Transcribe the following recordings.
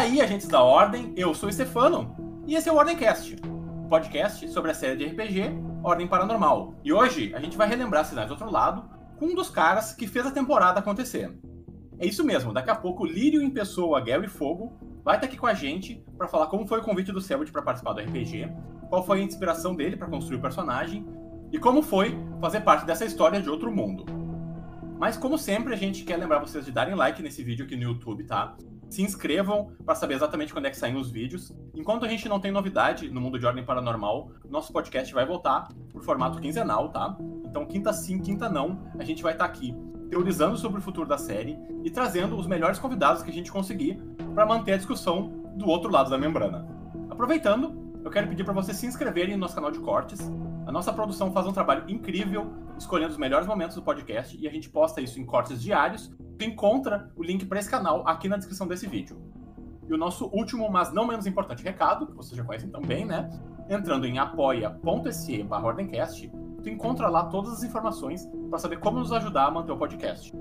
aí, agentes da Ordem, eu sou o Stefano e esse é o Ordemcast, podcast sobre a série de RPG Ordem Paranormal. E hoje a gente vai relembrar Sinais do Outro Lado com um dos caras que fez a temporada acontecer. É isso mesmo, daqui a pouco Lírio em pessoa, Gary Fogo, vai estar aqui com a gente para falar como foi o convite do Selbit para participar do RPG, qual foi a inspiração dele para construir o personagem e como foi fazer parte dessa história de outro mundo. Mas como sempre, a gente quer lembrar vocês de darem like nesse vídeo aqui no YouTube, tá? Se inscrevam para saber exatamente quando é que saem os vídeos. Enquanto a gente não tem novidade no mundo de ordem paranormal, nosso podcast vai voltar por formato quinzenal, tá? Então, quinta sim, quinta não, a gente vai estar tá aqui teorizando sobre o futuro da série e trazendo os melhores convidados que a gente conseguir para manter a discussão do outro lado da membrana. Aproveitando, eu quero pedir para vocês se inscreverem no nosso canal de cortes. A nossa produção faz um trabalho incrível escolhendo os melhores momentos do podcast e a gente posta isso em cortes diários Tu encontra o link para esse canal aqui na descrição desse vídeo. E o nosso último, mas não menos importante recado, que vocês já conhecem também, né? Entrando em apoia.se ordencast, tu encontra lá todas as informações para saber como nos ajudar a manter o podcast.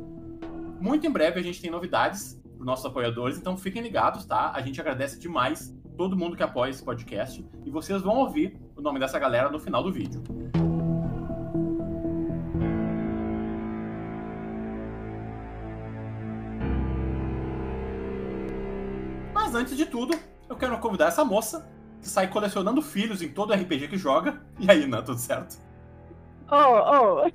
Muito em breve a gente tem novidades para nossos apoiadores, então fiquem ligados, tá? A gente agradece demais todo mundo que apoia esse podcast e vocês vão ouvir o nome dessa galera no final do vídeo. Mas antes de tudo, eu quero convidar essa moça que sai colecionando filhos em todo RPG que joga. E aí, Nan, tudo certo? Oh, oh.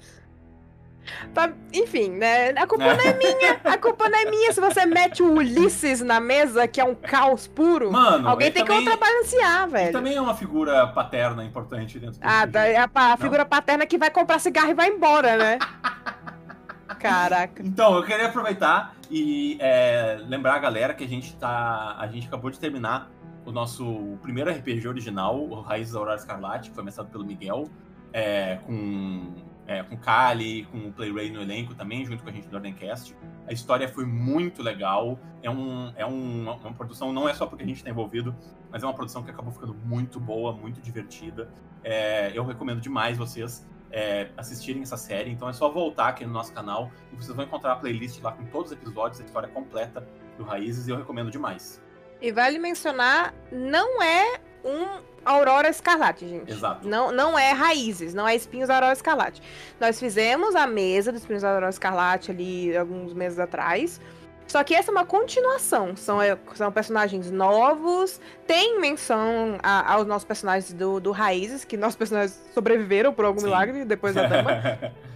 Enfim, né? A culpa não é minha. A culpa não é minha se você mete o Ulisses na mesa, que é um caos puro. Mano, alguém tem também, que contrabalancear, velho. também é uma figura paterna importante dentro do Ah, é a, a figura paterna que vai comprar cigarro e vai embora, né? Caraca. Então, eu queria aproveitar e é, lembrar a galera que a gente tá. A gente acabou de terminar o nosso primeiro RPG original, o Raízes da Aurora Escarlate, que foi mestrado pelo Miguel, é, com, é, com Kali, com o Playray no elenco também, junto com a gente do Ordencast. A história foi muito legal. É, um, é um, uma produção, não é só porque a gente está envolvido, mas é uma produção que acabou ficando muito boa, muito divertida. É, eu recomendo demais vocês é, assistirem essa série. Então é só voltar aqui no nosso canal e vocês vão encontrar a playlist lá com todos os episódios, a história completa do Raízes e eu recomendo demais. E vale mencionar, não é um Aurora Escarlate, gente. Exato. Não, não é raízes, não é espinhos Aurora Escarlate. Nós fizemos a mesa dos espinhos Aurora Escarlate ali alguns meses atrás. Só que essa é uma continuação. São, é, são personagens novos. Tem menção a, aos nossos personagens do, do Raízes, que nossos personagens sobreviveram por algum Sim. milagre depois da dama.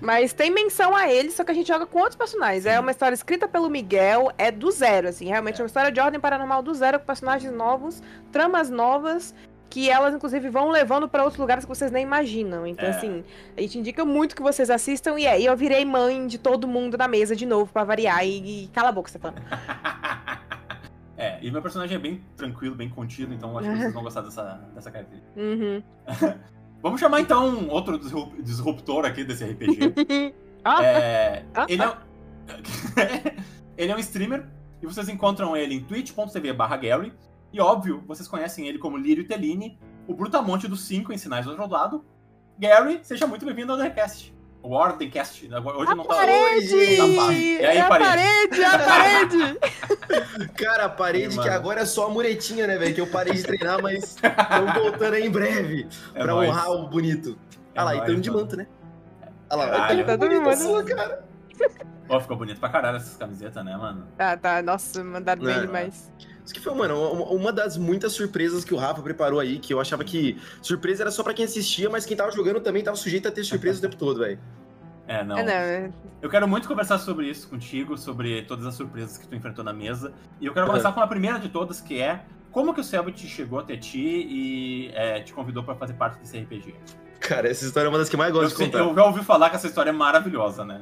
Mas tem menção a eles, só que a gente joga com outros personagens. Sim. É uma história escrita pelo Miguel, é do zero, assim. Realmente é, É. uma história de ordem paranormal do zero, com personagens novos, tramas novas. Que elas, inclusive, vão levando para outros lugares que vocês nem imaginam. Então, É. assim, a gente indica muito que vocês assistam. E aí, eu virei mãe de todo mundo na mesa de novo, pra variar. E, e cala a boca, Stefano. é, e meu personagem é bem tranquilo, bem contido, então acho que vocês vão gostar dessa, dessa característica. Uhum. Vamos chamar então outro disrup- disruptor aqui desse RPG. Ah, É, Ah, ele, é... ele é um streamer e vocês encontram ele em twitch.tv barra Gary. E óbvio, vocês conhecem ele como Lírio Tellini, o Brutamonte dos 5 em Sinais do Outro Lado. Gary, seja muito bem-vindo ao Ordencast. O Ordencast. Hoje a não tá... parede! Tá fácil. E aí, É a parede? parede, é a parede! Cara, a parede Sim, que mano. agora é só a muretinha, né, velho? Que eu parei de treinar, mas tô voltando aí em breve É pra nóis. honrar o bonito. É Olha lá, e nóis, tamo de mano. manto, né? Olha lá, Caralho. tá Tá bonito mundo- assim, cara. Ó, ficou bonito pra caralho essas camisetas, né, mano? Tá, tá. Nossa, mandaram bem Não. demais. Isso que foi, mano, uma, uma das muitas surpresas que o Rafa preparou aí, que eu achava que surpresa era só pra quem assistia, mas quem tava jogando também tava sujeito a ter surpresa o tempo todo, velho. É, não. É, não, é- Eu quero muito conversar sobre isso contigo, sobre todas as surpresas que tu enfrentou na mesa. E eu quero começar com a primeira de todas, que é como que o Selbit chegou até ti e é, te convidou pra fazer parte desse RPG. Cara, essa história é uma das que eu mais Eu, gosto de sei- contar. eu já ouvi falar que essa história é maravilhosa, né?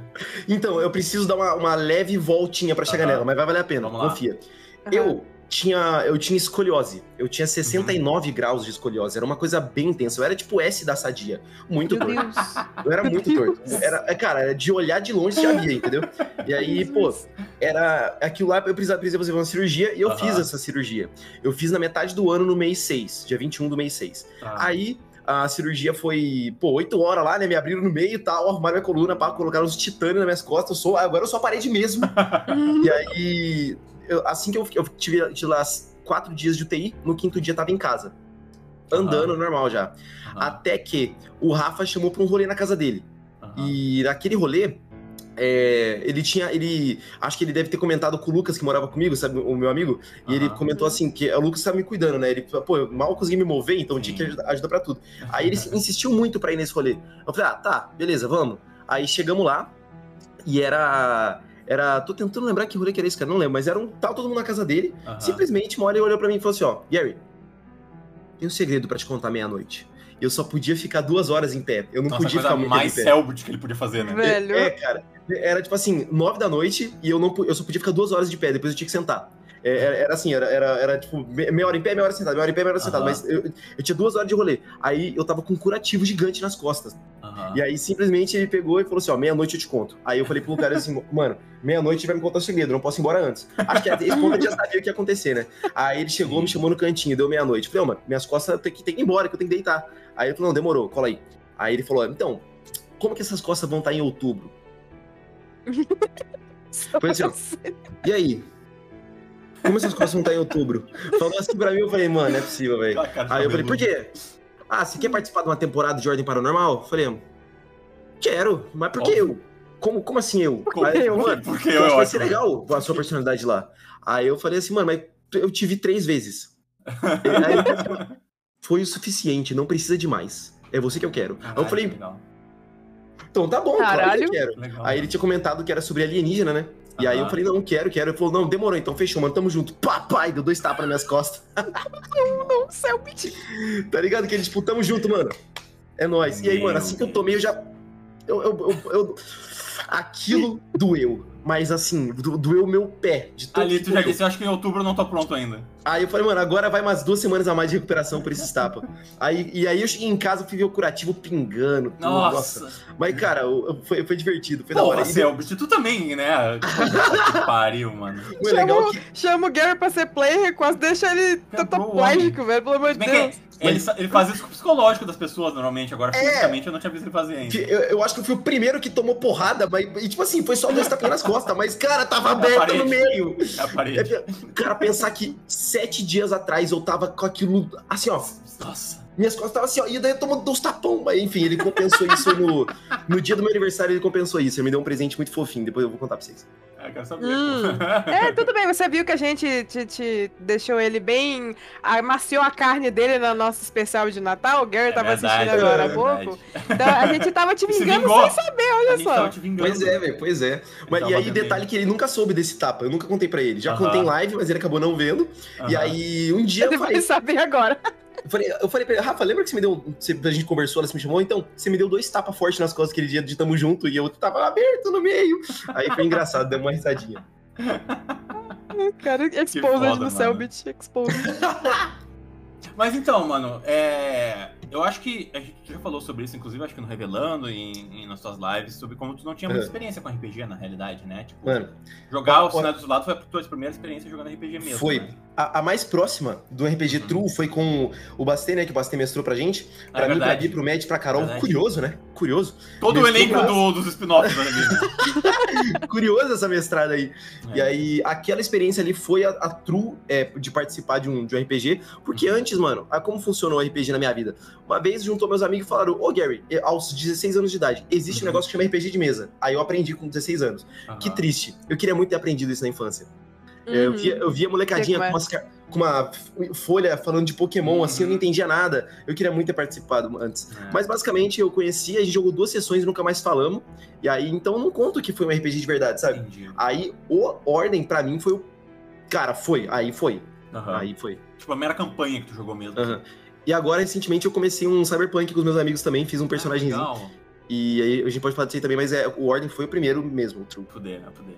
Então, eu preciso dar uma, uma leve voltinha pra chegar Aham. nela, mas vai valer a pena, Vamos lá. confia. Aham. Eu tinha, eu tinha escoliose. Eu tinha 69 graus de escoliose. Era uma coisa bem intensa. Eu era tipo S da sadia. Muito Meu torto. Deus. Eu era Meu muito Deus. torto. Era, é, cara, era de olhar de longe já via, entendeu? E aí, pô, era aquilo lá, eu precisava, precisava fazer uma cirurgia e eu Aham. fiz essa cirurgia. Eu fiz na metade do ano, no mês 6, dia 21 do mês 6. Tá. Aí a cirurgia foi, pô, 8 horas lá, né? Me abriram no meio e tal, arrumaram minha coluna, pá, colocaram uns titânios nas minhas costas. Eu sou, agora eu sou a parede mesmo. e aí, eu- assim que eu, eu tive, tive lá quatro dias de UTI, no quinto dia tava em casa. Andando normal já. Aham, Até que o Rafa chamou pra um rolê na casa dele. aham. E naquele rolê, é, ele tinha. ele Acho que ele deve ter comentado com o Lucas, que morava comigo, sabe, o meu amigo. E ele comentou assim: que o Lucas tava me cuidando, né? Ele falou, pô, eu mal consegui me mover, então tinha que Sim. ajudar, ajudar pra tudo. Aí ele insistiu muito pra ir nesse rolê. Eu falei, ah, tá, beleza, vamos. Aí chegamos lá e era. Era. Tô tentando lembrar que rolê que era esse, cara. Não lembro, mas era um. Tava todo mundo na casa dele. Simplesmente, uma hora ele olhou pra mim e falou assim: ó, Gary, tem um segredo pra te contar meia-noite. Eu só podia ficar duas horas em pé. Eu não Nossa, a podia coisa ficar muito mais em pé. Selbit que ele podia fazer, né? Velho. É, cara. Era tipo assim, nove da noite e eu, não, eu só podia ficar duas horas de pé, depois eu tinha que sentar. É, Era, era assim, era, era, era tipo me- meia hora em pé, meia hora sentado, meia hora em pé, meia hora sentado. Aham. Mas eu, eu tinha duas horas de rolê. Aí eu tava com um curativo gigante nas costas. Aham. E aí simplesmente ele pegou e falou assim: ó, meia-noite eu te conto. Aí eu falei pro cara assim, mano, meia-noite vai me contar o segredo, eu não posso ir embora antes. Acho que esse ponto ele já sabia o que ia acontecer, né? Aí ele chegou, me chamou no cantinho, deu meia-noite. Falei, ó, mano, minhas costas tem que, tem que ir embora, que eu tenho que deitar. Aí ele falou, não, demorou, cola aí. Aí ele falou, então, como que essas costas vão estar em outubro? Foi assim, ó. E aí? Como essas costas vão estar em outubro? Falou assim pra mim, eu falei, mano, não é possível, velho. Aí eu falei, por quê? Ah, você quer participar de uma temporada de Ordem Paranormal? Eu falei, quero, mas por que eu? Como, como assim eu? Como Aí, que- eu, mano, Porque eu eu acho que vai ser legal a sua personalidade lá. Aí eu falei assim, mano, mas eu te vi três vezes. Aí ele falou, foi o suficiente, não precisa de mais. É você que eu quero. Aí eu Caralho, falei, legal, então tá bom, claro que Caralho. eu quero. legal. Aí ele tinha comentado que era sobre alienígena, né? E aí eu falei, não, quero, quero. Ele falou, não, demorou, então fechou, mano, tamo junto. Papai, deu dois tapas nas minhas costas. Não, céu, mentira. Tá ligado? Que eles, tipo, tamo junto, mano. É nóis. E aí, mano, assim que eu tomei, eu já. Eu, eu, eu- eu- Aquilo doeu. Mas assim, do- doeu o meu pé. De tanto Ali tu já disse, eu acho que em outubro eu não tô pronto ainda. Aí eu falei, mano, agora vai umas duas semanas a mais de recuperação por esses tapas. Aí, e aí eu cheguei em casa, fui ver o curativo pingando. tudo, Nossa. Mas, cara, eu- eu- foi, foi divertido, foi da hora. E Selbit, tu também, né? que pariu, mano. foi legal Chama, que. chama o Gary pra ser player, quase deixa ele Quebrou o tetraplégico, velho, pelo amor de Bem que Deus. Ele, ele faz isso com o psicológico das pessoas normalmente, agora É. fisicamente eu não tinha visto ele fazer ainda. eu, eu acho que eu fui o primeiro que tomou porrada, mas, e, tipo assim, foi só dois tapinhas nas costas, mas, cara, tava aberto parede. no meio. É a parede. É, Cara, pensar que sete dias atrás eu tava com aquilo assim, ó. Nossa. Minhas costas estavam assim, ó. E daí eu tomando uns tapão. Mas enfim, ele compensou isso no, no dia do meu aniversário, ele compensou isso. Ele me deu um presente muito fofinho. Depois eu vou contar pra vocês. Eu quero saber. Hum. É, tudo bem, você viu que a gente te, te deixou ele bem. amaciou a carne dele no nosso especial de Natal. O Gary É tava verdade, assistindo agora é há pouco. Então a gente tava te E se vingando sem saber, A olha gente só. tava te vingando. Pois é, velho, pois é. Mas, e aí, detalhe que ele nunca soube desse tapa. Eu nunca contei pra ele. Já Aham. contei em live, mas ele acabou não vendo. E Aham. aí, um dia Ele vai falei, saber agora. Eu falei, eu falei pra ele, Rafa, lembra que você me deu. Você, a gente conversou, ela se me chamou? Então, você me deu dois tapas fortes nas costas aquele dia de tamo junto e eu tava aberto no meio. Aí foi engraçado, deu uma risadinha. Cara, exposed foda, no. Selbit, exposed. Mas então, mano, é... eu acho que a gente já falou sobre isso, inclusive, acho que no Revelando e em, em nas suas lives, sobre como tu não tinha muita É. experiência com RPG, na realidade, né? Tipo, Mano, jogar o. Sinal do Lado foi a tua primeira experiência jogando RPG mesmo. Foi. né? A, a mais próxima do RPG Uhum. True foi com o Bastê, né? Que o Bastê mestrou pra gente. É Pra mim, pra verdade. Gui, pro Matt, pra Carol. Verdade. Curioso, né? Curioso. Todo o Mestrou elenco pra- do- dos spin-offs vida. Curioso essa mestrada aí. É. E aí, aquela experiência ali foi a, a true é, de participar de um, de um RPG. Porque Uhum. antes, mano, como funcionou o RPG na minha vida? Uma vez juntou meus amigos e falaram: Ô Gary, eh, aos 16 anos de idade, existe um Uhum. negócio que chama RPG de mesa. Aí eu aprendi com 16 anos. Que Aham. triste. Eu queria muito ter aprendido isso na infância. É, Eu, Uhum. via, eu via molecadinha com, é. umas com uma folha falando de Pokémon, assim, eu não Uhum. entendia nada. Eu queria muito ter participado antes. É. Mas basicamente eu conheci, a gente jogou duas sessões e nunca mais falamos. E aí, então eu não conto que foi um RPG de verdade, sabe? Entendi. Aí o Ordem, pra mim, foi o. Cara, foi. Aí foi. Aí foi. Tipo, a mera campanha que tu jogou mesmo. Aham. E agora, recentemente, eu comecei um Cyberpunk com os meus amigos também, fiz um Ah, personagemzinho. legal. e aí a gente pode falar disso aí também, mas é, o Ordem foi o primeiro mesmo, o True. Fuder, né? Fuder.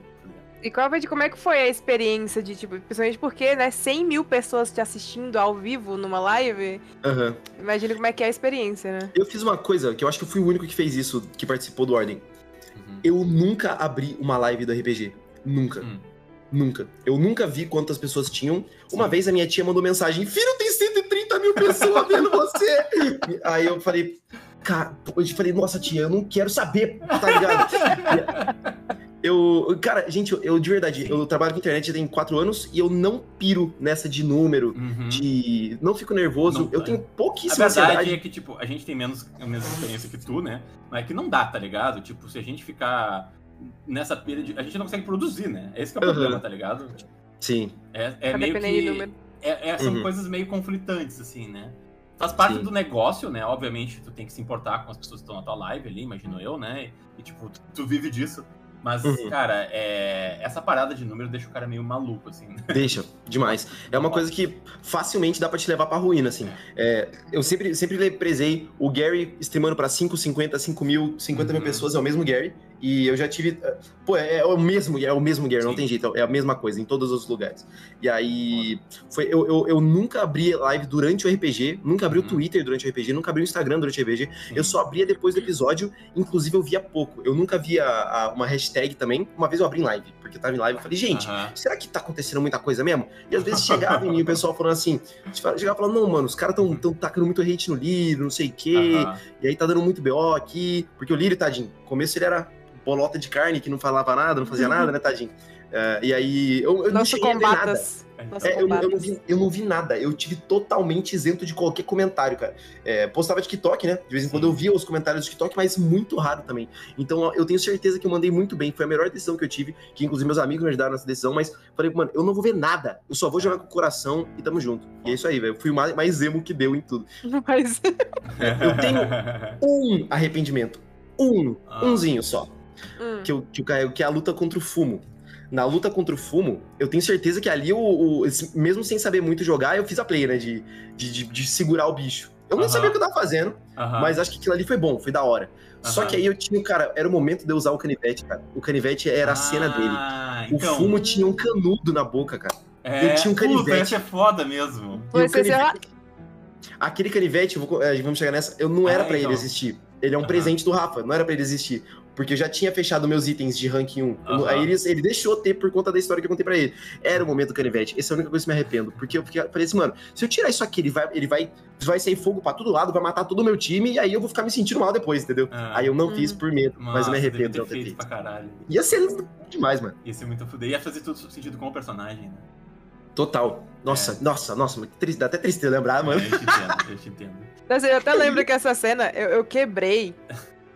E qual foi de como é que foi a experiência de, tipo, principalmente porque, né, 100 mil pessoas te assistindo ao vivo numa live? Aham. Imagina como é que é a experiência, né? Eu fiz uma coisa que eu acho que eu fui o único que fez isso, que participou do Ordem. Uhum. Eu nunca abri uma live do RPG. Nunca. Hum. Nunca. Eu nunca vi quantas pessoas tinham. Uma Sim. vez a minha tia mandou mensagem: Filho, tem 130 mil pessoas vendo você. Aí eu falei. Cara, eu falei, nossa tia, eu não quero saber, tá ligado? Eu, cara, gente, eu, eu de verdade, eu trabalho com internet já tem quatro anos e eu não piro nessa de número, Uhum. de. Não fico nervoso. Não, eu tenho A pouquíssima verdade ansiedade. é que, tipo, a gente tem menos, a mesma experiência que tu, né? Mas é que não dá, tá ligado? Tipo, se a gente ficar nessa pira de. A gente não consegue produzir, né? Esse que é o Uhum. problema, tá ligado? Sim. É, é meio que. É, é- são Uhum. coisas meio conflitantes, assim, né? Faz parte Sim. do negócio, né? Obviamente, tu tem que se importar com as pessoas que estão na tua live ali, imagino eu, né? E, tipo, tu, tu vive disso. Mas, Uhum. cara, é... essa parada de número deixa o cara meio maluco, assim. né? Deixa, demais. É uma coisa que facilmente dá pra te levar pra ruína, assim. É, eu sempre, sempre prezei o Gary streamando pra 5, 50, 5 mil, 50 mil Uhum. pessoas, é o mesmo Gary. E eu já tive. uh, Pô, é, é o mesmo, é o mesmo não Sim. tem jeito, é a mesma coisa em todos os lugares. E aí. Foi, eu, eu, eu nunca abri live durante o RPG, nunca abri Uhum. o Twitter durante o RPG, nunca abri o Instagram durante o RPG. Eu só abria depois do episódio, inclusive eu via pouco. Eu nunca via a- uma hashtag também. Uma vez eu abri em live, porque eu tava em live e falei, gente, será que tá acontecendo muita coisa mesmo? E às vezes chegava em mim o pessoal falando assim, chegava falando, não, mano, os caras tão, tão tacando muito hate no Lírio, não sei o quê, e aí tá dando muito BO aqui, porque o Lírio, tadinho, no começo ele era bolota de carne, que não falava nada, não fazia nada, né, tadinho? É, e aí, eu, eu não Nosso a ver nada. combatas. Nosso É, eu, não- eu não combatas. vi, eu não vi nada, eu tive totalmente isento de qualquer comentário, cara. É, postava TikTok, né? De vez em quando eu via os comentários do TikTok, mas muito raro também. Então eu tenho certeza que eu mandei muito bem, foi a melhor decisão que eu tive, que inclusive meus amigos me ajudaram nessa decisão, mas falei, mano, eu não vou ver nada, eu só vou jogar com o coração e tamo junto. E é isso aí, velho. Eu fui o mais, mais emo que deu em tudo. Mas Eu tenho um arrependimento. Um, Ah. umzinho só. Hum, que, eu, que, eu, que é a luta contra o fumo. Na luta contra o fumo, eu tenho certeza que ali, o, o- mesmo sem saber muito jogar, eu fiz a play, né? De, de, de- de segurar o bicho. Eu não sabia o que eu tava fazendo, mas acho que aquilo ali foi bom, foi da hora. Só que aí eu tinha, cara, era o momento de eu usar o canivete, cara. O canivete era a cena dele. Ah, O então, fumo tinha um canudo na boca, cara. é... eu tinha um Puta, canivete. esse é foda mesmo. E o sei lá, canivete- Aquele canivete, vou- eh, vamos chegar nessa, eu não era Ah, pra ele então. existir. Ele é um presente do Rafa, não era pra ele existir. Porque eu já tinha fechado meus itens de ranking 1. Eu não- Aham. Aí ele, ele deixou ter por conta da história que eu contei pra ele. Era o momento do canivete. Essa é a única coisa que eu me arrependo. Porque eu fiquei- falei assim, mano, se eu tirar isso aqui, ele vai, ele vai, vai sair fogo pra todo lado, vai matar todo o meu time, e aí eu vou ficar me sentindo mal depois, entendeu? Ah. Aí eu não Hum. fiz por medo, mas eu me Nossa, arrependo de não ter feito pra caralho. Ia ser demais, mano. Ia ser muito foda. Ia fazer tudo sentido com o personagem, né? Total. Nossa, nossa, nossa, muito triste, dá até triste lembrar, mano. É, eu te entendo, eu te entendo. Assim, eu até lembro que essa cena eu, eu quebrei.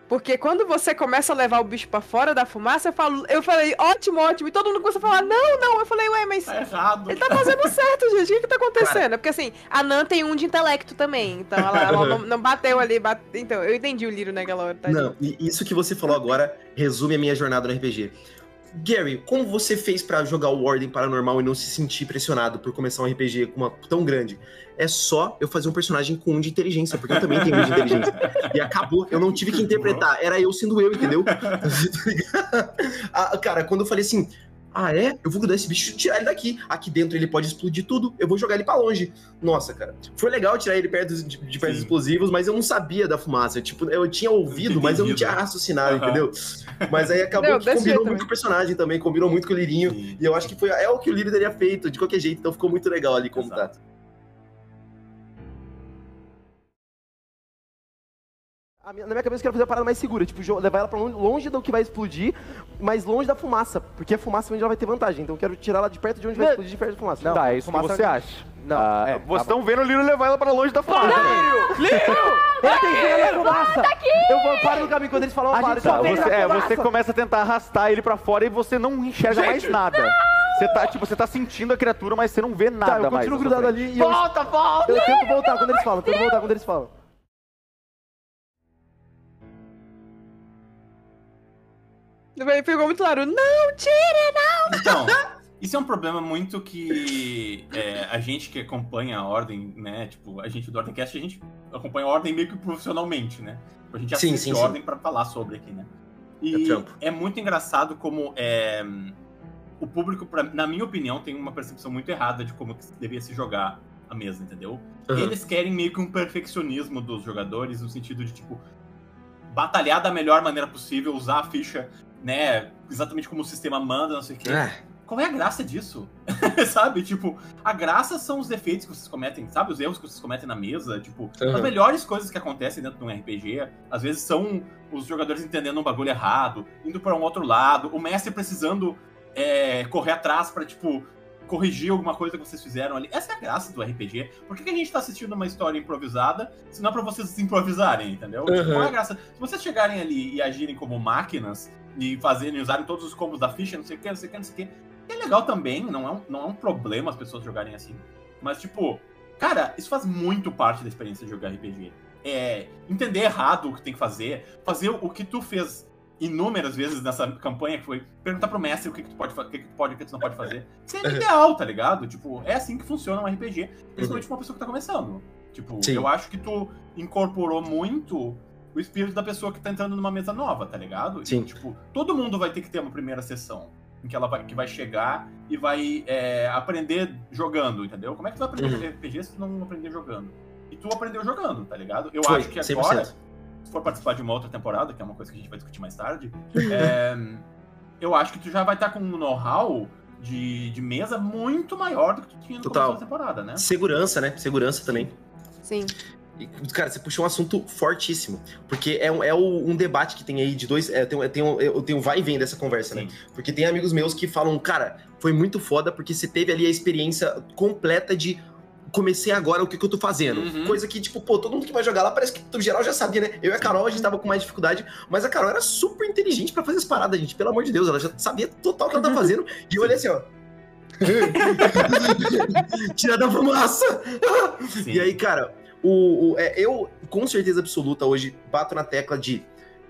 Porque quando você começa a levar o bicho pra fora da fumaça, eu, falo, eu falei, ótimo, ótimo. E todo mundo começa a falar, não, não. Eu falei, ué, mas Tá errado. ele tá fazendo certo, gente. O que, que tá acontecendo? Porque assim, a Nan tem um de intelecto também. Então ela, ela não, não bateu ali. Bate... Então, eu entendi o Liro naquela hora, tá? Não, e isso que você falou agora resume a minha jornada no RPG. Gary, como você fez pra jogar o Ordem Paranormal e não se sentir pressionado por começar um RPG com uma tão grande? É só eu fazer um personagem com um de inteligência, porque eu também tenho um de inteligência. E acabou, eu não tive que interpretar, era eu sendo eu, entendeu? ah, cara, quando eu falei assim, ah é? Eu vou grudar esse bicho e tirar ele daqui. Aqui dentro ele pode explodir tudo, eu vou jogar ele pra longe. Nossa, cara. Foi legal tirar ele perto de, de perto explosivos, mas eu não sabia da fumaça. Tipo, eu tinha ouvido, mas eu não tinha raciocinado, Aham. entendeu? Mas aí acabou Não, que combinou muito com o personagem também, combinou muito com o Lirinho. Sim. E eu acho que foi, é o que o Lírio teria feito, de qualquer jeito, então ficou muito legal ali como Exato. tá. Minha- na minha cabeça eu quero fazer a parada mais segura, tipo, levar ela pra longe, longe do que vai explodir, mas longe da fumaça, porque a fumaça onde ela vai ter vantagem. Então eu quero tirar ela de perto de onde vai Não. explodir, de perto da fumaça. Não, tá, é isso que fumaça- você acha. Não, Ah, é, vocês tá estão vendo o Liro levar ela pra longe da fumaça. Ele tem que ver na fumaça! Eu vou parar no caminho quando eles falam, eu A paro. gente tá, você, é, você começa a tentar arrastar ele pra fora e você não enxerga mais nada. Você tá, tipo, você tá sentindo a criatura, mas você não vê nada Tá, eu mais. continuo sua grudado ali e eu, Volta, volta! eu tento voltar quando eles falam, tento voltar quando eles falam. Ficou muito claro. Não, tira! Então, isso é um problema muito que é, a gente que acompanha a Ordem, né? Tipo, a gente do Ordemcast, a gente acompanha a Ordem meio que profissionalmente, né? A gente assiste sim, a sim. Ordem pra falar sobre aqui, né? E É é muito engraçado como é, o público, pra- na minha opinião, tem uma percepção muito errada de como que devia se jogar a mesa, entendeu? Aham. Eles querem meio que um perfeccionismo dos jogadores, no sentido de, tipo, batalhar da melhor maneira possível, usar a ficha, né, exatamente como o sistema manda, não sei o quê. Ah, qual é a graça disso? sabe? Tipo, a graça são os defeitos que vocês cometem, sabe? Os erros que vocês cometem na mesa. Tipo, Aham. as melhores coisas que acontecem dentro de um RPG, às vezes são os jogadores entendendo um bagulho errado, indo pra um outro lado, o mestre precisando é, correr atrás pra, tipo, corrigir alguma coisa que vocês fizeram ali. Essa é a graça do RPG. Por que, que a gente tá assistindo uma história improvisada se não é pra vocês improvisarem, entendeu? Tipo, Aham. qual é a graça? Se vocês chegarem ali e agirem como máquinas e fazerem, usarem todos os combos da ficha, não sei o que, não sei o que, não sei o que, é legal também, não é, um, não é um problema as pessoas jogarem assim. Mas, tipo, cara, isso faz muito parte da experiência de jogar RPG. É entender errado o que tem que fazer, fazer o que tu fez inúmeras vezes nessa campanha, que foi perguntar pro mestre o que, que tu pode fazer, o que, que tu pode o que tu não pode fazer. Isso é ideal, tá ligado? Tipo, é assim que funciona um RPG, principalmente pra uma pessoa que tá começando. Tipo, Sim. eu acho que tu incorporou muito o espírito da pessoa que tá entrando numa mesa nova, tá ligado? Sim. E, tipo, todo mundo vai ter que ter uma primeira sessão em que ela vai, que vai chegar e vai é, aprender jogando, entendeu? Como é que tu vai aprender Uhum. RPG se tu não aprender jogando? E tu aprendeu jogando, tá ligado? Eu Foi, acho que 100%. agora, se for participar de uma outra temporada, que é uma coisa que a gente vai discutir mais tarde, é, eu acho que tu já vai estar com um know-how de, de mesa muito maior do que tu tinha no Total. começo da temporada, né? Segurança, né? Segurança também. Sim. Cara, você puxou um assunto fortíssimo. Porque é, um, é um debate que tem aí de dois. É, tem, um- tem eu tenho vai e vem dessa conversa, né? Sim. Porque tem amigos meus que falam, cara, foi muito foda porque você teve ali a experiência completa de. Comecei agora o que, que eu tô fazendo. Uhum. Coisa que, tipo, pô, todo mundo que vai jogar lá parece que no geral já sabia, né? Eu e a Carol, a gente tava com mais dificuldade, mas a Carol era super inteligente pra fazer as paradas, gente. Pelo amor de Deus, ela já sabia total o que ela tava fazendo. E eu olhei assim, ó. Tirar da fumaça! E aí, cara, o, o- é, eu, com certeza absoluta, hoje bato na tecla de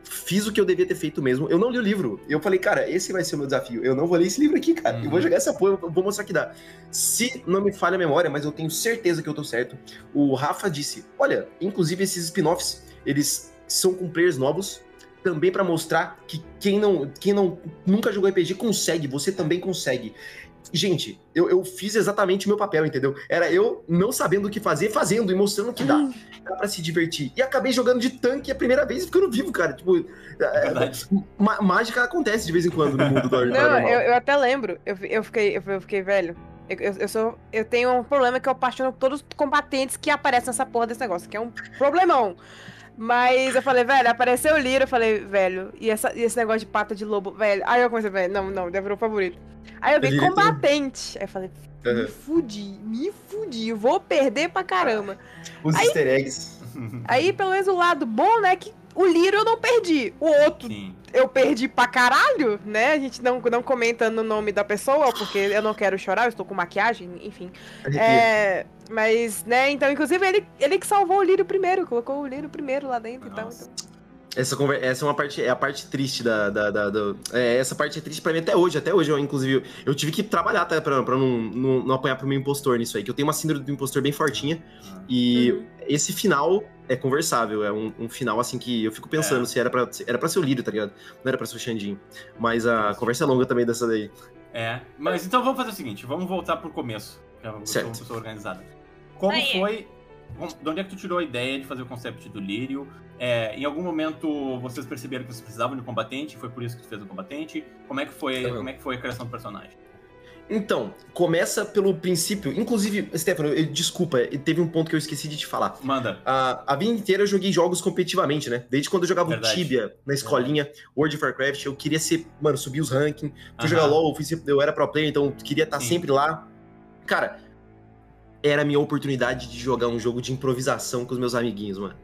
fiz o que eu devia ter feito mesmo. Eu não li o livro. Eu falei, cara, esse vai ser o meu desafio. Eu não vou ler esse livro aqui, cara. Eu vou Uhum. jogar essa porra, eu vou mostrar que dá. Se não me falha a memória, mas eu tenho certeza que eu tô certo. O Rafa disse: olha, inclusive esses spin-offs, eles são com players novos. Também pra mostrar que quem não, quem não nunca jogou RPG consegue, você também consegue. Gente, eu, eu fiz exatamente o meu papel, entendeu? Era eu não sabendo o que fazer, fazendo e mostrando que dá. Dá pra se divertir. E acabei jogando de tanque a primeira vez e ficando vivo, cara. Tipo, é, má- mágica acontece de vez em quando no mundo do Não, eu, eu até lembro. Eu, eu, fiquei, eu, eu fiquei velho. Eu, eu, eu sou, eu tenho um problema que eu apaixono todos os combatentes que aparecem nessa porra desse negócio, que é um problemão. Mas eu falei, velho, apareceu o Liro, eu falei, velho, e, essa, e esse negócio de pata de lobo, velho. Aí eu comecei, velho, não, não, deve ser o favorito. Aí eu vi combatente. Aí eu falei, me fudi, me fudi, vou perder pra caramba. Os aí- easter eggs. Aí, pelo menos, o lado bom, né, que o Liro eu não perdi. O outro Sim. eu perdi pra caralho, né? A gente não, não comenta no nome da pessoa, porque eu não quero chorar, eu estou com maquiagem, enfim. É, mas, né, então, inclusive, ele, ele que salvou o Lírio primeiro, colocou o Lírio primeiro lá dentro, então. Nossa. Essa, conver- essa é uma parte, é a parte triste da. da, da- do- é, essa parte é triste pra mim até hoje. Até hoje, eu, inclusive, eu tive que trabalhar tá, pra, pra não, não, não apanhar pro meu impostor nisso aí, que eu tenho uma síndrome do impostor bem fortinha. E Uhum. Esse final é conversável, é um, um final assim que eu fico pensando É. se era pra, se era pra ser o Lírio, tá ligado? Não era pra ser o Xandinho. Mas a conversa é longa também dessa daí. É, mas então vamos fazer o seguinte, vamos voltar pro começo. Eu sou Certo. uma pessoa organizada. Como Aí. foi. De onde é que tu tirou a ideia de fazer o concept do Lírio? É, em algum momento vocês perceberam que vocês precisavam de um combatente, foi por isso que tu fez o combatente? Como é que foi, como é que foi a criação do personagem? Então, começa pelo princípio. Inclusive, Stefano, eu- desculpa, teve um ponto que eu esqueci de te falar. Manda. A, a vida inteira eu joguei jogos competitivamente, né? Desde quando eu jogava Verdade. o Tibia na escolinha, World of Warcraft, eu queria ser, mano, subir os rankings. Fui Aham. jogar LOL, eu, era pro player, então eu queria estar Sim. sempre lá. Cara, era a minha oportunidade de jogar um jogo de improvisação com os meus amiguinhos, mano.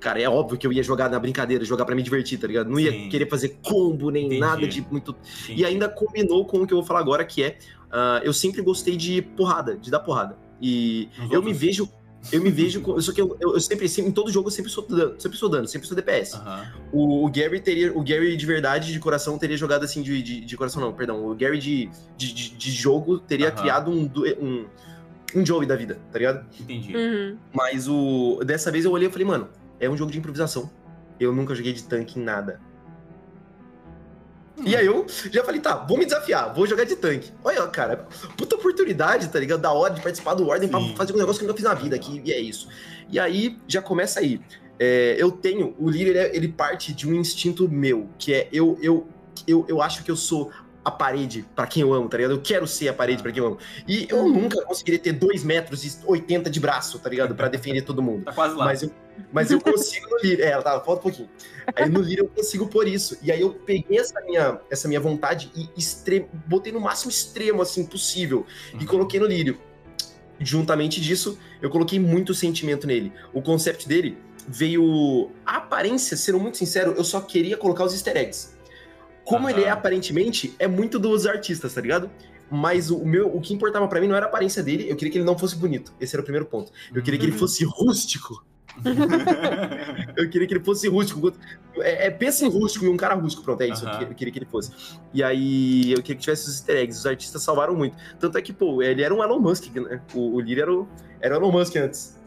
Cara, é óbvio que eu ia jogar na brincadeira, jogar pra me divertir, tá ligado? Não ia Sim. querer fazer combo nem Entendi. nada de muito Sim. e ainda combinou com o que eu vou falar agora, que é ah, eu sempre gostei de porrada, de dar porrada. E Nos eu me outros? vejo. Eu me vejo. com- Só que eu, eu, eu sempre, sempre, em todo jogo, eu sempre sou dano, sempre sou dano, sempre sou DPS. Aham. O, o Gary teria. O Gary de verdade, de coração, teria jogado assim de. De, de coração, não, perdão. O Gary de, de, de, de jogo teria Aham. criado um, um. Um Joey da vida, tá ligado? Entendi. Uhum. Mas o. Dessa vez eu olhei e falei, mano, é um jogo de improvisação. Eu nunca joguei de tanque em nada. E aí eu já falei, tá, vou me desafiar, vou jogar de tanque. Olha, cara, puta oportunidade, tá ligado? Da hora de participar do Ordem pra fazer um negócio que eu nunca fiz na vida aqui, e é isso. E aí já começa aí. É, eu tenho, o líder, ele, é- parte de um instinto meu, que é eu, eu, eu, eu acho que eu sou a parede pra quem eu amo, tá ligado? Eu quero ser a parede pra quem eu amo. E eu nunca conseguiria ter 2 metros e 80 de braço, tá ligado? Pra defender todo mundo. Tá quase lá. Mas eu, mas eu consigo no Lírio. É, tá, falta um pouquinho. Aí no Lírio eu consigo por isso. E aí eu peguei essa minha, essa minha vontade e extre... botei no máximo extremo, assim, possível. E Uhum. coloquei no Lírio. Juntamente disso, eu coloquei muito sentimento nele. O concept dele veio. A aparência, sendo muito sincero, eu só queria colocar os easter eggs. Como Aham. ele é aparentemente, é muito dos artistas, tá ligado? Mas o, meu, o que importava pra mim não era a aparência dele, eu queria que ele não fosse bonito. Esse era o primeiro ponto. Eu queria que ele Uhum. fosse rústico. Eu queria que ele fosse rústico. É, é pensa em rústico e um cara rústico, pronto, é isso. Eu Aham. queria, eu queria que ele fosse. E aí, eu queria que tivesse os easter eggs. Os artistas salvaram muito. Tanto é que, pô, ele era um Elon Musk, né? O, o era o, era o Elon Musk antes.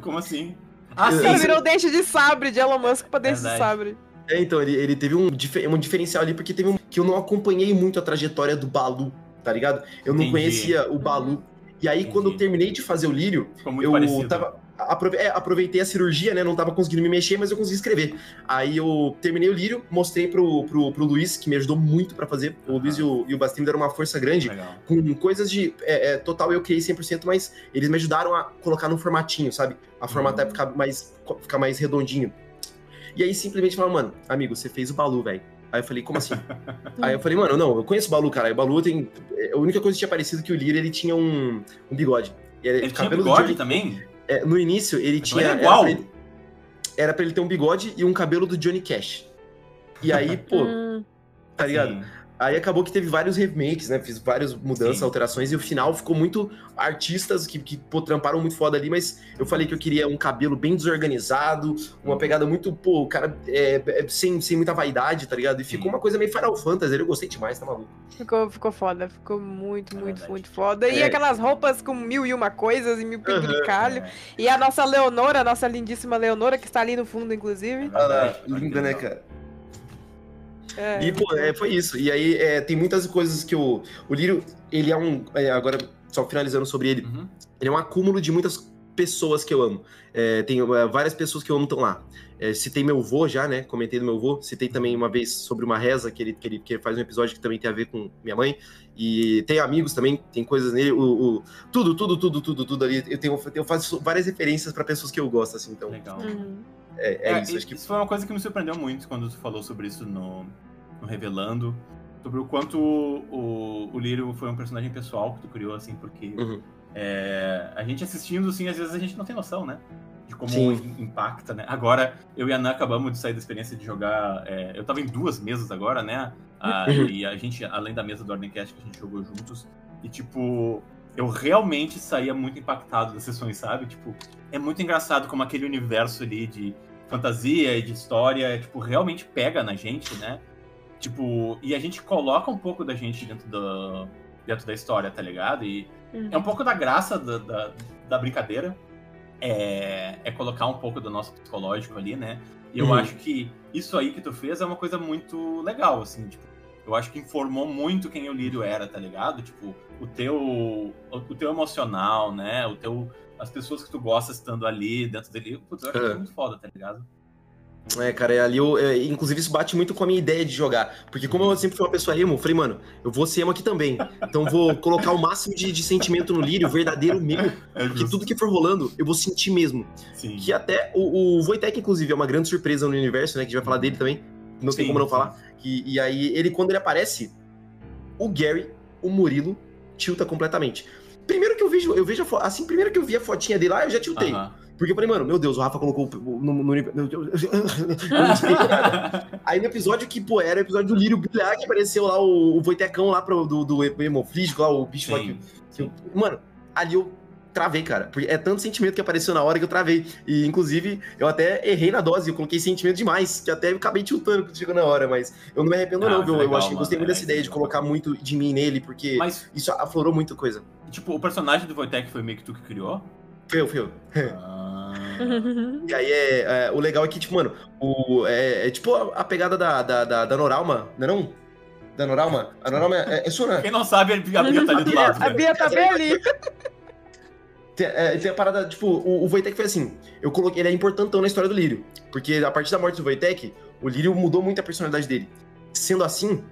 Como assim? Ah, sim. virou o dente de sabre de Elon Musk pra dente de Verdade. sabre. É, então, ele, ele teve um, um diferencial ali, porque teve um. que eu não acompanhei muito a trajetória do Balu, tá ligado? Eu não Entendi. conhecia o Balu. E aí, quando eu Entendi. terminei de fazer o Lírio, eu parecido. tava. Aprove- é, aproveitei a cirurgia, né? Não tava conseguindo me mexer, mas eu consegui escrever. Aí eu terminei o lírio, mostrei pro, pro, pro Luiz, que me ajudou muito pra fazer. O Luiz e o, e o Bastinho deram uma força grande. Legal. Com coisas de. É, é, total eu criei 100%, mas eles me ajudaram a colocar num formatinho, sabe? A formatar Uhum. ficar mais, ficar mais redondinho. E aí simplesmente falaram, mano, amigo, você fez o Balu, velho. Aí eu falei, como assim? aí eu falei, mano, não, eu conheço o Balu, cara. O Balu tem. A única coisa que tinha parecido que o Lírio, ele tinha um, um bigode. E Ele tinha bigode também? É, no início, ele tinha. é era igual. pra ele- Era pra ele ter um bigode e um cabelo do Johnny Cash. E aí, pô, Hum. tá ligado? Sim. Aí acabou que teve vários remakes, né? Fiz várias mudanças, Sim. alterações, e o final ficou muito artistas que, que pô, tramparam muito foda ali, mas eu falei que eu queria um cabelo bem desorganizado, uma pegada muito, pô, o cara é, é, sem, sem muita vaidade, tá ligado? E ficou Sim. uma coisa meio Final Fantasy, eu gostei demais, tá maluco? Ficou, ficou foda, ficou muito, É muito, verdade. muito foda. E É. aquelas roupas com mil e uma coisas e mil penduricalho. É, E a nossa Leonora, a nossa lindíssima Leonora, que está ali no fundo, inclusive. verdade. linda, né, cara? É, E, pô, é, foi isso. E aí é, tem muitas coisas que o, o Lírio, ele é um. é, agora, só finalizando sobre ele, Uhum. ele é um acúmulo de muitas pessoas que eu amo. É, tem é, várias pessoas que eu amo estão lá. É, citei meu vô já, né? Comentei do meu vô. Citei também uma vez sobre uma reza que ele, que ele, que ele faz um episódio que também tem a ver com minha mãe. E tem amigos também, tem coisas nele. O, o- tudo, tudo, tudo, tudo, tudo ali. Eu, tenho, eu faço várias referências pra pessoas que eu gosto, assim. Então, Legal. Uhum. É, é É, isso. Acho que Isso foi uma coisa que me surpreendeu muito quando tu falou sobre isso no, no Revelando. Sobre o quanto o, o Lírio foi um personagem pessoal que tu criou, assim, porque Uhum. é, a gente assistindo, assim, às vezes a gente não tem noção, né? De como Sim. im- impacta, né? Agora, eu e a Ana acabamos de sair da experiência de jogar. é, eu tava em duas mesas agora, né? Ah, Uhum. e a gente, além da mesa do Ordemcast que a gente jogou juntos, e tipo, eu realmente saía muito impactado das sessões, sabe? Tipo, é muito engraçado como aquele universo ali de fantasia e de história, tipo, realmente pega na gente, né? Tipo, e a gente coloca um pouco da gente dentro da, dentro da história, tá ligado? E é um pouco da graça da, da, da brincadeira. É, é colocar um pouco do nosso psicológico ali, né? E eu Uhum. acho que isso aí que tu fez é uma coisa muito legal, assim, tipo, eu acho que informou muito quem o Lírio era, tá ligado? Tipo, o teu, o teu emocional, né? O teu, as pessoas que tu gosta estando ali dentro dele. Putz, eu acho É. isso muito foda, tá ligado? É, cara, é ali eu, é, inclusive isso bate muito com a minha ideia de jogar. Porque como eu sempre fui uma pessoa emo, eu falei, mano, eu vou ser emo aqui também. Então vou colocar o máximo de, de sentimento no lírio, verdadeiro meu. É Porque tudo que for rolando, eu vou sentir mesmo. Sim. Que até o, o Wojtek, inclusive, é uma grande surpresa no universo, né? Que a gente vai falar dele também. Não tem como não falar. E, e aí, ele, quando ele aparece, o Gary, o Murilo, tilta completamente. Primeiro que eu vejo, eu vejo a assim, primeiro que eu vi a fotinha dele lá, eu já tiltei. Aham. Porque eu falei, mano, meu Deus, o Rafa colocou no, no. Eu sei. Aí no episódio que, pô, era o episódio do Lírio brilhar, que apareceu lá o, o Voitecão lá pro, do, do lá, o bicho lá que, Sim, que eu- Mano, ali eu travei, cara. Porque é tanto sentimento que apareceu na hora que eu travei. E, inclusive, eu até errei na dose, eu coloquei sentimento demais, que até acabei tiltando quando chegou na hora, mas eu não me arrependo, Ah, não, viu? eu legal, acho que eu gostei muito é, dessa ideia de é colocar muito de mim nele, porque Mas, isso aflorou muita coisa. Tipo, o personagem do Wojtek foi meio que tu que criou? Foi eu, foi eu. Ah, E aí é, é, o legal é que, tipo, mano, o, é, é tipo a, a pegada da, da, da, da Noralma, não é não? Da Noralma? A Noralma é, é sua, né? Quem não sabe, a Bia tá ali do lado. A né? Bia tá bem ali. Tem, é, tem a parada, tipo, o, o Wojtek foi assim, eu coloquei, ele é importantão na história do Lírio, porque a partir da morte do Wojtek, o Lírio mudou muito a personalidade dele. Sendo assim,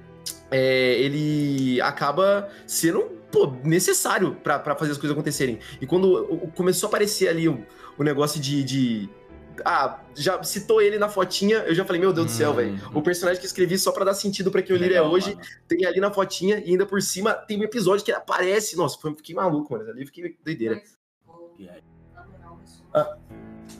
é, ele acaba sendo pô, necessário pra pra fazer as coisas acontecerem. E quando começou a aparecer ali o, o negócio de, de- Ah, já citou ele na fotinha, eu já falei, meu Deus do céu, Hum. velho. O personagem que eu escrevi só pra dar sentido pra quem o Lírio é hoje, mano. tem ali na fotinha, e ainda por cima tem um episódio que ele aparece. Nossa, foi- fiquei maluco, mano. Ali fiquei doideira. E aí?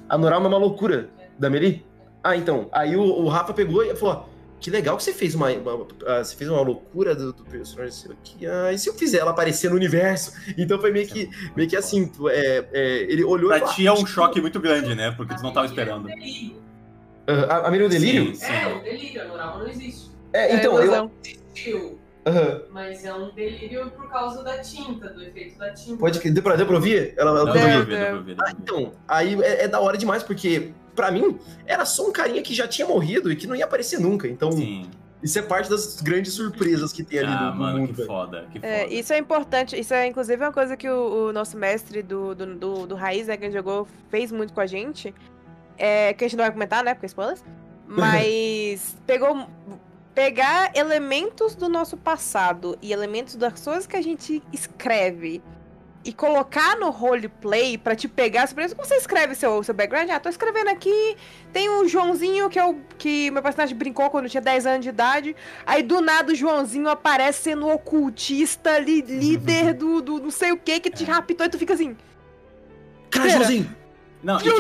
A Norama é uma loucura da Meli? Ah, então. Aí o, o Rafa pegou e falou: ó, que legal que você fez uma. uma- ah, você fez uma loucura do, do personagem aqui. Ah, e se eu fizer ela aparecer no universo? Então foi meio que, meio que assim, tu- é, é, ele olhou e Pra ti é um choque muito grande, né? Porque tu não tava esperando. É delírio. "Ah, a, a é um delírio? Sim, sim. É, o delírio, a Norama não existe. É, então, eu. ilusão. Existiu, Aham. mas é um delírio por causa da tinta, do efeito da tinta. pode que. Deu pra, deu pra ouvir? Ela, ela Não, deu pra ouvir? ver, deu deu pra Ah, então, aí é, é da hora demais, porque, pra mim, era só um carinha que já tinha morrido e que não ia aparecer nunca. Então, Sim. isso é parte das grandes surpresas que tem ali Ah, no, no mano, mundo. que foda, que foda. É, isso é importante, isso é inclusive uma coisa que o, o nosso mestre do, do, do, do Raiz, né, que a gente jogou, fez muito com a gente. É, que a gente não vai comentar, né, porque é spoilers. Mas pegou. Pegar elementos do nosso passado e elementos das coisas que a gente escreve e colocar no roleplay pra te pegar. Por exemplo, você escreve seu, seu background, ah, tô escrevendo aqui, tem o Joãozinho, que é o que meu personagem brincou quando eu tinha 10 anos de idade. Aí do nada o Joãozinho aparece sendo ocultista, li- líder do, do não sei o que, que te raptou e tu fica assim. Cara. Joãozinho! Não, e, tipo,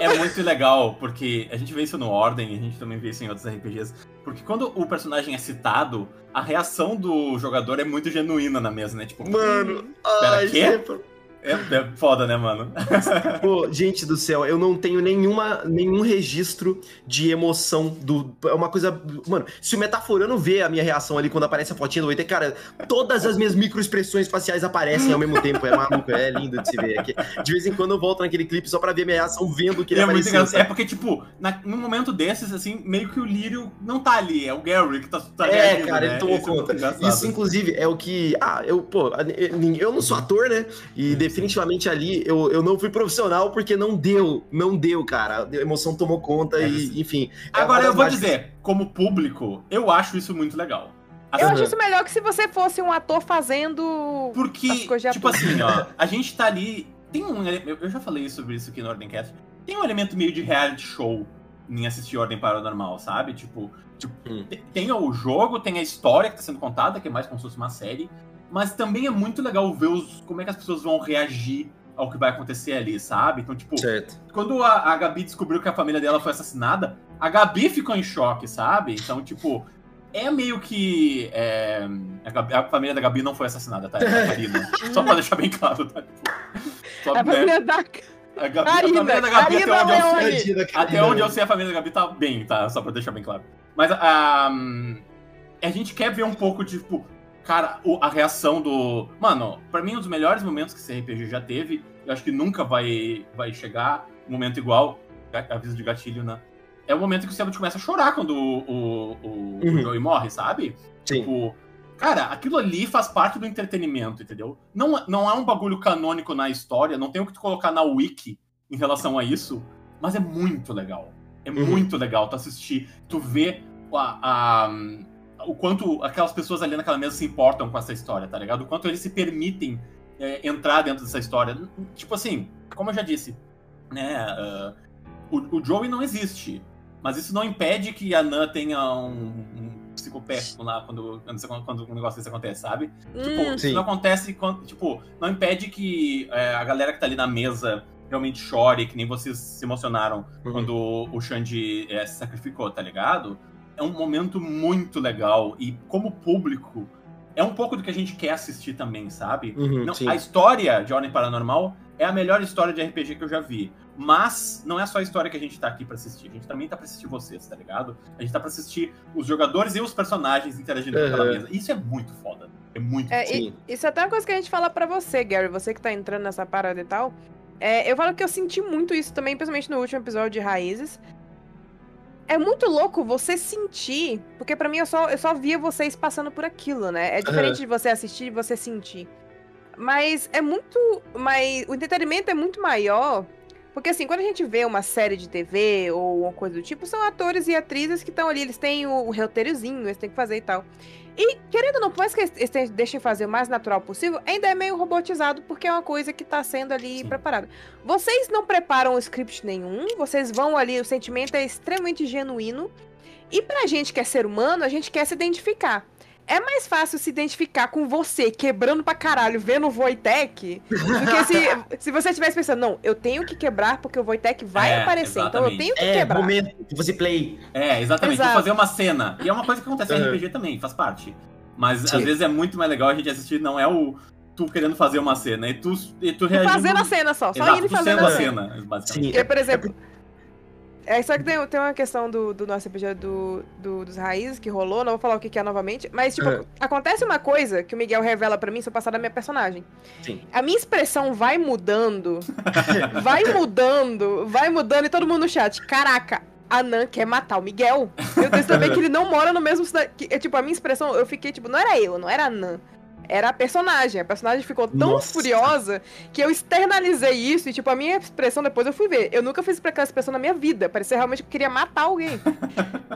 é muito legal, porque a gente vê isso no Ordem, a gente também vê isso em outros RPGs. Porque quando o personagem é citado, a reação do jogador é muito genuína na mesa, né? Tipo, Mano, Pera, ai, quê? sempre- é, é foda, né, mano? Pô, gente do céu, eu não tenho nenhuma, nenhum registro de emoção do. É uma coisa. Mano, se o metaforano vê a minha reação ali quando aparece a fotinha do 8, cara, todas as minhas microexpressões faciais aparecem ao mesmo tempo. É maluco, é lindo de se ver. É que, de vez em quando eu volto naquele clipe só pra ver minha reação vendo que ele é apareceu. É porque, tipo, na, num momento desses, assim, meio que o Lírio não tá ali, é o Gary que tá, tá É, reagindo, cara, né? ele tomou Isso é conta. engraçado. Isso, inclusive, é o que. Ah, eu, pô, eu não sou ator, né? E definitivamente ali eu, eu não fui profissional porque não deu, não deu, cara. A emoção tomou conta É e, enfim. é Agora, eu vou mágicas- dizer, como público, eu acho isso muito legal. Eu Aham. acho isso melhor que se você fosse um ator fazendo. Porque, tipo assim, ó, a gente tá ali. Tem um. Eu eu já falei sobre isso aqui no Ordemcast. Tem um elemento meio de reality show em assistir Ordem Paranormal, sabe? Tipo, tipo Hum. te- tem o jogo, tem a história que tá sendo contada, que é mais como se fosse uma série. Mas também é muito legal ver os, como é que as pessoas vão reagir ao que vai acontecer ali, sabe? Então, tipo, Certo. quando a, a Gabi descobriu que a família dela foi assassinada, a Gabi ficou em choque, sabe? Então, tipo, é meio que. é, a, Gabi- a família da Gabi não foi assassinada, tá? É a Karina. Só pra deixar bem claro, tá? Tipo, só, A né? família da. a, Gabi, a família da Gabi, até onde, eu sei, até onde eu sei, a família da Gabi tá bem, tá? Só pra deixar bem claro. Mas a, a gente quer ver um pouco, tipo, cara, o- a reação do. Mano, pra mim, um dos melhores momentos que esse RPG já teve, eu acho que nunca vai, vai chegar um momento igual, aviso de gatilho, né? É o momento que o Sebut começa a chorar quando o, o, o, o Uhum. Joey morre, sabe? Sim. Tipo, cara, aquilo ali faz parte do entretenimento, entendeu? Não, não é um bagulho canônico na história, não tem o que tu colocar na wiki em relação a isso, mas é muito legal. É Uhum. muito legal tu assistir, tu ver a, a- o quanto aquelas pessoas ali naquela mesa se importam com essa história, tá ligado? O quanto eles se permitem é, entrar dentro dessa história. Tipo assim, como eu já disse, né? ah, o, o Joey não existe, mas isso não impede que a Nan tenha um, um psicopético lá quando, quando, quando um negócio desse acontece, sabe? Tipo, Hum, isso Sim. não acontece quando. Tipo, não impede que é, a galera que tá ali na mesa realmente chore, que nem vocês se emocionaram Uhum. quando o Xande é, se sacrificou, tá ligado? É um momento muito legal e, como público, é um pouco do que a gente quer assistir também, sabe? Uhum, Não, a história de Ordem Paranormal é a melhor história de RPG que eu já vi. Mas não é só a história que a gente tá aqui pra assistir. A gente também tá pra assistir vocês, tá ligado? A gente tá pra assistir os jogadores e os personagens interagindo com aquela Uhum. mesa. Isso é muito foda. É muito É, foda. e- isso é até uma coisa que a gente fala pra você, Gary, você que tá entrando nessa parada e tal. É, eu falo que eu senti muito isso também, principalmente no último episódio de Raízes. É muito louco você sentir, porque pra mim eu só, eu só via vocês passando por aquilo, né? É diferente de você assistir e você sentir. Mas é muito. Mas o entretenimento é muito maior Porque assim, quando a gente vê uma série de TV ou uma coisa do tipo, são atores e atrizes que estão ali, eles têm o, o roteirozinho, eles têm que fazer e tal. E, querendo ou não, por mais que eles deixem fazer o mais natural possível, ainda é meio robotizado, porque é uma coisa que tá sendo ali Sim. preparada. Vocês não preparam script nenhum, vocês vão ali, o sentimento é extremamente genuíno. E pra gente que é ser humano, a gente quer se identificar. É mais fácil se identificar com você quebrando pra caralho, vendo o Voitec, do que se, se você estivesse pensando, não, eu tenho que quebrar porque o Voitec vai É, aparecer, então eu exatamente. tenho que É, quebrar. momento que você play. É, exatamente. Exato. Vou fazer uma cena. E é uma coisa que acontece em Uhum. RPG também, faz parte. Mas Sim. às vezes é muito mais legal a gente assistir, não é o tu querendo fazer uma cena, e tu, e tu reagindo... Fazendo a cena só, só Exato, fazendo a a cena. cena, basicamente. Sim, Porque, por exemplo. É só que tem, tem uma questão do, do nosso RPG do, do- dos raízes que rolou, não vou falar o que, que é novamente, mas, tipo, É. acontece uma coisa que o Miguel revela pra mim se eu passar da minha personagem. Sim. A minha expressão vai mudando, vai mudando, vai mudando, e todo mundo no chat, caraca, a Nan quer matar o Miguel. Eu tenho também que ele não mora no mesmo cidade. que- é, tipo, a minha expressão, eu fiquei, tipo, não era eu, não era a Nan. Era a personagem. A personagem ficou tão Nossa. furiosa que eu externalizei isso e, tipo, a minha expressão depois eu fui ver. Eu nunca fiz aquela expressão na minha vida. Parecia realmente que eu queria matar alguém.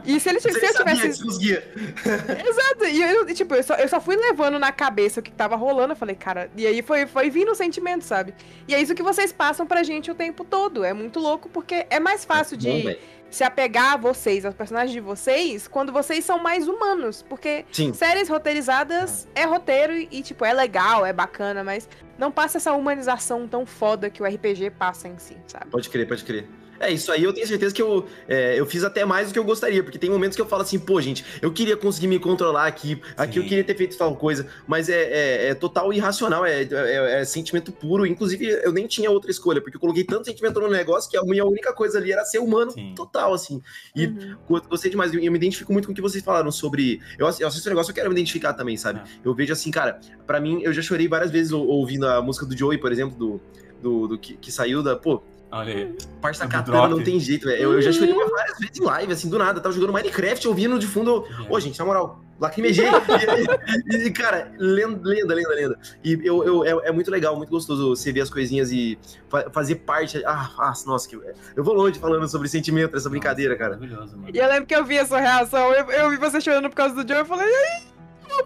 E se ele se eu tivesse. Exato. E eu, tipo, eu só, eu só fui levando na cabeça o que tava rolando. Eu falei, cara. E aí foi, foi vindo o sentimento, sabe? E é isso que vocês passam pra gente o tempo todo. É muito louco porque é mais fácil de Bom, velho. Se apegar a vocês, aos personagens de vocês, quando vocês são mais humanos. Porque Sim. séries roteirizadas é roteiro e, e, tipo, é legal, é bacana, mas não passa essa humanização tão foda que o RPG passa em si, sabe? Pode crer, pode crer. É, isso aí eu tenho certeza que eu, é, eu fiz até mais do que eu gostaria, porque tem momentos que eu falo assim, pô, gente, eu queria conseguir me controlar aqui, aqui eu Sim. queria ter feito tal coisa, mas é, é- é total irracional, é, é- é sentimento puro. Inclusive, eu nem tinha outra escolha, porque eu coloquei tanto sentimento no negócio que a minha única coisa ali era ser humano Sim. total, assim. E Uhum. Go- Gostei demais. Eu eu me identifico muito com o que vocês falaram sobre. Eu, eu assisto o negócio, eu quero me identificar também, sabe? É. Eu vejo assim, cara, pra mim, eu já chorei várias vezes ou- ouvindo a música do Joey, por exemplo, do. Do, do que, que saiu da. Pô, Olha aí. parça É katana drop. não tem jeito, velho. Eu, eu já chorei várias vezes em live, assim, do nada. Eu tava jogando Minecraft, ouvindo de fundo. eu- Ô, gente, na moral, lacrimejei. e, e, cara, lenda, lenda, lenda, lenda. E eu, eu, é, é muito legal, muito gostoso você ver as coisinhas e fa- fazer parte. Ah, ah, nossa, que. Eu vou longe falando sobre sentimento nessa brincadeira, cara. Maravilhoso, mano. E eu lembro que eu vi a sua reação, eu, eu vi você chorando por causa do Joe, eu falei,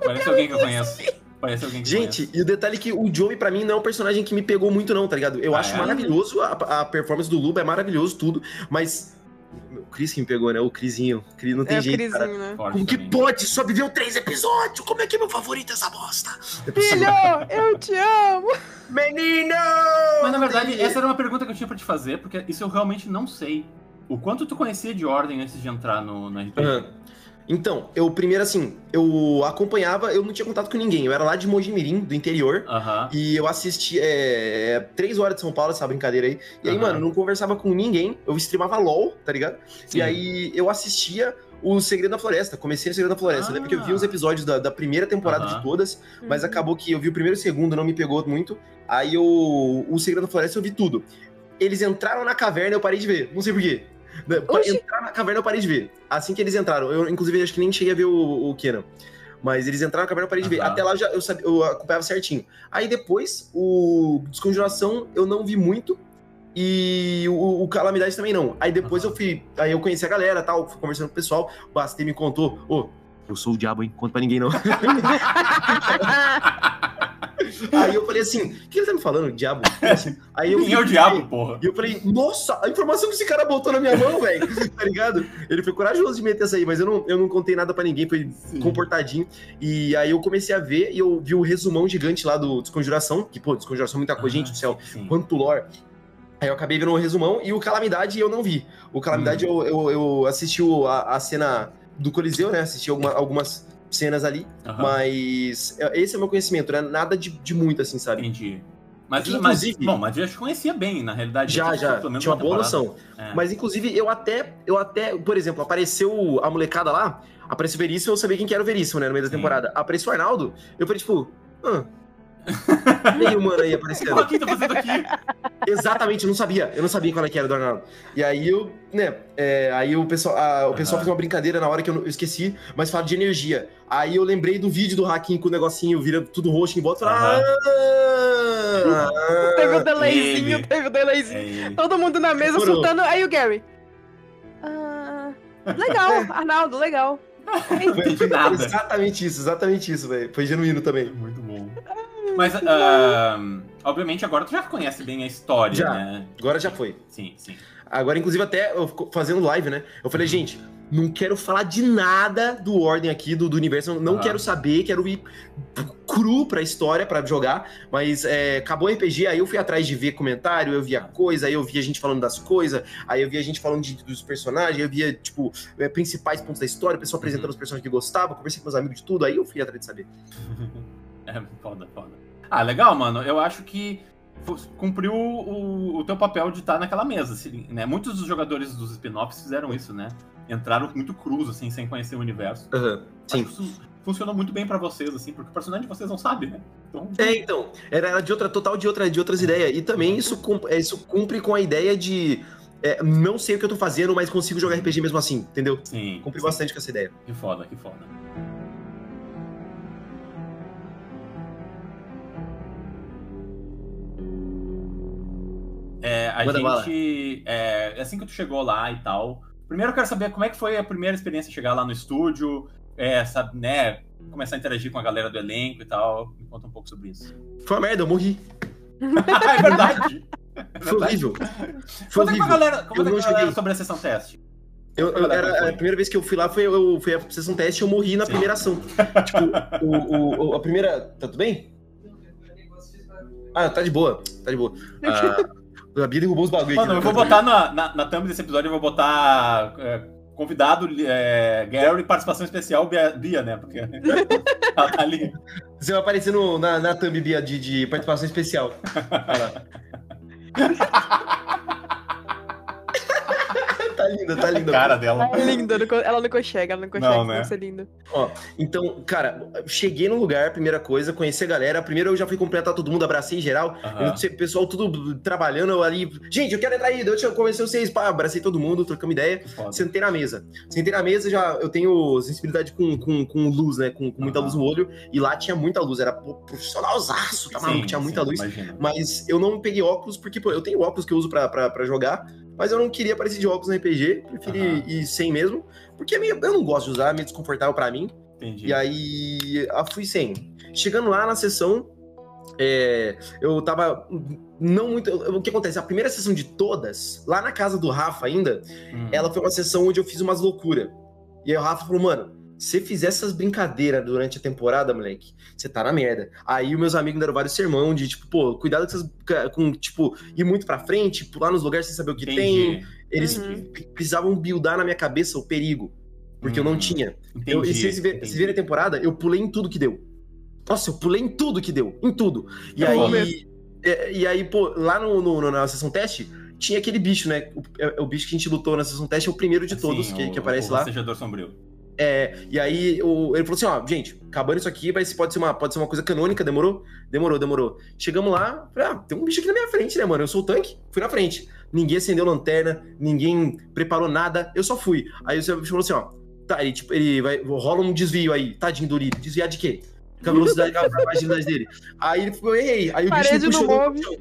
Parece alguém que eu conheço. Parece alguém que Gente, e o detalhe é que o Joey, pra mim, não é um personagem que me pegou muito, não, tá ligado? Eu Ah, acho é? maravilhoso a, a performance do Luba, é maravilhoso tudo, mas. O Chris que me pegou, né? O Crisinho. Cris não tem é o jeito, cara. Crisinho, né? Como que pode? Só viveu três episódios! Como é que é meu favorito essa bosta? Filho, eu te amo! Menino! Mas na verdade, essa era uma pergunta que eu tinha pra te fazer, porque isso eu realmente não sei. O quanto tu conhecia de ordem antes de entrar no, no RPG? Aham. Então, eu primeiro assim, eu acompanhava, eu não tinha contato com ninguém. Eu era lá de Mojimirim, do interior. E eu assisti é, é, três horas de São Paulo, essa brincadeira aí. E aí, mano, eu não conversava com ninguém. Eu streamava LOL, tá ligado? Sim. E aí eu assistia o Segredo da Floresta. Comecei no Segredo da Floresta. Eu lembro que eu vi Ah. uns episódios da, da primeira temporada Aham. de todas, mas Uhum. acabou que eu vi o primeiro e o segundo, não me pegou muito. Aí eu, o Segredo da Floresta eu vi tudo. Eles entraram na caverna, eu parei de ver. Não sei porquê. Oxi. Entrar na caverna, eu parei de ver. Assim que eles entraram. Eu, inclusive, acho que nem cheguei a ver o, o Kenan. Mas eles entraram na caverna, eu parei de ver. Até lá eu, já, eu, sabia, eu acompanhava certinho. Aí depois, o Desconjuração eu não vi muito. E o, o Calamidade também não. Aí depois Aham. eu fui. Aí eu conheci a galera tal, fui conversando com o pessoal. O Bastei me contou: Ô, eu sou o diabo, hein? Conta pra ninguém não. aí eu falei assim: o que ele tá me falando, diabo? Assim? Aí eu Quem é o diabo, porra? e eu falei, nossa, a informação que esse cara botou na minha mão, velho, tá ligado? Ele foi corajoso de meter essa aí, mas eu não, eu não contei nada pra ninguém, foi comportadinho. E aí eu comecei a ver e eu vi o resumão gigante lá do Desconjuração, que, pô, Desconjuração é muita coisa, gente do céu, Sim. quanto lore. Aí eu acabei vendo o resumão e o Calamidade eu não vi. O Calamidade eu, eu, eu assisti a, a cena do Coliseu, né? Assisti alguma- algumas cenas ali, Aham. mas é- esse é o meu conhecimento, né? Nada de, de muito, assim, sabe? Entendi. Mas, Que, mas, inclusive- bom, mas eu já te conhecia bem, na realidade. Já, já, tinha uma boa temporada. noção. É. Mas, inclusive, eu até, eu até, por exemplo, apareceu a molecada lá, apareceu o Veríssimo, eu sabia quem que era o Veríssimo, né, no meio da Sim. temporada. Apareceu o Arnaldo, eu falei, tipo, ah, Meio humano aí O aparecendo. que tá fazendo aqui? Exatamente, eu não sabia. Eu não sabia qual é que era do Arnaldo. E aí eu, né, é, aí o pessoal, a- o pessoal Aham. fez uma brincadeira na hora que eu, eu esqueci, mas fala de energia. Aí eu lembrei do vídeo do Hacking com o negocinho vira tudo roxo em volta. e falei, ah, Teve o delayzinho, ele. teve o delayzinho. É ele. Todo mundo na mesa Demorou. surtando. Aí o Gary. Ah, legal, Arnaldo, legal. Entendi nada. Exatamente isso, exatamente isso, velho. Foi genuíno também. Muito bom. Mas, ah, obviamente, agora tu já conhece bem a história, Já. né? Agora já foi. Sim, sim. Agora, inclusive, até eu fazendo live, né? Eu falei, gente, não quero falar de nada do Ordem aqui, do, do universo. Não quero saber, quero ir cru pra história, pra jogar. Mas é, acabou o RPG, aí eu fui atrás de ver comentário, eu via coisa, aí eu via gente falando das coisas, aí eu via gente falando de- dos personagens, eu via, tipo, é, principais pontos da história, o pessoal apresentando Uhum. os personagens que gostava, conversei com meus amigos de tudo, aí eu fui atrás de saber. É foda, foda. Ah, legal, mano. Eu acho que cumpriu o, o teu papel de estar naquela mesa, assim, né? Muitos dos jogadores dos spin-offs fizeram isso, né? Entraram muito cruz, assim, sem conhecer o universo. Aham, Sim. Acho que isso funcionou muito bem pra vocês, assim, porque o personagem de vocês não sabe, né? Então, É, então, era, de outra, total de, outra, de outras ideias. E também isso, cum- é, isso cumpre com a ideia de é, não sei o que eu tô fazendo, mas consigo jogar RPG mesmo assim, entendeu? sim. Cumpre sim. bastante com essa ideia. Que foda, que foda. É, a Manda gente. É, assim que tu chegou lá e tal. Primeiro eu quero saber como é que foi a primeira experiência chegar lá no estúdio, é, sabe, né? Começar a interagir com a galera do elenco e tal. Me conta um pouco sobre isso. Foi uma merda, eu morri. é verdade. É Foi horrível. Foi Conta aí pra horrível. galera, Eu conta não pra galera sobre a sessão teste. Eu, eu- era, a primeira vez que eu fui lá foi, eu, foi a sessão teste e eu morri na Sim. primeira ação. tipo, o, o- o- a primeira. Tá tudo bem? Ah, tá de boa. Tá de boa. Ah, a Bia derrubou os bagulho Mano, aqui. eu vou botar na, na, na thumb desse episódio, eu vou botar é, convidado é, Gary, participação especial Bia, Bia, né? Porque ela tá ali. Você vai aparecer no, na, na thumb, Bia, de, de participação especial. Tá linda, tá linda. Cara dela. É linda, ela não consegue, ela não consegue Não, né? ser linda. Ó, então, cara, cheguei no lugar, primeira coisa, conheci a galera. Primeiro eu já fui cumprimentar todo mundo, abracei em geral. Eu sei, pessoal tudo trabalhando, eu ali. Gente, eu quero entrar aí, deixa eu convencer vocês. Pá, abracei todo mundo, trocamos ideia. Foda. Sentei na mesa. Sentei na mesa, já eu tenho sensibilidade com, com, com luz, né? Com, com muita Aham. luz no olho. E lá tinha muita luz, era profissionalzaço, tá maluco? Tinha muita sim, luz. Imagina. Mas eu não peguei óculos, porque, pô, eu tenho óculos que eu uso pra, pra, pra jogar, mas eu não queria aparecer de óculos no RPG, preferi Aham. ir sem mesmo, porque eu não gosto de usar, é meio desconfortável pra mim. Entendi. E aí, eu fui sem. Chegando lá na sessão, é, eu tava não muito. O que acontece? A primeira sessão de todas, lá na casa do Rafa ainda, Hum. ela foi uma sessão onde eu fiz umas loucuras. E aí o Rafa falou, mano, você fizer essas brincadeiras durante a temporada, moleque, você tá na merda. Aí os meus amigos me deram vários sermão de, tipo, pô, cuidado com, essas, com tipo, ir muito pra frente, pular nos lugares sem saber o que tem. Entendi. Eles Uhum. precisavam buildar na minha cabeça o perigo. Porque eu não Hum, tinha. Entendi. Eu, e se vocês verem a temporada, eu pulei em tudo que deu. Nossa, eu pulei em tudo que deu. Em tudo. E É aí. é, e aí, pô, lá no, no- na sessão teste, tinha aquele bicho, né? O, é- o bicho que a gente lutou na sessão teste é o primeiro de todos Sim, que, o- que aparece o lá. Rastejador sombrio. É, e aí o- ele falou assim, ó, gente, acabando isso aqui, vai, pode, ser uma, pode ser uma coisa canônica, demorou? Demorou, demorou. Chegamos lá, falei, ah, tem um bicho aqui na minha frente, né, mano? Eu sou o tanque, fui na frente. Ninguém acendeu lanterna, ninguém preparou nada, eu só fui. Aí o bicho falou assim, ó, tá, ele, tipo, ele vai, rola um desvio aí, tadinho do Liro, desviar de quê? Com a velocidade, a agilidade dele. Aí ele ficou, ei, aí o bicho Parede me não puxou chão.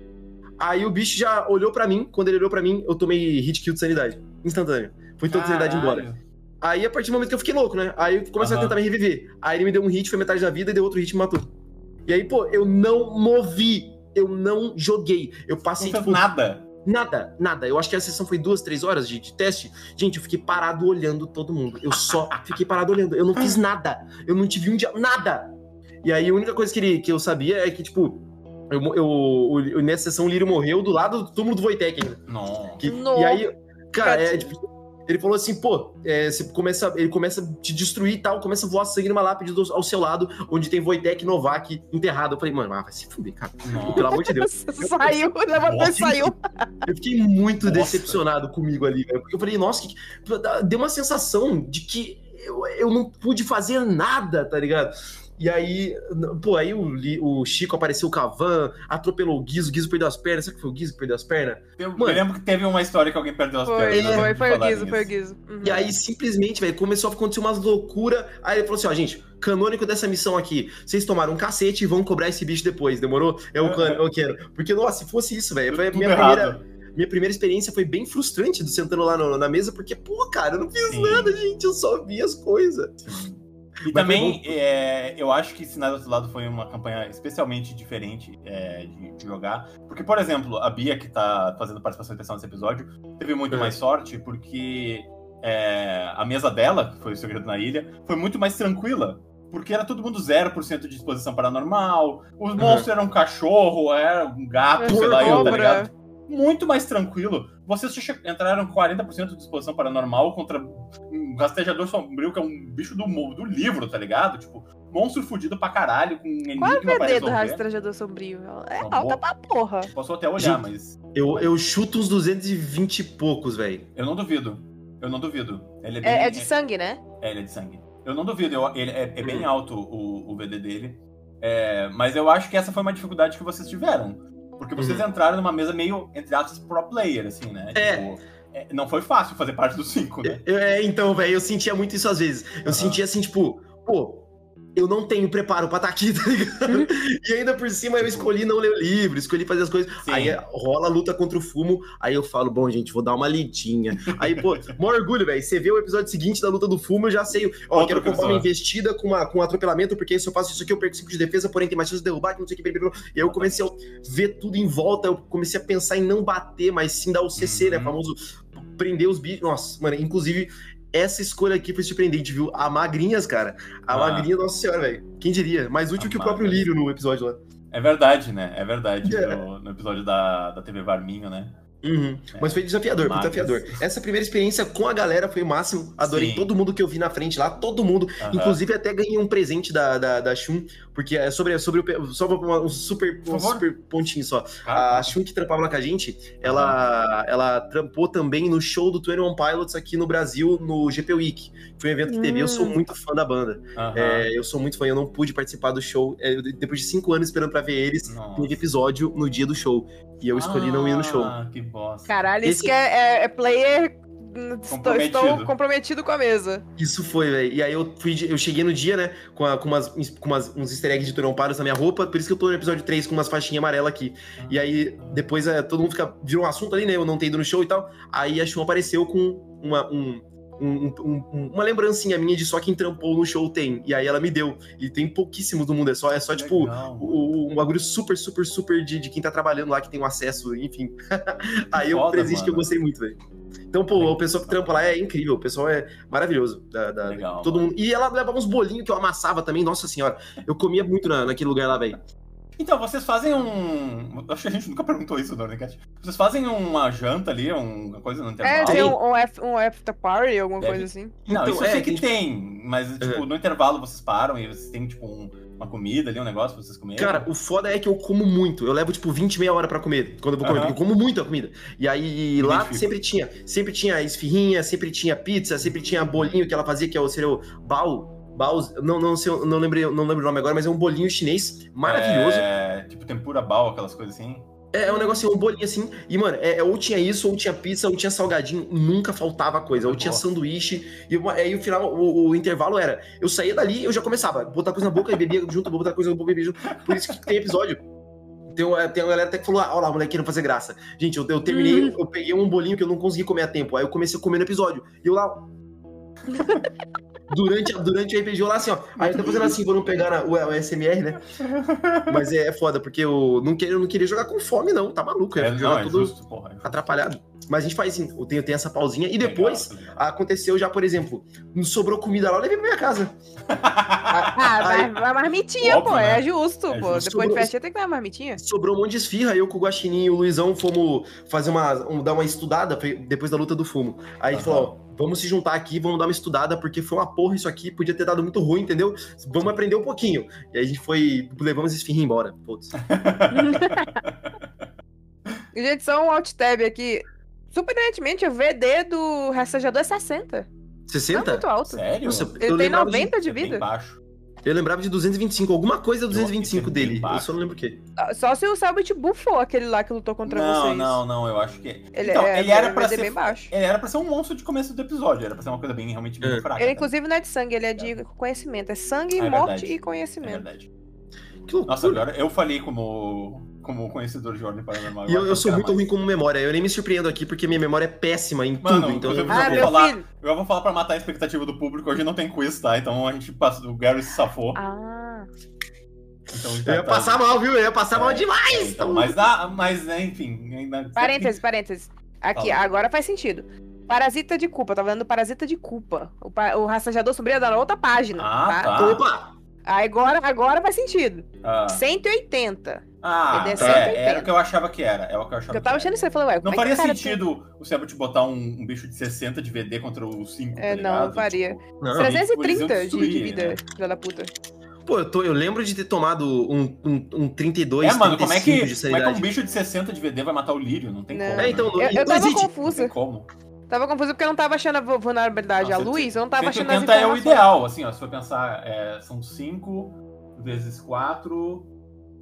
Aí o bicho já olhou pra mim, quando ele olhou pra mim, eu tomei hit kill de sanidade, instantâneo. Foi toda sanidade embora. Aí, a partir do momento que eu fiquei louco, né? Aí eu comecei a Aham. tentar me reviver. Aí ele me deu um hit, foi metade da vida, e deu outro hit e me matou. E aí, pô, eu não movi. Eu não joguei. Eu Não passei, fez tipo, nada. nada, nada. Eu acho que a sessão foi duas, três horas de, de teste. Gente, eu fiquei parado olhando todo mundo. Eu só fiquei parado olhando. Eu não fiz nada. Eu não tive um dia. Nada! E aí, a única coisa que, ele, que eu sabia é que, tipo, eu, eu, o- nessa sessão o Lírio morreu do lado do túmulo do Wojtek ainda. Não. Que- Nossa. E aí, cara, é, tipo, ele falou assim, pô, é, você começa, ele começa a te destruir e tal, começa a voar sangue numa lápide do- ao seu lado, onde tem Wojtek e Novak enterrado. Eu falei, mano, ah, vai se fuder, cara. Não. Pelo amor de Deus. Saiu, levantou e Nossa, saiu. Eu fiquei muito Nossa. decepcionado comigo ali, velho. Porque eu falei, nossa, que, que- deu uma sensação de que eu, eu não pude fazer nada, tá ligado? E aí, pô, aí o, o Chico apareceu com a van, atropelou o Guizo, o Guizo perdeu as pernas. Será que foi o Guizo que perdeu as pernas? Eu, Mano. eu lembro que teve uma história que alguém perdeu as Foi, pernas. foi, de foi o Guizo, foi o. Guizo. Uhum. E aí, simplesmente, velho, começou a acontecer umas loucuras. Aí ele falou assim: ó, gente, canônico dessa missão aqui, vocês tomaram um cacete e vão cobrar esse bicho depois, demorou? Eu, Uhum. eu quero. Porque, nossa, se fosse isso, velho, foi a minha errado. primeira, minha primeira experiência foi bem frustrante do sentando lá no- na mesa, porque, pô, cara, eu não fiz Sim. nada, gente, eu só vi as coisas. E Mas também, é, eu acho que Sinais do Outro Lado foi uma campanha especialmente diferente é, de, de jogar. Porque, por exemplo, a Bia, que tá fazendo participação especial nesse episódio, teve muito É. mais sorte, porque é, a mesa dela, que foi o Segredo na Ilha, foi muito mais tranquila. Porque era todo mundo 0% de exposição paranormal, os monstros eram um cachorro, era um gato, sei lá, eu, tá ligado? Muito mais tranquilo. Vocês entraram com 40% de exposição paranormal contra um rastejador sombrio, que é um bicho do, do livro, tá ligado? Tipo, monstro fudido pra caralho, com um enigma Qual é o VD do rastreador sombrio? É Tá alta pra porra. Posso até olhar, Gente, mas Eu, eu chuto uns 220 e poucos, velho. eu não duvido. Eu não duvido. Ele é, bem, É, é de sangue, né? é, ele é de sangue. Eu não duvido, eu- ele é, é bem alto o, o VD dele. É, mas eu acho que essa foi uma dificuldade que vocês tiveram. Porque vocês entraram numa mesa meio, entre aspas, pro player, assim, né? É. Tipo, é, não foi fácil fazer parte dos cinco, né? É, então, velho, eu sentia muito isso às vezes. Eu Aham. sentia assim, tipo, pô, eu não tenho preparo pra estar aqui, tá ligado? E ainda por cima eu escolhi não ler o livro, escolhi fazer as coisas. Sim. Aí rola a luta contra o fumo, aí eu falo, bom, gente, vou dar uma lidinha. Aí, pô, maior orgulho, velho. Você vê o episódio seguinte da luta do fumo, eu já sei. Ó, Outra quero comprar uma investida com, uma, com um atropelamento, porque se eu faço isso aqui, eu perco 5 de defesa, porém tem mais chance de derrubar, que não sei o que. E aí eu comecei a ver tudo em volta, eu comecei a pensar em não bater, mas sim dar o CC, né? Uhum. Famoso prender os bichos. Nossa, mano, inclusive. Essa escolha aqui foi surpreendente, viu? A Magrinhas, cara. A Ah. Magrinha, nossa senhora, velho. Quem diria? Mais útil A que o próprio. Lírio no episódio lá. É verdade, né? É verdade. É. No, no episódio da, da TV Varminho, né? Uhum. É. Mas foi desafiador, foi desafiador. Essa primeira experiência com a galera foi o máximo. Adorei Sim. todo mundo que eu vi na frente lá, todo mundo. Aham. Inclusive, até ganhei um presente da, da, da Shun, porque é sobre, sobre o. Só uma- um super, um super pontinho só. Cara, A Shun que trampava lá com a gente, ela, ela trampou também no show do 21 Pilots aqui no Brasil, no GP Week. Foi um evento que teve. Eu sou Hum. muito fã da banda. É, eu sou muito fã, eu não pude participar do show. É, depois de cinco anos esperando pra ver eles, Nossa. teve episódio no dia do show. E eu escolhi não ir no show. Ah, que bosta. Caralho, isso Esse- que é, é- é player. Estou, Comprometido. estou comprometido com a mesa. Isso foi, velho. E aí eu, fui, eu cheguei no dia, né, com, a- com, umas, com umas- uns easter eggs de Turão Paros na minha roupa, por isso que eu tô no episódio 3 com umas faixinhas amarelas aqui. E aí, depois é, todo mundo fica. Virou um assunto ali, né? Eu não ter ido no show e tal. Aí a Shun apareceu com uma, um, um- um- um- uma lembrancinha minha de só quem trampou no show tem. E aí ela me deu. E tem pouquíssimos no mundo, é só, é só tipo. O- o- Um bagulho super, super, super de, de quem tá trabalhando lá, que tem um acesso, enfim. aí é um presente que eu gostei muito, velho. Então, pô, o pessoal que trampa lá é incrível, o pessoal é maravilhoso. Da, da- Legal, todo mano. mundo. E ela levava uns bolinhos que eu amassava também, nossa senhora. Eu comia muito na, naquele lugar lá, velho. Então, vocês fazem um. Acho que a gente nunca perguntou isso no. Vocês fazem uma janta ali, uma coisa no É, intervalo? tem um, um, F- um after party, alguma Deve- coisa assim. Não, Então, isso eu é, sei que tem- tem, mas tipo, no intervalo vocês param e vocês têm, tipo, um- uma comida ali, um negócio pra vocês comerem. Cara, o foda é que eu como muito. Eu levo, tipo, 20, meia hora pra comer. Quando eu vou comer, porque eu como muita comida. E aí, lá identifico. sempre tinha. Sempre tinha esfirrinha, sempre tinha pizza, sempre tinha bolinho que ela fazia, que é o, seria o bao. Baos, não, não, sei, não, lembrei, não lembro o nome agora, mas é um bolinho chinês maravilhoso. É, tipo, tempura bal, aquelas coisas assim. É, é um negocinho, um bolinho assim. E, mano, é, é ou tinha isso, ou tinha pizza, ou tinha salgadinho. Nunca faltava coisa. Ou tinha sanduíche. E aí o final, o, o intervalo era. Eu saía dali eu já começava. Botar coisa na boca e bebia junto, botar coisa na boca e bebia junto. Por isso que tem episódio. Tem, uma- tem uma galera até que falou: ah, olha lá, moleque, não fazer graça. Gente, eu, eu terminei, eu peguei um bolinho que eu não consegui comer a tempo. Aí eu comecei a comer no episódio. E eu lá. Durante, durante o RPG eu lá assim, ó. Aí tô fazendo assim, vou não pegar na- o, o SMR, né? Mas é, é foda, porque eu não, queria, eu não queria jogar com fome, não. Tá maluco. É, É, não, é tudo justo, porra. é atrapalhado. Mas a gente faz sim. Eu tenho, tenho essa pausinha. E depois, Legal, legal. aconteceu já, por exemplo, não sobrou comida lá, eu levei pra minha casa. Ah, Aí- vai, vai marmitinha, Óbvio, pô. né? É justo, É pô. justo. Depois de Sobrou- festinha tem que dar uma marmitinha. Sobrou um monte de esfirra, eu com o Guaxinim e o Luizão fomos fazer uma, um- dar uma estudada depois da luta do fumo. Aí a gente falou, ó, vamos se juntar aqui, vamos dar uma estudada, porque foi uma porra isso aqui, podia ter dado muito ruim, entendeu? Vamos aprender um pouquinho. E aí a gente foi, levamos esfirra embora. Putz. Gente, só um alt tab aqui. Surpreendentemente, o VD do rastejador é 60. Não é 60? muito alto. Sério? Nossa, Ele tem lembrava 90 de É bem vida. baixo. Eu lembrava de 225, alguma coisa Eu acho que 225 é bem dele. Eu só não lembro o quê. Só se o Selbit bufou aquele lá que lutou contra não, vocês. não, não, eu acho que. Ele, então, é, ele era vai pra ser bem baixo. Ele era pra ser um monstro de começo do episódio, era pra ser uma coisa bem, realmente bem É. fraca. Ele, né? inclusive, não é de sangue, ele é de conhecimento. É sangue, Ah, é morte verdade. e É conhecimento. verdade. Que loucura. Nossa, agora eu falei como, como conhecedor de ordem paranormal. E eu, eu sou muito mais. ruim como memória. Eu nem me surpreendo aqui porque minha memória é péssima em Mano, tudo. Então eu inclusive, Ah, vou falar, filho. eu vou falar pra matar a expectativa do público, hoje não tem quiz, tá? Então a gente passa, o Gary se safou. Ah, Então, Eu ia passar mal, viu? Eu ia passar mal É, demais. Então, mas, dá, mas né, enfim. Ainda... parênteses, parênteses. Aqui, Fala. agora faz sentido. Parasita de culpa, tá vendo? Parasita de culpa. O, pa- o rastreador sombrio é da outra página. Ah, tá? tá. Opa! Agora, agora faz sentido. Ah, 180. ah é é, 180. era o que eu achava que era. É o que eu achava eu tava que era. achando isso eu falei, ué, Não é faria o cara sentido o Sebut botar um, um bicho de 60 de VD contra o 5, É, tá não, não faria. Tipo, Não, Treze- 330 de, destruir, de vida, né? filha da puta. Pô, eu, tô, eu lembro de ter tomado um, um, um 32, é, mano, como é, 35 que, como é que um bicho de 60 de VD vai matar o Lírio? Não tem Não. como. É, então, né? Eu, eu tava existe. Não confusa. tem como. Tava confusa porque eu não tava achando a vu- vulnerabilidade Não, à luz, eu não tava achando as 180 é o ideal, assim, ó. Se for pensar, é, são 5 vezes 4.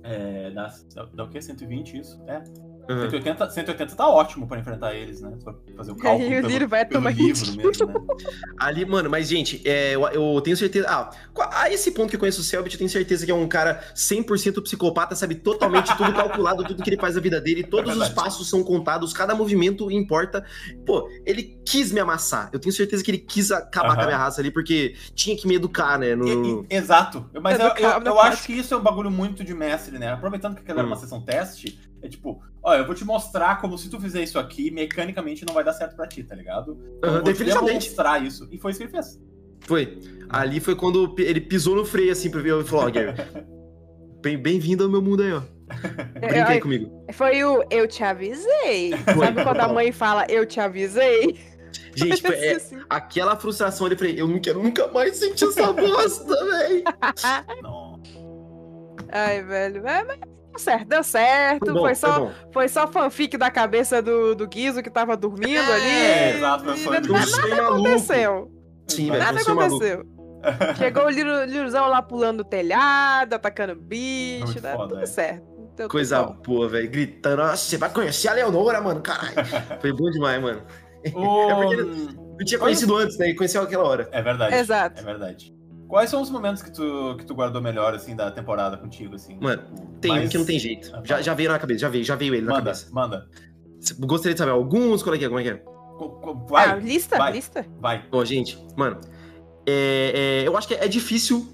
É, dá, dá, dá o quê? 120 isso? É. Uhum. 180, 180 tá ótimo pra enfrentar eles, né? For fazer o cálculo Aí o vai tomar livro mesmo, né? Ali, mano, mas, gente, é, eu, eu tenho certeza. Ah, a esse ponto que eu conheço o Selbit, eu tenho certeza que é um cara 100% psicopata, sabe totalmente tudo calculado, tudo que ele faz na vida dele, todos os verdade. passos são contados, cada movimento importa. Pô, ele quis me amassar. Eu tenho certeza que ele quis acabar Aham. com a minha raça ali, porque tinha que me educar, né? No... E- e- exato. Mas É eu, eu, eu acho que isso é um bagulho muito de mestre, né? Aproveitando que aquela era uma Hum. sessão teste, é tipo, ó, eu vou te mostrar como se tu fizer isso aqui, mecanicamente não vai dar certo pra ti, tá ligado? Aham, eu vou te definitivamente. demonstrar isso. E foi isso que ele fez. Foi. Ali foi quando ele pisou no freio, assim, pra ver o vlogger. Bem- Bem-vindo ao meu mundo aí, ó. Brinca aí É, comigo. Foi o eu te avisei. Foi, Sabe quando a mãe fala eu te avisei? Gente, foi- é, Assim. aquela frustração, eu falei, eu não quero nunca mais sentir essa bosta, velho. Não. Ai, velho. É, mas deu certo, deu certo. Foi bom, Foi, só, foi só fanfic da cabeça do, do Guizo que tava dormindo É, ali. exato, foi Nada, nada aconteceu. Sim, Nada foi maluco. aconteceu. Chegou o Liro- Lirozão lá pulando no telhado, atacando bicho, né? foda, tudo é. certo. Deu tudo Coisa bom. boa, velho. Gritando, nossa, você vai conhecer a Leonora, mano, caralho. Foi bom demais, mano. O- É porque Não tinha conhecido antes, né? E conheceu aquela hora. É verdade. Exato. É verdade. Quais são os momentos que tu, que tu guardou melhor, assim, da temporada contigo, assim? Mano, Tipo, Tem um mais- que não tem jeito. Ah, Já, fala. já veio na cabeça, já veio, já veio ele na Manda, cabeça. manda. Gostaria de saber alguns, qual é que é, como é que é? Vai, Ah, lista? vai. Lista? vai. Ó, gente, mano, é, é, eu acho que é difícil.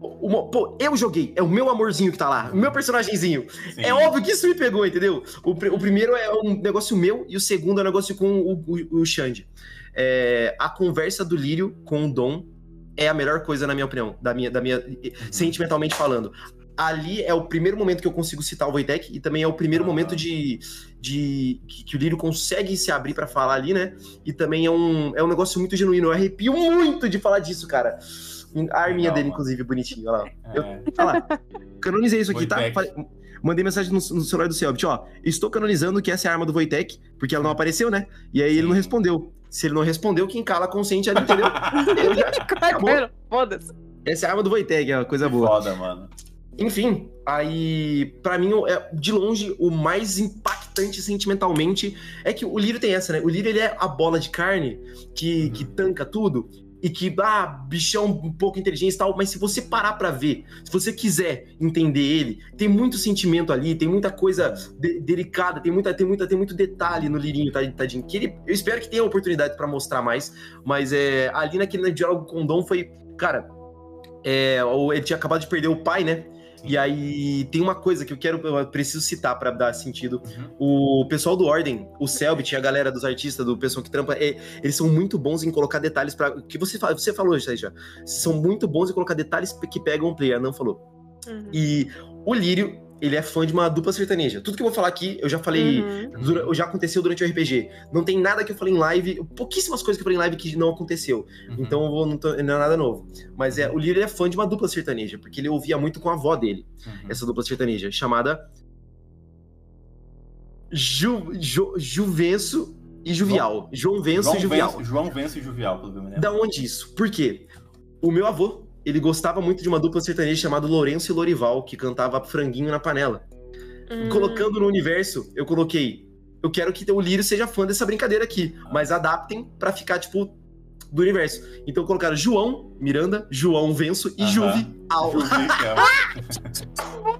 Uma- pô, eu joguei, é o meu amorzinho que tá lá, o meu personagemzinho. Sim. É óbvio que isso me pegou, entendeu? O, o primeiro é um negócio meu e o segundo é um negócio com o, o, o Xande. É, a conversa do Lírio com o Dom é a melhor coisa, na minha opinião, da minha, da minha Uhum. sentimentalmente falando. Ali é o primeiro momento que eu consigo citar o Wojtek e também é o primeiro Ah. momento de, de que, que o Lírio consegue se abrir pra falar ali, né? E também é um, é um negócio muito genuíno. Eu arrepio muito de falar disso, cara. A arminha Legal, dele, mano. inclusive, bonitinha, olha lá. Eu- É. Olha lá. Canonizei isso aqui, tá? Wojtek. Falei- Mandei mensagem no, no celular do Selbit, ó. Estou canonizando que essa é a arma do Wojtek, porque ela não apareceu, né? E aí ele não Sim. respondeu. Se ele não respondeu, quem cala consciente ali, entendeu? Já- Acabou. Foda-se. Essa é a arma do Wojtek, é uma coisa boa. Foda, mano. Enfim, aí, pra mim, é, de longe, o mais impactante sentimentalmente é que o Lírio tem essa, né? O Lírio, ele é a bola de carne que, Uhum. que tanca tudo e que, ah, bichão um pouco inteligente e tal, mas se você parar pra ver, se você quiser entender ele, tem muito sentimento ali, tem muita coisa de- delicada, tem, muita, tem, muita, tem muito detalhe no Lirinho, tá- tadinho, que ele, eu espero que tenha oportunidade pra mostrar mais, mas é, ali naquele diálogo com o Dom foi, cara, é, ele tinha acabado de perder o pai, né? E aí tem uma coisa que eu quero, eu preciso citar pra dar sentido. Uhum. O pessoal do Ordem, o Selbit, a galera dos artistas, do pessoal que trampa, é, eles são muito bons em colocar detalhes para que você fala, você falou isso aí já. São muito bons em colocar detalhes que pegam o player, não falou. Uhum. E o Lírio, ele é fã de uma dupla sertaneja. Tudo que eu vou falar aqui, eu já falei, Uhum. já aconteceu durante o RPG. Não tem nada que eu falei em live, pouquíssimas coisas que eu falei em live que não aconteceu. Uhum. Então eu vou, não, tô- não é nada novo. Mas é, o Lírio ele é fã de uma dupla sertaneja, porque ele ouvia muito com a avó dele Uhum. essa dupla sertaneja, chamada Ju, Ju, Juvenço e Jovial. João Venço João e Jovial. Vence, João Vence e Jovial, pelo que eu me lembro. Da onde isso? Por quê? O meu avô ele gostava muito de uma dupla sertaneja chamada Lourenço e Lorival, que cantava franguinho na panela. Hum. Colocando no universo, eu coloquei. Eu quero que o Lírio seja fã dessa brincadeira aqui, mas adaptem pra ficar, tipo, do universo. Então colocaram João Miranda, João Venço e Aham. Juvi Al. Juvi, que é-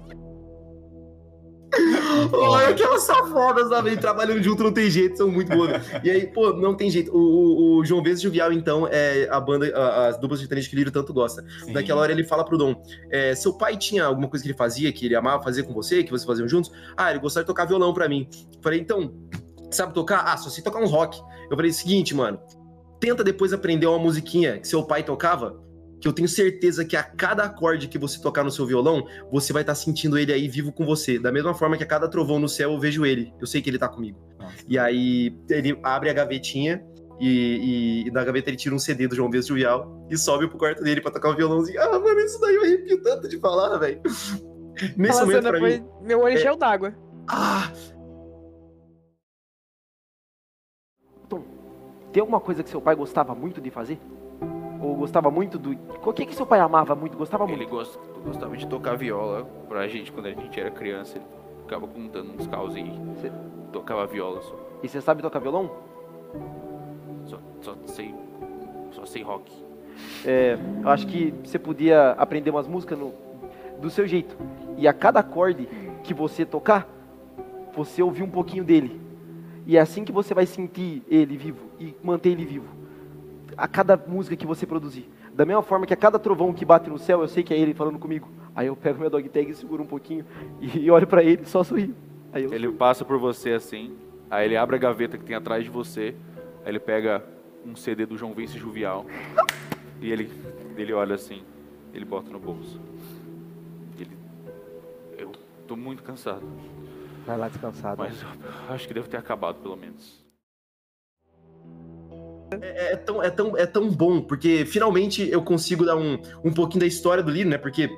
Olha aquelas safodas, sabe? Trabalhando junto não tem jeito, são muito boas. E aí, pô, não tem jeito. O, o- o João e Juvial, então, é a banda, a- as duplas sertanejas que o Lírio tanto gosta. Sim. Naquela hora ele fala pro Dom: é, seu pai tinha alguma coisa que ele fazia, que ele amava fazer com você, que vocês faziam juntos? Ah, ele gostava de tocar violão pra mim. Falei, então, sabe tocar? Ah, só sei tocar um rock. Eu falei, seguinte, mano, tenta depois aprender uma musiquinha que seu pai tocava, que eu tenho certeza que a cada acorde que você tocar no seu violão, você vai estar sentindo ele aí vivo com você. Da mesma forma que a cada trovão no céu eu vejo ele. Eu sei que ele tá comigo. Nossa. E aí ele abre a gavetinha e, e, e da gaveta ele tira um CD do João Vez Jovial e sobe pro quarto dele pra tocar o violãozinho. Ah, mano, isso daí eu arrepio tanto de falar, velho. Nesse momento, pra foi... mim. Meu olho é- encheu d'água. Ah, Tem alguma coisa que seu pai gostava muito de fazer? Ou gostava muito do. O que que seu pai amava muito? Gostava muito? Ele gost- gostava de tocar viola pra gente quando a gente era criança. Ele ficava contando uns caos e Cê- tocava viola só. E você sabe tocar violão? Só, só sei. Só sei rock. É, eu acho que você podia aprender umas músicas no- do seu jeito. E a cada acorde que você tocar, você ouvir um pouquinho dele. E é assim que você vai sentir ele vivo e manter ele vivo. A cada música que você produzir. Da mesma forma que a cada trovão que bate no céu, eu sei que é ele falando comigo. Aí eu pego meu dog tag e seguro um pouquinho e olho pra ele e só sorrio. Aí eu Ele passa por você assim, aí ele abre a gaveta que tem atrás de você, aí ele pega um CD do João Vince Juvial e ele, ele olha assim, ele bota no bolso. Ele, eu tô muito cansado, vai lá descansado. mas eu acho que devo ter acabado pelo menos. É, é tão, é, tão, é tão bom, porque finalmente eu consigo dar um, um pouquinho da história do Lírio, né? Porque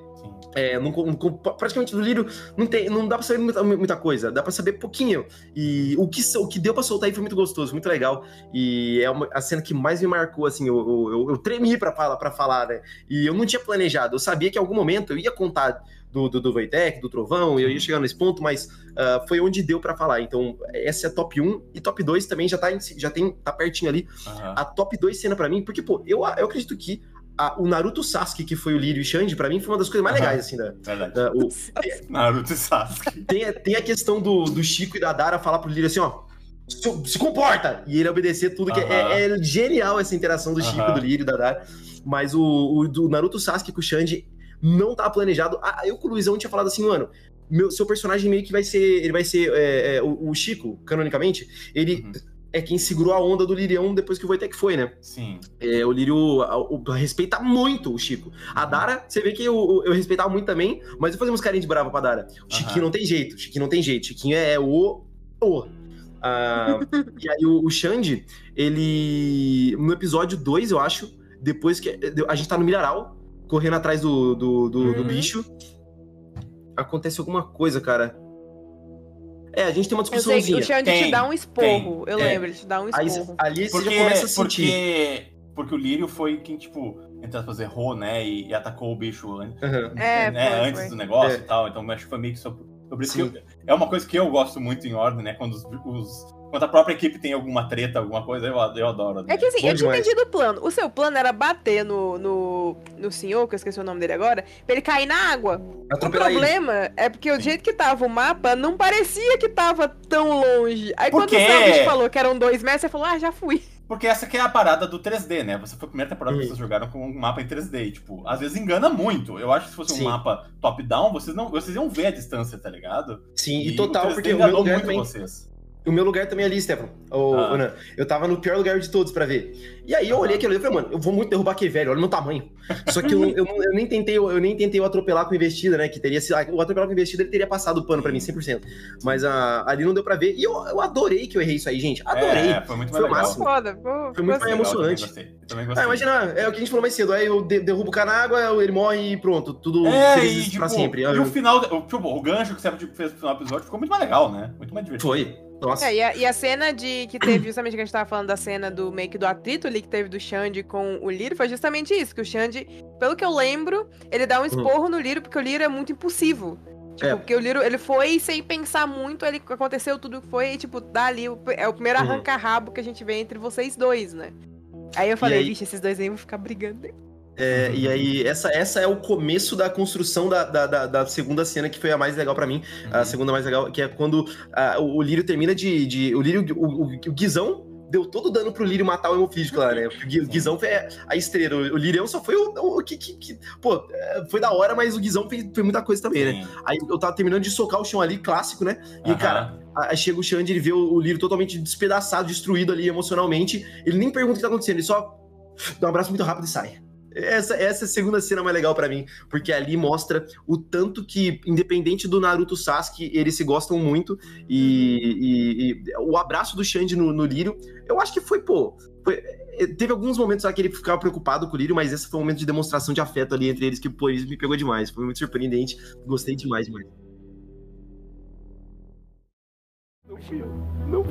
é, não- não- praticamente do Lírio não, tem, não dá pra saber muita, muita coisa, dá pra saber pouquinho. E o que, o que deu pra soltar aí foi muito gostoso, muito legal. E é uma, a cena que mais me marcou, assim, eu, eu, eu- eu tremi pra, pra falar, né? E eu não tinha planejado, eu sabia que em algum momento eu ia contar do, do, do Wojtek, do Trovão, eu ia chegar nesse ponto, mas ah, foi onde deu pra falar. Então, essa é top 1 e top 2 também já tá, em- já tem, tá pertinho ali. Aham. A top 2 cena pra mim, porque, pô, eu, eu acredito que a- o Naruto Sasuke, que foi o Lírio e Xande, pra mim foi uma das coisas mais legais, assim, da, Verdade. da- o- Naruto e Sasuke. tem, tem a questão do, do Chico e da Dara falar pro Lírio assim, ó. Se, se comporta! E ele obedecer tudo, que é, Aham. é genial essa interação do Chico, Aham. do Lírio e da Dara. Mas o, o do Naruto Sasuke com o Xande não tava planejado. Ah, eu com o Luizão tinha falado assim, mano. Meu, seu personagem meio que vai ser. Ele vai ser. é, é, o, o Chico, canonicamente, ele Uhum. é quem segurou a onda do Lirião depois que o Wojtek foi, né? Sim. É, o Lírio a- o- respeita muito o Chico. A Dara, você vê que eu, eu respeitava muito também, mas eu fazia uns carinhos de brava pra Dara. O Chiquinho Aham. não tem jeito, o Chiquinho não tem jeito. O Chiquinho é o. o. Ah, e aí o, o Xande, ele. No episódio 2, eu acho, depois que. A gente tá no milharal, correndo atrás do, do, do- do Uhum. bicho. Acontece alguma coisa, cara. É, a gente tem uma Eu sei discussãozinha. o Xande Tem, te dá um esporro. Eu tem. lembro, ele te dá um Aí, esporro. ali você Porque, já começa a sentir. porque, porque o Lírio foi quem, tipo, entre aspas, errou, né? E, e atacou o bicho Aham. É, né, foi, antes foi. do negócio É. e tal. Então acho que foi meio que sobre, sobre isso. É uma coisa que eu gosto muito em ordem, né? Quando os, os- quando a própria equipe tem alguma treta, alguma coisa, eu, eu adoro. né? É que assim, Bom eu tinha entendido o plano. O seu plano era bater no, no, no senhor, que eu esqueci o nome dele agora, pra ele cair na água. O Atropelar ele. problema é porque o jeito que tava o mapa não parecia que tava tão longe. Aí Por quando quê? o Selbit falou que eram dois metros, você falou, ah, já fui. Porque essa que é a parada do 3D, né? Você foi a primeira temporada que Uhum. vocês jogaram com um mapa em 3D. E, tipo, às vezes engana muito. Eu acho que se fosse Sim. um mapa top-down, vocês não. Vocês iam ver a distância, tá ligado? Sim, e, total, o 3D porque o meu enganou muito também. vocês. O meu lugar também é ali, Stefano. Ô, Ah. eu tava no pior lugar de todos pra ver. E aí eu olhei aquilo ali e falei, mano, eu vou muito derrubar aquele velho, olha o meu tamanho. Só que eu, eu, eu nem tentei, eu nem tentei o atropelar com investida, né? Que teria sido. O atropelar com investida ele teria passado o pano pra mim, 100%. Mas ah, ali não deu pra ver. E eu, eu adorei que eu errei isso aí, gente. Adorei. É, foi muito Foi mais legal. Foda, pô, Foi muito mais assim. Emocionante. Eu também gostei. Eu também Ah, gostei. imagina, é o que a gente falou mais cedo. Aí eu de- derrubo o cara na água, ele morre e pronto. Tudo É, feliz e, tipo, pra sempre. e Ah, o final, o, tipo, o gancho que você fez no final do episódio ficou muito mais legal, né? Muito mais divertido. Foi. Nossa. É, e, a, e a cena de que teve, justamente que a gente tava falando da cena do meio que do atrito ali que teve do Xande com o Liro, foi justamente isso, que o Xande, pelo que eu lembro, ele dá um esporro no Liro, porque o Liro é muito impulsivo. Tipo, É. porque o Liro, ele foi sem pensar muito, ele aconteceu tudo que foi, e, tipo, dali, é o primeiro Uhum. arranca-rabo que a gente vê entre vocês dois, né? Aí eu falei, aí- vixe, esses dois aí vão ficar brigando. É, e aí, essa, essa é o começo da construção da, da, da- da segunda cena, que foi a mais legal pra mim. A segunda mais legal, que é quando ah, o, o Lírio termina de. de- o Lírio, o, o, o Guizão deu todo o dano pro Lírio matar o hemofísico lá, né? Porque o Gui- o Guizão foi a estrela. O, o Lírio só foi o, o que, que, que- Pô, é, foi da hora, mas o Guizão fez, fez muita coisa também, né? Sim. Aí eu tava terminando de socar o chão ali, clássico, né? E, Aham. cara, Aí chega o Xande, ele vê o, o Lírio totalmente despedaçado, destruído ali emocionalmente. Ele nem pergunta o que tá acontecendo, ele só dá um abraço muito rápido e sai. Essa, essa é segunda cena mais legal pra mim, porque ali mostra o tanto que, independente do Naruto Sasuke, eles se gostam muito. E, e- e o abraço do Xande no, no Lírio, eu acho que foi, pô. foi- eh, teve alguns momentos lá que ele ficava preocupado com o Lírio, mas esse foi um momento de demonstração de afeto ali entre eles, que, pô, isso me pegou demais. Foi muito surpreendente. Gostei demais, demais.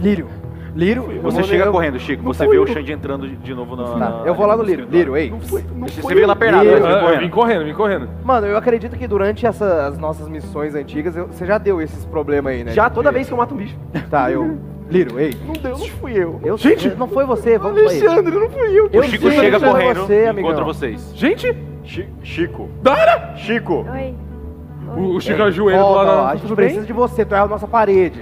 Lírio. Lírio. Você chega eu- correndo, Chico. não Você vê eu. o Xande entrando de, novo na. Tá, na- eu vou lá no na- Lírio. Lírio, ei. Você você veio na pernada, Lírio. né? Ah, eu correndo. vim correndo, vim correndo. Mano, eu acredito que durante essa- as nossas missões antigas, eu- você já deu esses problemas aí, né? Já toda vez que eu mato um bicho. Tá, eu. Lírio, ei. Não deu, não fui eu. Eu, Gente! Não foi você, vamos lá. Alexandre, não fui eu. O Chico chega Alexandre, correndo você, amigão. encontra vocês. Gente, Chi- Chico. Dara! Chico. Oi. O, o Chico ajoelha do Volta, lado ó, da... a gente precisa de você, tu é a nossa parede.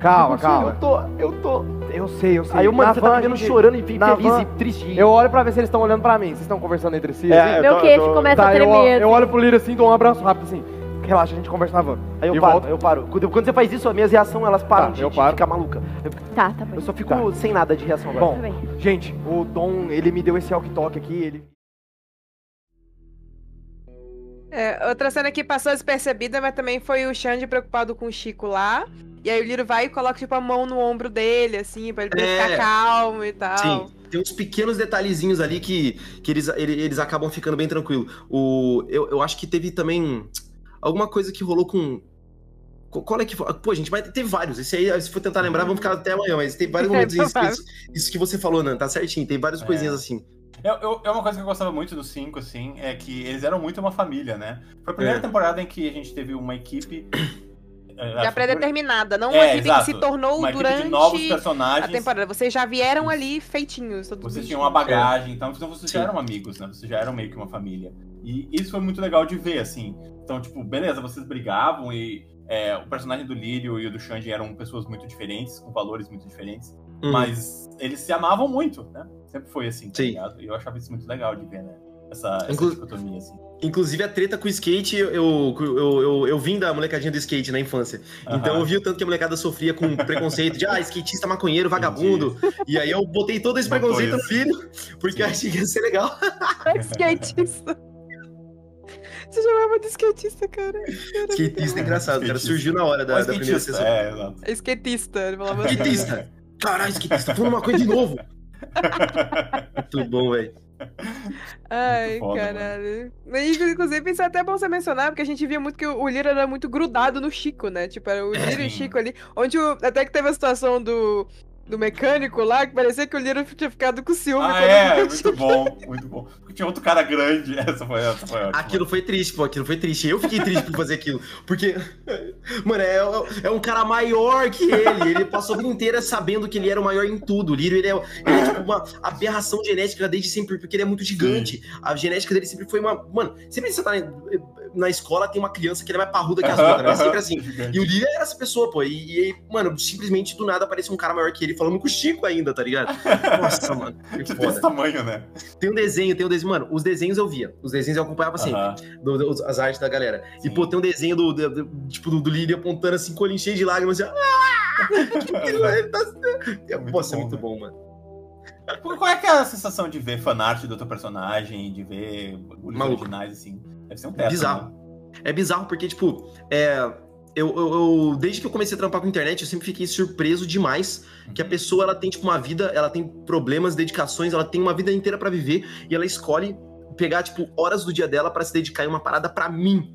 Calma, calma. Eu tô, eu tô. Eu sei, eu sei. Aí, mano, Na você tá me vendo gente- chorando e feliz van- e triste. Eu olho pra ver se eles estão olhando pra mim. Vocês estão conversando entre si? É, assim? eu Meu tô- queixo eu tô- começa Tá, a eu, tremer. eu olho pro Lírio assim, dou um abraço rápido assim. Relaxa, a gente conversa na van. Aí eu E paro, volto. eu paro. Quando, você faz isso, as minhas reações elas param Tá, de, eu de paro. ficar maluca. Eu, Tá, tá bom. eu só fico Tá. sem nada de reação agora. Bom, Tá gente, o Dom, ele me deu esse walkie-talkie aqui, ele... É, outra cena que passou despercebida, mas também foi o Xande preocupado com o Chico lá. E aí o Liro vai e coloca, tipo, a mão no ombro dele, assim, pra ele poder É. ficar calmo e tal. Sim, tem uns pequenos detalhezinhos ali que, que eles, ele- eles acabam ficando bem tranquilo. O, eu, eu acho que teve também alguma coisa que rolou com. co- Qual é que foi? Pô, gente, mas teve vários. Esse aí, se for tentar lembrar, vamos ficar até amanhã, mas tem vários É, momentos. isso, provável. isso, isso que você falou, Nan, tá certinho. Tem várias É. coisinhas assim. Eu, eu- é uma coisa que eu gostava muito dos cinco, assim, é que eles eram muito uma família, né? Foi a primeira É. temporada em que a gente teve uma equipe. É, Já foi- pré-determinada, não É, uma equipe exato. que se tornou uma durante de novos a personagens. temporada. Vocês já vieram ali feitinhos. todos Vocês tinham uma bagagem, então, então vocês já Sim. eram amigos, né? Vocês já eram meio que uma família. E isso foi muito legal de ver, assim. Então, tipo, beleza, vocês brigavam e é, o personagem do Lírio e o do Shanji eram pessoas muito diferentes, com valores muito diferentes. Hum. Mas eles se amavam muito, né? Sempre foi assim, tá Sim. ligado? E eu achava isso muito legal de ver, né? Essa, essa Inclu- dicotomia, assim. Inclusive, a treta com o skate, eu, eu, eu, eu, vim da molecadinha do skate na infância. Então eu vi o tanto que a molecada sofria com preconceito de, ah, skatista maconheiro, vagabundo. E aí eu botei todo esse Botou preconceito no filho, porque eu achei que ia ser legal. Skatista. Você chamava de skatista, cara. Skatista é engraçado, cara. Surgiu na hora da, primeira sessão. É, exato. É skatista. Ele falava assim. Skatista! Caralho, skatista, falando uma coisa de novo. Muito bom, velho. Ai, foda, caralho. E, Inclusive, isso é até bom você mencionar, porque a gente via muito que o Liro era muito grudado no Chico, né? Tipo, era o Liro e o. Chico ali. Onde o- até que teve a situação do, do mecânico lá, que parecia que o Liro tinha ficado com ciúme. Ah, quando é, muito bom, muito bom. Porque tinha outro cara grande. Essa foi, essa foi ótima. Aquilo foi triste, pô. Aquilo foi triste. Eu fiquei triste por fazer aquilo. Porque, mano, é, é um cara maior que ele. Ele passou a vida inteira sabendo que ele era o maior em tudo. O Lírio, ele é, ele é tipo uma aberração genética desde sempre, porque ele é muito gigante. A genética dele sempre foi uma. Mano, sempre que você tá na, escola, tem uma criança que ele é mais parruda que as outras, né? É sempre assim. E o Lírio era essa pessoa, pô. E, e, mano, simplesmente do nada apareceu um cara maior que ele, falando com o Chico ainda, tá ligado? Nossa, mano, que Desse foda. tamanho, né? Tem um desenho, tem um desenho. Mano, os desenhos eu via. Os desenhos eu acompanhava sempre. Do- do- as artes da galera. E, Sim. pô, tem um desenho do, do- tipo, do, do Lírio apontando assim, com o cheio de lágrimas, assim, ah! Ele tá- É, Muito Nossa, é bom, muito né? bom, mano. Qual é é a sensação de ver fanart do teu personagem, de ver originais, assim? Deve ser um teto, Bizarro. né? É bizarro porque, tipo, é, eu, eu- eu- desde que eu comecei a trampar com internet, eu sempre fiquei surpreso demais que a pessoa, ela tem, tipo, uma vida, ela tem problemas, dedicações, ela tem uma vida inteira pra viver e ela escolhe pegar, tipo, horas do dia dela pra se dedicar em uma parada pra mim.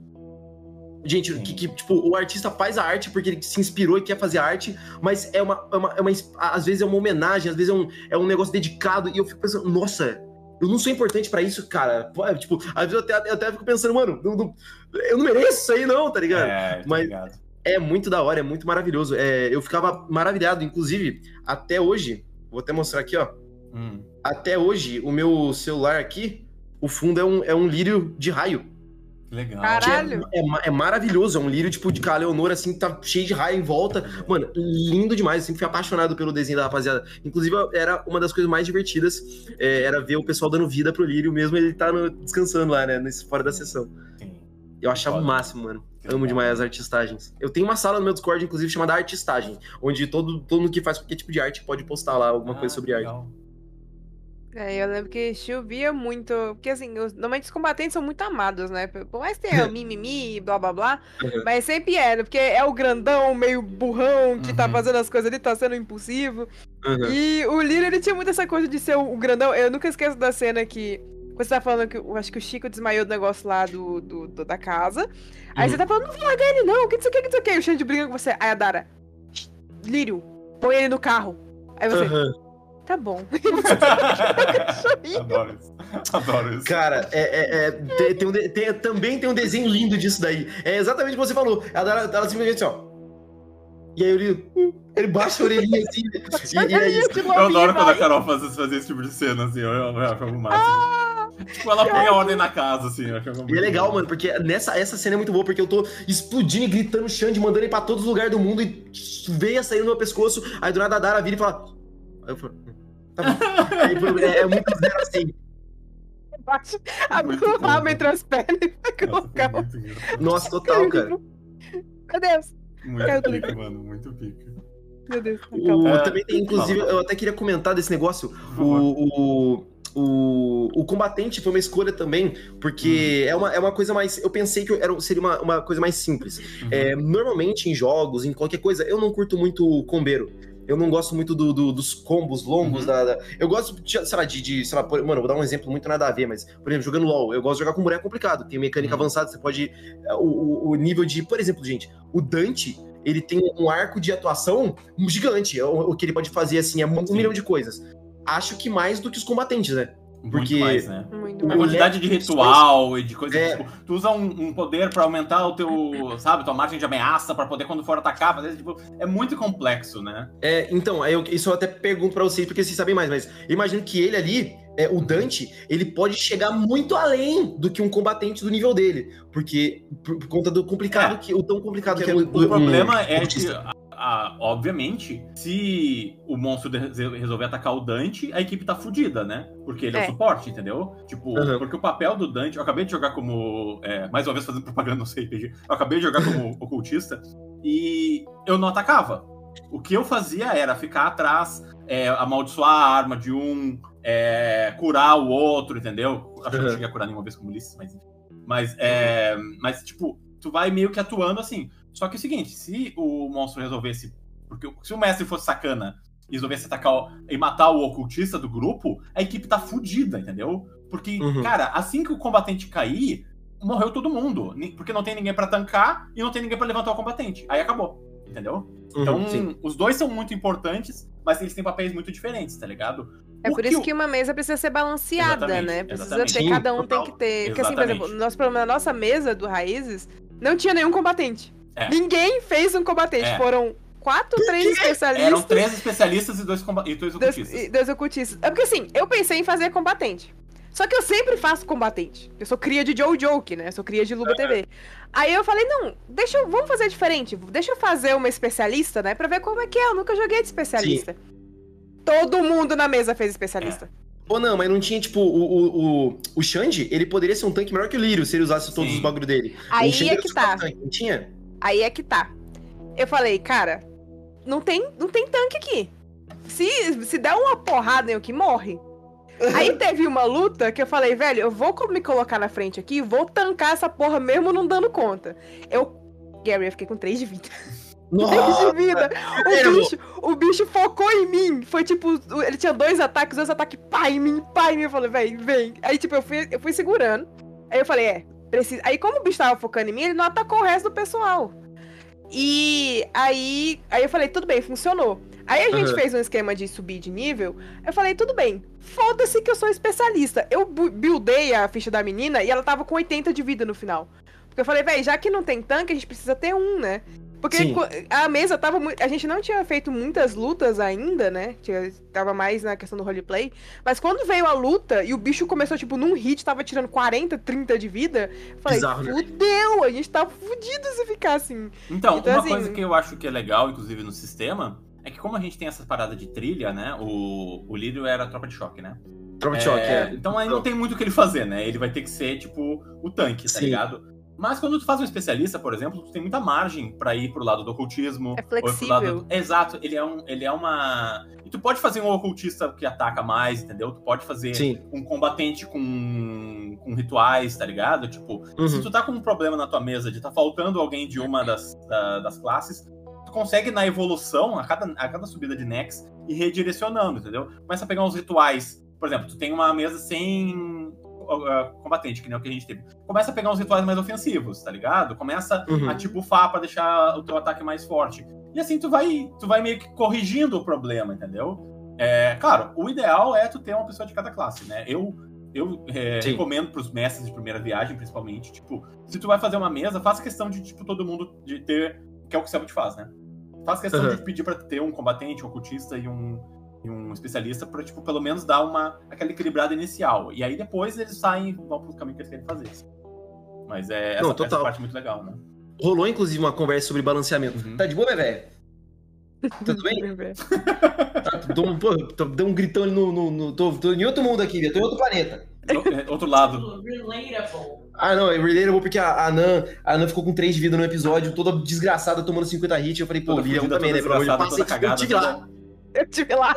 Gente, que, que, tipo, o artista faz a arte porque ele se inspirou e quer fazer arte, mas é uma, é uma, é uma- Às vezes é uma homenagem, às vezes é um, é um negócio dedicado, e eu fico pensando, nossa, eu não sou importante pra isso, cara. Pô, é, Tipo, às vezes eu até, eu até fico pensando, mano, não- não- eu não mereço isso aí, não, tá ligado? É, tá Mas- ligado. É muito da hora, é muito maravilhoso. É, eu ficava maravilhado, inclusive, até hoje, vou até mostrar aqui, ó. Hum. Até hoje, o meu celular aqui, o fundo é um, é um lírio de raio. Que legal. Caralho. É, é é maravilhoso, é um lírio tipo de Caleonor, assim, tá cheio de raio em volta. Mano, lindo demais. Eu sempre fui apaixonado pelo desenho da rapaziada. Inclusive, era uma das coisas mais divertidas, é, era ver o pessoal dando vida pro lírio, mesmo ele tá no- descansando lá, né, nesse, fora da sessão. Sim. Eu achava o Foda. máximo, mano. Que Amo legal. demais as artistagens. Eu tenho uma sala no meu Discord, inclusive, chamada Artistagem, onde todo, todo mundo que faz qualquer tipo de arte pode postar lá alguma Ah, coisa sobre arte. É, eu lembro que chovia muito. Porque assim, os, normalmente os combatentes são muito amados, né? Por mais que tenha mimimi, blá blá blá. Uhum. Mas sempre é, né? Porque é o grandão, meio burrão, que tá Uhum. fazendo as coisas ali, tá sendo impulsivo. Uhum. E o Lírio, ele tinha muito essa coisa de ser o, grandão. Eu nunca esqueço da cena que. Você tá falando que eu acho que o Chico desmaiou do negócio lá do, do- do- da casa. Aí Uhum. você tá falando, não larga ele não, que não sei o que, que não sei o que. E o Xande briga com você. Aí a Dara, "Shh, Lírio, põe ele no carro. Aí você, Uhum. Tá bom. Adoro isso. Adoro isso. Cara, é, é- é- tem, tem um de- tem- também tem um desenho lindo disso daí. É exatamente o que você falou. Ela, ela, ela simplesmente assim, ó. E aí ele, ele baixa a orelhinha assim. e, e é isso. Eu adoro quando a Carol faz, faz esse tipo de cena, assim, eu, eu, eu acho algo máximo. tipo, ela põe a ordem na casa, assim, eu acho E é legal, bom. mano, porque nessa essa cena é muito boa, porque eu tô explodindo e gritando Xande, mandando ele pra todos os lugares do mundo e veia saindo no meu pescoço. Aí do nada a Dara vira e fala. Aí eu falo. Tá é, é muito zero assim. Baixa a Muito mão bom. rabo entre as pernas e vai Nossa, colocar o. engraçado. Nossa, total, cara. Meu Deus, Muito pica, mano, muito pica. meu Deus. O- calma. É. Também tem, inclusive, eu até queria comentar desse negócio. O, o, o, o combatente foi uma escolha também, porque Hum. é, uma, é uma coisa mais. Eu pensei que era, seria uma, uma coisa mais simples. Uhum. É, normalmente, em jogos, em qualquer coisa, eu não curto muito o combeiro. Eu não gosto muito do- do- dos combos longos Uhum. da, da- Eu gosto, de, sei lá, de, de- sei lá, por- mano, vou dar um exemplo muito nada a ver, mas, por exemplo, jogando LOL, eu gosto de jogar com boneco complicado, tem mecânica Uhum. avançada, você pode. O, o- o nível de. Por exemplo, gente, o Dante, ele tem um arco de atuação gigante. O, o que ele pode fazer, assim, é um Sim. milhão de coisas. Acho que mais do que os combatentes, né? Muito porque- mais, né? A quantidade de ritual e de coisa. É. Tipo, tu usa um, um poder pra aumentar o teu, sabe, tua margem de ameaça pra poder quando for atacar, fazer, tipo, é muito complexo, né? É, então, aí eu, isso eu até pergunto pra vocês, porque vocês sabem mais, mas eu imagino que ele ali, é, o Dante, ele pode chegar muito além do que um combatente do nível dele. Porque, por, por conta do complicado, É. que, o tão complicado Porque que é o, o problema um é que, autista. a- a- obviamente, se o monstro resolver atacar o Dante, a equipe tá fudida, né? Porque ele é, É. o suporte, entendeu? Tipo, Aham. porque o papel do Dante, eu acabei de jogar como. é, mais uma vez fazendo propaganda no CRPG, eu acabei de jogar como ocultista e eu não atacava. O que eu fazia era ficar atrás, é, amaldiçoar a arma de um, é, curar o outro, entendeu? Acho que eu não Aham. cheguei a curar nenhuma vez como Ulisses, mas enfim. Mas, é, mas, tipo, tu vai meio que atuando assim. Só que é o seguinte, se o monstro resolvesse. Porque se o mestre fosse sacana e resolvesse atacar o- e matar o ocultista do grupo, a equipe tá fudida, entendeu? Porque, Uhum. cara, assim que o combatente cair, morreu todo mundo. Porque não tem ninguém pra tancar e não tem ninguém pra levantar o combatente. Aí acabou. Entendeu? Então, Uhum, sim. os dois são muito importantes, mas eles têm papéis muito diferentes, tá ligado? É por isso que uma mesa precisa ser balanceada, Exatamente, né? Precisa exatamente. ter, cada um total. tem que ter. Porque assim, por exemplo, nosso problema, na nossa mesa do Raízes, não tinha nenhum combatente. É. Ninguém fez um combatente. É. Foram quatro, três especialistas. Eram três especialistas e dois, comba- e dois Dois, ocultistas. e dois ocultistas. É porque assim, eu pensei em fazer combatente. Só que eu sempre faço combatente. Eu sou cria de Joe Joke, né? Eu sou cria de Luba TV. Aí eu falei, não, deixa eu. Vamos fazer diferente. Deixa eu fazer uma especialista, né? Pra ver como é que é. Eu nunca joguei de especialista. Todo mundo na mesa fez especialista. Ou não, mas não tinha, tipo, o, o, o, o Xande, ele poderia ser um tanque melhor que o Lírio, se ele usasse todos Sim. os bagulho dele. Aí é que tá. tanque, não tinha? Aí é que tá. Eu falei, cara, não tem, não tem tanque aqui. Se, se der uma porrada em o que morre. Aí teve uma luta que eu falei, velho, eu vou me colocar na frente aqui, vou tancar essa porra mesmo não dando conta. Eu. Gary, eu fiquei com 3 de vida. 3 Nossa! de vida. O bicho, o bicho focou em mim. Foi tipo, ele tinha dois ataques, dois ataques, pá em mim, pá em mim. Eu falei, velho, vem. Aí, tipo, eu fui, eu fui segurando. Aí eu falei, é, precisa. Aí, como o bicho tava focando em mim, ele não atacou o resto do pessoal. E aí, aí eu falei, tudo bem, funcionou. Aí a gente Aham. fez um esquema de subir de nível. Eu falei, tudo bem, foda-se que eu sou especialista. Eu bu- buildei a ficha da menina e ela tava com 80 de vida no final. Porque eu falei, véi, já que não tem tanque, a gente precisa ter um, né? Porque Sim. a mesa tava muito. A gente não tinha feito muitas lutas ainda, né? Tinha, tava mais na questão do roleplay. Mas quando veio a luta e o bicho começou, tipo, num hit, tava tirando 40, 30 de vida, eu falei, Bizarro, né? fudeu! A gente tá fudido se ficar assim. Então, Então, uma assim- coisa que eu acho que é legal, inclusive no sistema, é que como a gente tem essa parada de trilha, né? O, o Lírio era a tropa de choque, né? Tropa de choque, é. Então aí não tem muito o que ele fazer, né? Ele vai ter que ser, tipo, o tanque, tá Sim. ligado? Mas quando tu faz um especialista, por exemplo, tu tem muita margem pra ir pro lado do ocultismo. É flexível. lado- Exato, ele é, um, ele é uma. E tu pode fazer um ocultista que ataca mais, entendeu? Tu pode fazer Sim. um combatente com, com rituais, tá ligado? Tipo, se Uhum. tu tá com um problema na tua mesa de tá faltando alguém de uma das, da- das classes, tu consegue na evolução, a cada, a cada subida de Nex, ir redirecionando, entendeu? Começa a pegar uns rituais. Por exemplo, tu tem uma mesa sem uh, combatente, que nem o que a gente teve. Começa a pegar uns rituais mais ofensivos, tá ligado? Começa Uhum. a te buffar pra deixar o teu ataque mais forte. E assim tu vai, tu vai meio que corrigindo o problema, entendeu? É, claro, o ideal é tu ter uma pessoa de cada classe, né? Eu, eu é, recomendo pros mestres de primeira viagem, principalmente, tipo, se tu vai fazer uma mesa, faça questão de, tipo, todo mundo de ter, que é o que o Selbit faz, né? Faz questão Uhum. de pedir pra ter um combatente, um ocultista e um, e um especialista pra, tipo, pelo menos dar uma, aquela equilibrada inicial. E aí depois eles saem e vão pro caminho que eles querem fazer. assim. Mas é essa, Não, essa total. parte muito legal, né? Rolou, inclusive, uma conversa sobre balanceamento. Uhum. Tá de boa, velho? Tudo bem? Tá, dou um, pô, tô- deu um gritão ali no. no, no- tô, tô em outro mundo aqui, velho. Tô em outro planeta. O- é, Outro lado. Relatable. Ah, não, é relatable porque a, a Nan, a Nan ficou com 3 de vida no episódio, toda desgraçada, tomando 50 hits. Eu falei, pô, fudida, também, né? desgraçada, Passei, toda eu tive lá. Eu tive lá.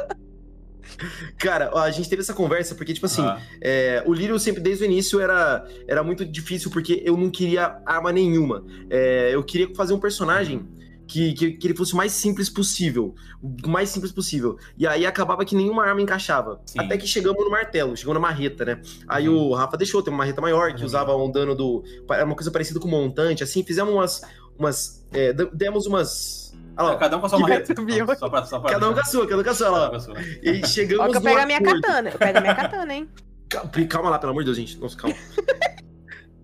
Cara, a gente teve essa conversa porque, tipo assim, Ah, é, o Lírio sempre, desde o início, era, era muito difícil porque eu não queria arma nenhuma. É, eu queria fazer um personagem que, que, que ele fosse o mais simples possível. O mais simples possível. E aí acabava que nenhuma arma encaixava. Sim. Até que chegamos no martelo, chegamos na marreta, né? Aí o Rafa deixou ter uma marreta maior, que Uhum. usava um dano do. Era uma coisa parecida com montante, assim, fizemos umas. umas é, demos umas. Olha lá, cada um com a sua marreta. Só pra, só pra cada um com a sua, cada um com a sua. Um Lá. E chegamos Ó, que eu pego a minha acordo. katana. Eu pego a minha katana, hein? Calma, calma lá, pelo amor de Deus, gente. Nossa, calma.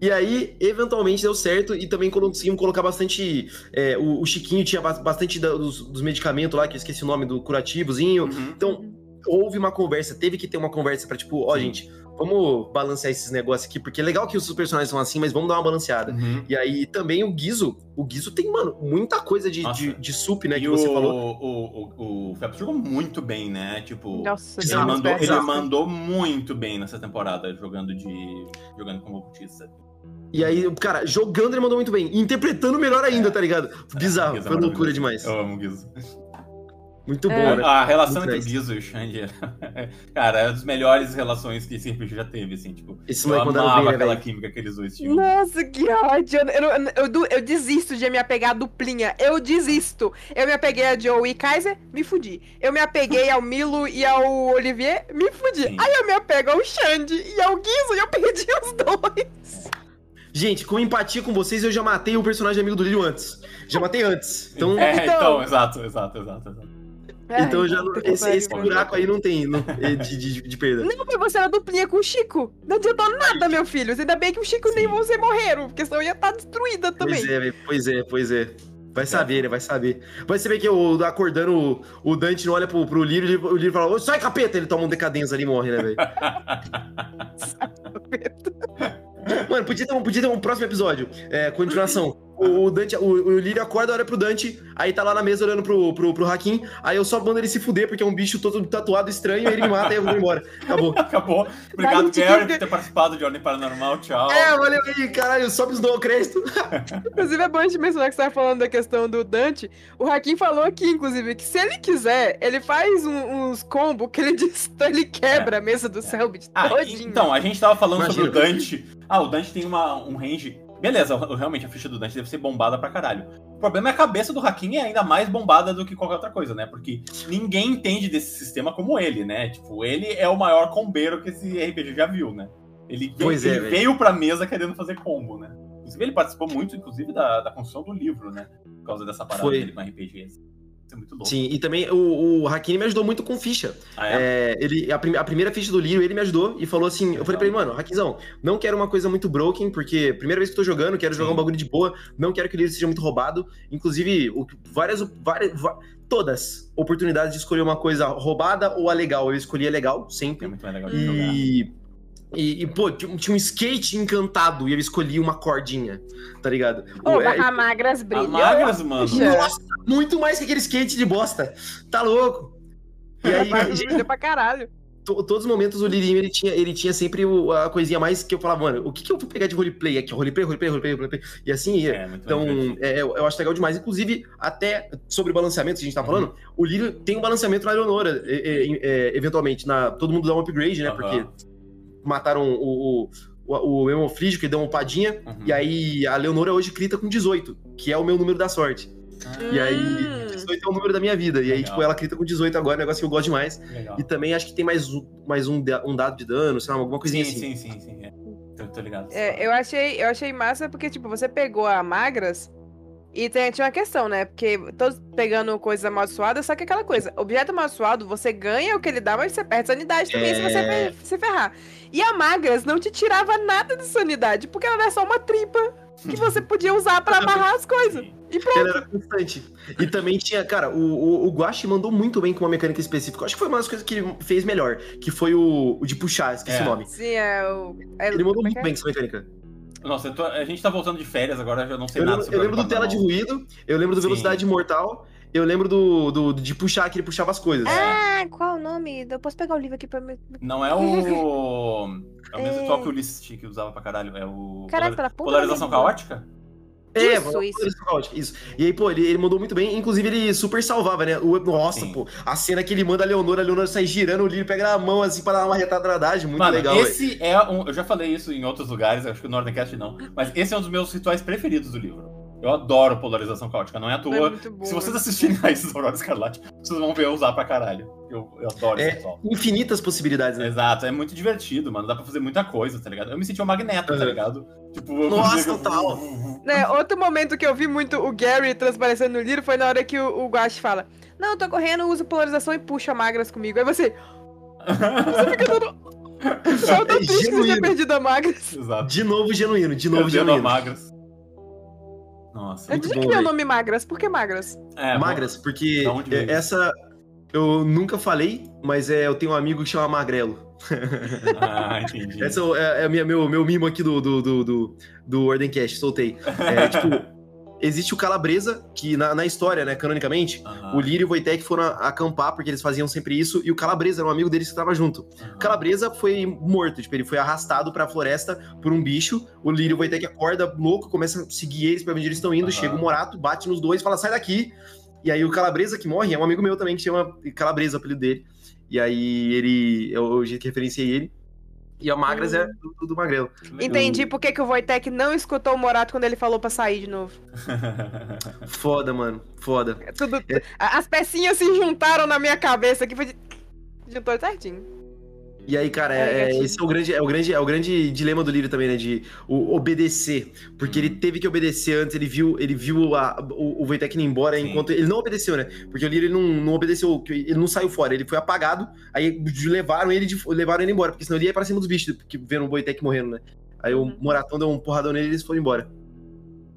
E aí, eventualmente deu certo e também conseguimos colocar bastante. é, o, o Chiquinho tinha ba- bastante da- dos, dos medicamentos lá, que eu esqueci o nome do curativozinho. Uhum. Então, houve uma conversa, teve que ter uma conversa pra, tipo, ó, Sim. gente, vamos balancear esses negócios aqui, porque é legal que os personagens são assim, mas vamos dar uma balanceada. Uhum. E aí também o Guizo, o Guizo tem, mano, muita coisa de, Nossa. de, de sup, né, E que o, você falou. o, o, o Phelps jogou muito bem, né? Tipo, Nossa, ele, mandou, ele mandou muito bem nessa temporada, jogando de. jogando como ocultista. E aí, cara, jogando ele mandou muito bem, interpretando melhor ainda, tá ligado? Bizarro, Guizo é foi loucura demais. Eu amo o Guizo. Muito bom, É. né? A relação Muito entre o. Guizo e o Xande, cara, é uma das melhores relações que esse RPG já teve, assim, tipo. Esse Eu amava bem, né, aquela velho? química que eles dois tinham. Nossa, que ódio. Eu, eu, eu, eu desisto de me apegar à duplinha. Eu desisto. Eu me apeguei a Joe e Kaiser, me fudi. Eu me apeguei ao Milo e ao Olivier, me fudi. Sim. Aí eu me apego ao Xande e ao Guizo e eu perdi os dois. Gente, com empatia com vocês, eu já matei o personagem amigo do Lírio antes. Já matei antes. Então, É, então, Então- exato, exato, exato. exato. Então Ai, já não- puta que esse, esse buraco aí não tem não- é de, de, de perda. Não, mas você era duplinha com o Chico. Não adiantou nada, meu filho. Ainda bem que o Chico nem Sim. você morreram, porque senão eu ia estar destruída também. Pois é, velho, pois é, pois é. Vai saber, né? Vai saber. Vai saber que o, acordando o, Dante não olha pro, pro Lírio, o Lírio fala, "Ô, sai capeta! Ele toma um decadência ali e morre, né, velho? Mano, podia ter, um, podia ter um próximo episódio. É, continuação. O, o Dante, o, o Lírio acorda, olha pro Dante, aí tá lá na mesa olhando pro, pro, pro Hakim, aí eu só mando ele se fuder, porque é um bicho todo tatuado estranho, aí ele me mata e eu vou embora. Acabou. Acabou. Obrigado, Gary, por ter participado de Ordem Paranormal. Tchau. É, valeu aí, caralho, sobe os dou crédito. Inclusive, é bom a gente mencionar que você tava falando da questão do Dante. O Hakim falou aqui, inclusive, que se ele quiser, ele faz um- uns combos que ele diz, ele quebra a mesa do Selbit Ah, todinho. então, a gente tava falando Imagina. sobre o Dante. Ah, o Dante tem uma, um range. Beleza, realmente a ficha do Dante deve ser bombada pra caralho. O problema é a cabeça do Hakim é ainda mais bombada do que qualquer outra coisa, né? Porque ninguém entende desse sistema como ele, né? Tipo, ele é o maior combeiro que esse RPG já viu, né? Ele, Pois ele é, velho. veio pra mesa querendo fazer combo, né? Inclusive, ele participou muito, inclusive, da, da construção do livro, né? Por causa dessa parada Foi. dele com RPGs. É muito louco. Sim, e também o, o Hakini me ajudou muito com ficha. Ah, é? É, ele, a, prim- a primeira ficha do Lírio, ele me ajudou e falou assim: eu falei pra ele, mano, Hackzão, não quero uma coisa muito broken, porque primeira vez que eu tô jogando, quero jogar Sim. um bagulho de boa, não quero que o Lírio seja muito roubado. Inclusive, o, várias, várias. Todas oportunidades de escolher uma coisa roubada ou a legal. Eu escolhi a legal, É sempre. muito mais legal de jogar. E. E, pô, tinha, um skate encantado e eu escolhi uma cordinha, tá ligado? Ô, O- é- a Magras A brilha. Magras, mano. Nossa, muito mais que aquele skate de bosta. Tá louco? E aí, brilha pra caralho. to- todos os momentos o Lirinho ele tinha, ele tinha sempre o- a coisinha mais que eu falava, mano, o que, que eu vou pegar de roleplay aqui? Roleplay, roleplay, roleplay, roleplay. E assim ia. É, Então, é, eu eu acho legal demais. Inclusive, até sobre o balanceamento que a gente tá falando, o Lírio tem um balanceamento na Leonora, é, é, é, eventualmente. Na, todo mundo dá um upgrade, né? Aham. Porque mataram o, o, o, Hemofrígio, que deu uma padinha, Uhum. e aí a Leonora hoje crita com 18, que é o meu número da sorte. E aí, Hum. 18 é o número da minha vida. E aí, Legal. tipo, ela crita com 18 agora, negócio que eu gosto demais. Legal. E também acho que tem mais um, mais um, um dado de dano, sei lá, alguma coisinha Sim, assim. sim, sim, sim. É. Eu tô ligado. É, eu achei, eu achei massa porque, tipo, você pegou a Magras e tem, tinha uma questão, né? Porque todos pegando coisas amaldiçoadas, só que aquela coisa, objeto amaldiçoado, você ganha o que ele dá, mas você perde sanidade também se você É. se ferrar. E a Magras não te tirava nada de sanidade, porque ela era só uma tripa que você podia usar pra amarrar as coisas. E pronto. Ela era constante. E também tinha, cara, o, o, o Guache mandou muito bem com uma mecânica específica. Acho que foi uma das coisas que ele fez melhor, que foi o, o de puxar, esqueci É. o nome. Sim, é o. é- Ele mandou é muito é? bem com essa mecânica. Nossa, tô- a gente tá voltando de férias agora, eu não sei Eu nada lembro, sobre eu lembro do tela de ruído, eu lembro do Sim. velocidade mortal, eu lembro do, do, de puxar, que ele puxava as coisas. Ah, qual o nome? Eu posso pegar o livro aqui pra mim. Não é o. É o mesmo É. que o Ulisses que usava pra caralho. É o. Caraca, Polar- tá na ponta da Polarização língua. caótica? É, Isso, isso. caótica, isso. E aí, pô, ele, ele mandou muito bem. Inclusive, ele super salvava, né? O, nossa, Sim. pô. A cena que ele manda a Leonora, a Leonora sai girando, o Lírio pega na mão, assim, pra dar uma retardadagem. Muito Mano, legal, esse é um. Eu já falei isso em outros lugares, acho que no Nordcast não. Mas esse é um dos meus rituais preferidos do livro. Eu adoro polarização caótica, não é à É toa. bom. Se vocês assistirem Raízes da Aurora Escarlate, vocês vão ver eu usar pra caralho. Eu, eu adoro esse É. ritual. Infinitas possibilidades, né? Exato, é muito divertido, mano. Dá pra fazer muita coisa, tá ligado? Eu me senti um magneto, tá Uhum. ligado? Tipo, eu Nossa, consigo- total. Né, outro momento que eu vi muito o Gary transparecendo no livro foi na hora que o, o Guache fala: Não, eu tô correndo, uso polarização e puxa magras comigo. Aí você. Você fica todo. Só É triste tinha genuíno. perdido a magras. Exato. De novo genuíno, de novo Perdendo a genuíno. magras. Nossa. Eu bom, que o velho. nome magras. Por que magras? É, Magras, porque é, essa eu nunca falei, mas é, eu tenho um amigo que chama Magrelo. Ah, entendi. Esse é, o- é, é minha- meu, meu mimo aqui do, do, do, do, do Ordencast, soltei. É, tipo, existe o Calabresa, que na, na história, né, canonicamente, Aham, o Lírio e o Wojtek foram a- acampar, porque eles faziam sempre isso, e o Calabresa era um amigo deles que tava junto. O Calabresa foi morto, tipo, ele foi arrastado pra floresta por um bicho. O Lírio e o Wojtek acorda louco, começa a seguir eles pra onde eles estão indo. Aham. Chega o Morato, bate nos dois, fala, sai daqui. E aí o Calabresa que morre é um amigo meu também, que chama Calabresa, o apelido dele. E aí ele, é o jeito que referenciei ele. E a Magras Hum. é do, do, do Magrelo. Entendi por que, que o Wojtek não escutou o Morato quando ele falou pra sair de novo. Foda, mano. Foda. É Tudo, a- As pecinhas se juntaram na minha cabeça aqui. Foi de... Juntou certinho. E aí, cara, É, é- é- esse é o, grande, é, o grande, é o grande dilema do Lírio também, né? De o- obedecer. Porque ele teve que obedecer antes, ele viu, ele viu a, o, o Wojtek indo embora Sim. enquanto. Ele não obedeceu, né? Porque o Lírio ele não, não obedeceu, ele não saiu fora, ele foi apagado, aí levaram ele, de- levaram ele embora, porque senão ele ia pra cima dos bichos, porque vendo o Wojtek morrendo, né? Aí Uhum. o Moratão deu um porradão nele e eles foram embora.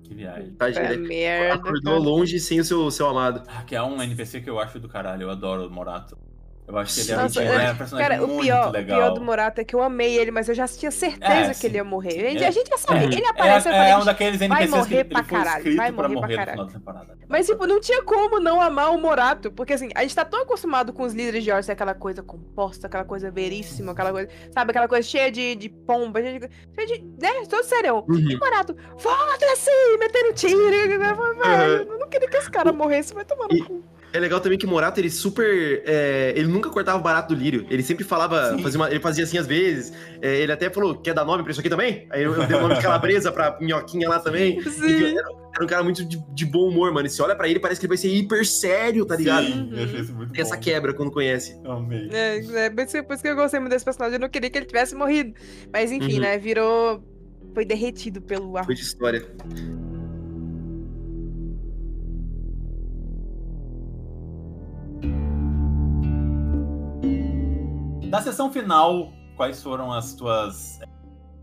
Que viagem. Tadinho, É ele merda. acordou cara. longe sem o seu, seu amado. Ah, que é um NPC que eu acho do caralho. Eu adoro o Morato. Eu acho que ele é, Nossa, um, eu- é um personagem Cara, o muito pior, o legal. pior do Morato é que eu amei ele, mas eu já tinha certeza É, que ele ia morrer. A gente, É. a gente já sabia. É. Ele aparece, eu é, falei, é um daqueles vai NPCs que morrer ele, pra caralho, vai pra morrer pra morrer no caralho. temporada. Mas, tipo, não tinha como não amar o Morato. Porque, assim, a gente tá tão acostumado com os líderes de Orce, aquela coisa composta, aquela coisa veríssima, aquela coisa, sabe? Aquela coisa cheia de, de pomba, cheia de, cheia de. né? Todo serião. E o Morato, foda-se, metendo tiro. Eu Velho, eu não queria que esse cara morresse, vai tomar no cu. É legal também que o Morato, ele super. é, ele nunca cortava o barato do Lírio. Ele sempre falava. Sim. Fazia uma- ele fazia assim às vezes. É, ele até falou: quer dar nome pra isso aqui também? Aí eu, eu dei o nome de calabresa pra minhoquinha lá também. Sim. Era, era um cara muito de, de bom humor, mano. E você olha pra ele, parece que ele vai ser hiper sério, tá ligado? Sim, eu achei isso muito Tem essa bom. quebra quando conhece. Amei. É, é por isso que- por isso que eu gostei muito desse personagem. Eu não queria que ele tivesse morrido. Mas enfim, Uhum. né? Virou. Foi derretido pelo ar. Foi de história. Da sessão final, quais foram as tuas.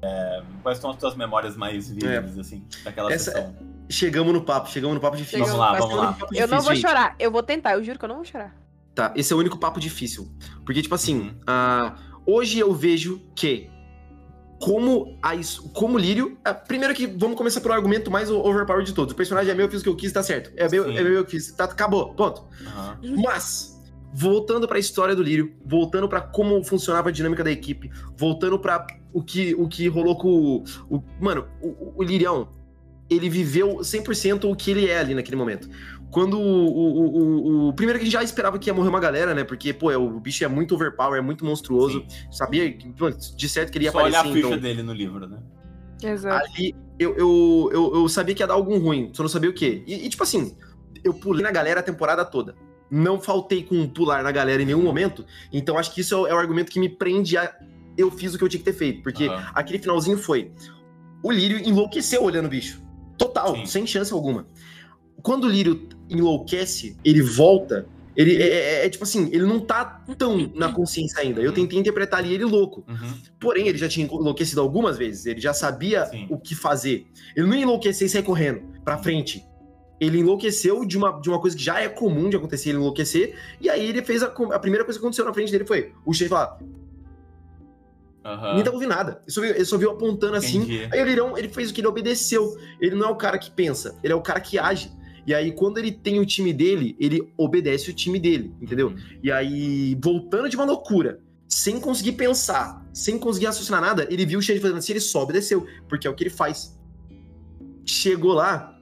é, quais são as tuas memórias mais vívidas, assim, daquela Essa- sessão? Chegamos no papo, chegamos no papo difícil. Vamos lá, Mas vamos lá. Eu não vou gente. chorar. Eu vou tentar. Eu juro que eu não vou chorar. Tá, esse é o único papo difícil. Porque, tipo assim, Uhum. ah, hoje eu vejo que, como a, como Lírio. ah, primeiro que vamos começar pelo argumento mais o- overpower de todos. O personagem é meu, eu fiz o que eu quis, tá certo. É meu, Sim. é meu, eu fiz. Tá, acabou, ponto. Aham. Mas, voltando pra história do Lírio, voltando pra como funcionava a dinâmica da equipe, voltando pra o que, o que rolou com o. o- mano, o, o- Lirião, ele viveu 100% o que ele é ali naquele momento. Quando o, o, o- o- Primeiro que a gente já esperava que ia morrer uma galera, né? Porque, pô, é, o bicho é muito overpower, é muito monstruoso. Sim. Sabia de certo que ele ia Só olhar a aparecer, ficha então. dele no livro, né? Exato. Ali eu, eu, eu, eu sabia que ia dar algum ruim, só não sabia o quê. E, e, tipo assim, eu pulei na galera a temporada toda. Não faltei com pular na galera em nenhum momento. Então acho que isso é o, é o argumento que me prende a. Eu fiz o que eu tinha que ter feito. Porque Aham. aquele finalzinho foi. O Lírio enlouqueceu olhando o bicho. Total, Sim. sem chance alguma. Quando o Lírio enlouquece, ele volta. Ele é, é- é tipo assim, ele não tá tão na consciência ainda. Eu tentei interpretar ali ele louco. Uhum. Porém, ele já tinha enlouquecido algumas vezes, ele já sabia Sim. o que fazer. Ele não ia enlouquecer e sair correndo pra frente. Ele enlouqueceu de uma, de uma coisa que já é comum de acontecer, ele enlouquecer, e aí ele fez a, a primeira coisa que aconteceu na frente dele foi o chefe falar, Aham. nem tava ouvindo nada. Ele só, viu, ele só viu apontando assim. Entendi. Aí o Lirão, ele fez o que ele obedeceu. Ele não é o cara que pensa, ele é o cara que age. E aí, quando ele tem o time dele, ele obedece o time dele, entendeu? Uhum. E aí, voltando de uma loucura, sem conseguir pensar, sem conseguir raciocinar nada, ele viu o Xande fazendo assim, ele só obedeceu, porque é o que ele faz. Chegou lá,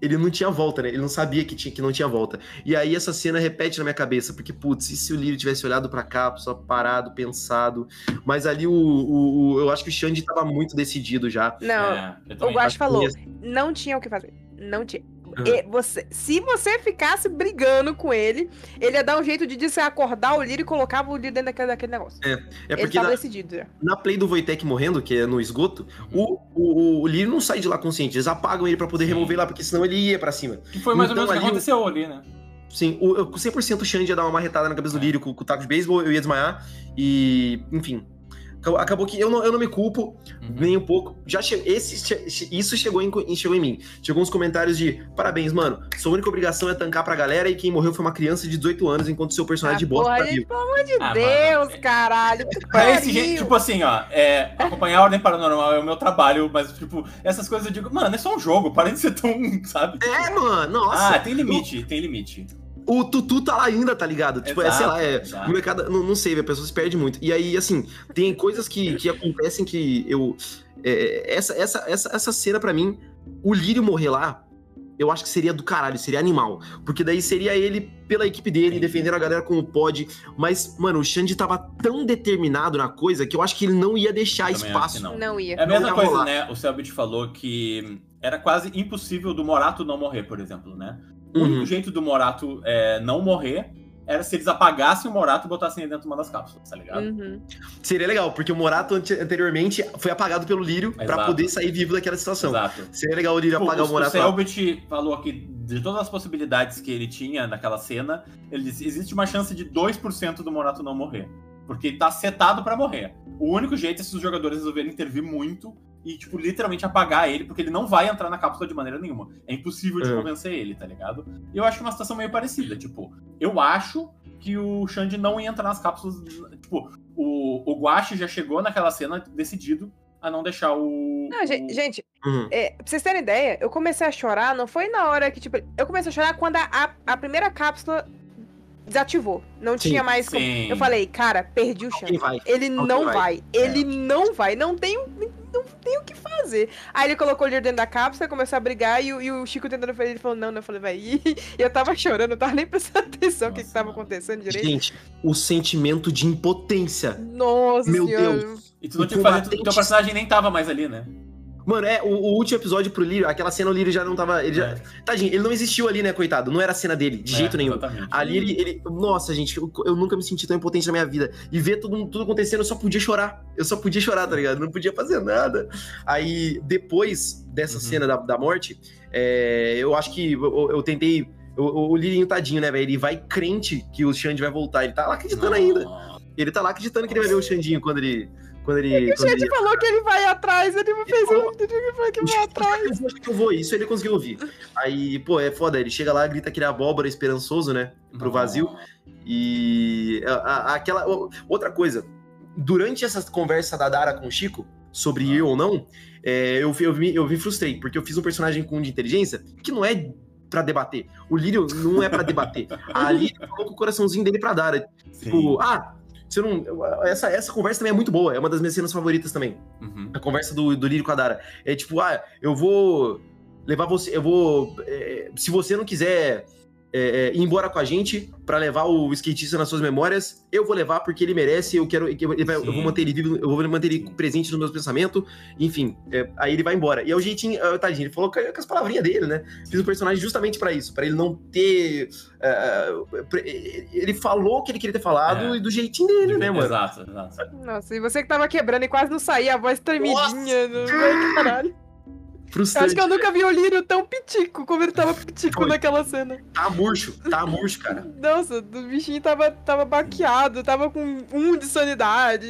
ele não tinha volta, né? Ele não sabia que, tinha, que não tinha volta. E aí essa cena repete na minha cabeça, porque, putz, e se o Lírio tivesse olhado pra cá, só parado, pensado? Mas ali o, o- o- eu acho que o Xande tava muito decidido já. Não, É, o. Guax falou, não tinha o que fazer. Não tinha. Uhum. E você, se você ficasse brigando com ele, ele ia dar um jeito de desacordar o Lírio e colocava o Lírio dentro daquele, daquele negócio. É ele porque tava na, decidido já. na play do Wojtek morrendo, que é no esgoto, Uhum. o, o, o Lírio não sai de lá consciente. Eles apagam ele pra poder Sim. remover lá, porque senão ele ia pra cima. Que foi mais Então, ou menos o que aconteceu ali, né? Sim, o, eu- com 100% o Xande ia dar uma marretada na cabeça do É. Lírio com, com o taco de beisebol, eu ia desmaiar. E, enfim. Acabou- que eu não, eu não me culpo Uhum. nem um pouco. Já che- esse, che- isso chegou em, chegou em mim. Chegou uns comentários de parabéns, mano. Sua única obrigação é tancar pra galera e quem morreu foi uma criança de 18 anos enquanto seu personagem de bosta porra, tá vivo. pelo amor de Ah, Deus, mano. caralho. puta que Pra esse pariu. gente, tipo assim, ó, é, acompanhar a Ordem Paranormal é o meu trabalho, mas, tipo, essas coisas eu digo, mano, é só um jogo, para de ser tão, sabe? É, mano, nossa. Ah, tem limite, tem limite. O Tutu tá lá ainda, tá ligado? Tipo, é, sei lá, é. Exato, O mercado, não, não sei, a pessoa se perde muito. E aí, assim, tem coisas que, que acontecem que eu. é, essa, essa, essa, essa cena, pra mim, o Lírio morrer lá, eu acho que seria do caralho, seria animal. Porque daí seria ele pela equipe dele, Entendi. defendendo a galera como pode. Mas, mano, o Xande tava tão determinado na coisa que eu acho que ele não ia deixar espaço. não. Não ia. É a mesma ia coisa, rolar. né? O Selbit falou que era quase impossível do Morato não morrer, por exemplo, né? O Uhum. único jeito do Morato é, não morrer era se eles apagassem o Morato e botassem ele dentro de uma das cápsulas, tá ligado? Uhum. Seria legal, porque o Morato ante- anteriormente foi apagado pelo Lírio pra Exato. poder sair vivo daquela situação. Exato. Seria legal o Lírio Tipo, apagar o o, o Morato. lá. Selbit falou aqui de todas as possibilidades que ele tinha naquela cena, ele disse, existe uma chance de 2% do Morato não morrer. Porque ele tá setado pra morrer. O único jeito é se os jogadores resolverem intervir muito e, tipo, literalmente apagar ele, porque ele não vai entrar na cápsula de maneira nenhuma. É impossível de É. convencer ele, tá ligado? E eu acho que é uma situação meio parecida. Tipo, eu acho que o Xande não ia entrar nas cápsulas. Tipo, o, o Guache já chegou naquela cena decidido a não deixar o. Não, gente, o- gente, Uhum. é, pra vocês terem ideia, eu comecei a chorar, não foi na hora que, tipo, eu comecei a chorar quando a, a, a primeira cápsula desativou. Não Sim, tinha mais como. Eu falei, cara, perdi o vai? Ele não vai. vai. Ele não vai. Não tem um não tem o que fazer. Aí ele colocou o Lírio dentro da cápsula, começou a brigar e, o- e o Chico tentando fazer, ele falou, não, não. Eu falei, vai. E eu tava chorando, eu tava nem prestando atenção no que, que Nossa, tava acontecendo direito. Gente, o sentimento de impotência. Nossa Meu senhora. Deus. E tu não O tinha que fazer, teu personagem nem tava mais ali, né? Mano, é, o, o último episódio pro Lírio, aquela cena o Lírio já não tava. Ele já, É. Tadinho, ele não existiu ali, né, coitado? Não era a cena dele, de É, jeito nenhum. Exatamente. Ali ele, ele- Nossa, gente, eu, eu nunca me senti tão impotente na minha vida. E ver tudo, tudo acontecendo, eu só podia chorar. Eu só podia chorar, tá ligado? Não podia fazer nada. Aí, depois dessa Uhum. cena da, da morte, é, eu acho que eu, eu tentei. O, o Lirinho, tadinho, né, velho? Ele vai crente que o Xande vai voltar. Ele tá lá acreditando ainda. Nossa. Ele tá lá acreditando que ele vai ver o Xandinho quando ele. Quando ele. O Quando gente ele... falou que ele vai atrás, ele me fez falou- um vídeo que falou que vai atrás. Eu vou, eu vou, isso ele conseguiu ouvir. Aí, pô, é foda, ele chega lá, grita que ele é abóbora esperançoso, né? Pro vazio. E a- a- aquela. Outra coisa, durante essa conversa da Dara com o Chico, sobre ir ou não, é, eu, eu, me, eu me frustrei, porque eu fiz um personagem com um de inteligência que não é pra debater. O Lírio não é pra debater. A Lírio colocou o coraçãozinho dele pra Dara. Tipo, ah, você não. Essa, essa conversa também é muito boa, é uma das minhas cenas favoritas também Uhum. a conversa do, do Lírio com a Dara. É tipo, ah, eu vou levar você, eu vou. é, se você não quiser é, é, ir embora com a gente pra levar o skatista nas suas memórias, eu vou levar porque ele merece, eu quero. Eu, ele vai- eu vou manter ele vivo, eu vou manter ele presente nos meus pensamentos, enfim. é, aí ele vai embora. E é o jeitinho, ah, tadinho, ele falou com, as palavrinhas dele, né? Fiz o personagem justamente pra isso, pra ele não ter. pra- ele falou o que ele queria ter falado É. e do jeitinho dele, né, mano? Exato, exato. Nossa, e você que tava quebrando e quase não saía, a voz tremidinha. No... Ai, caralho. Eu acho Frustrante. que eu nunca vi o Lírio tão pitico como ele tava pitico Foi. naquela cena. Tá murcho, tá murcho, cara. Nossa, o bichinho tava, tava baqueado, tava com um de sanidade.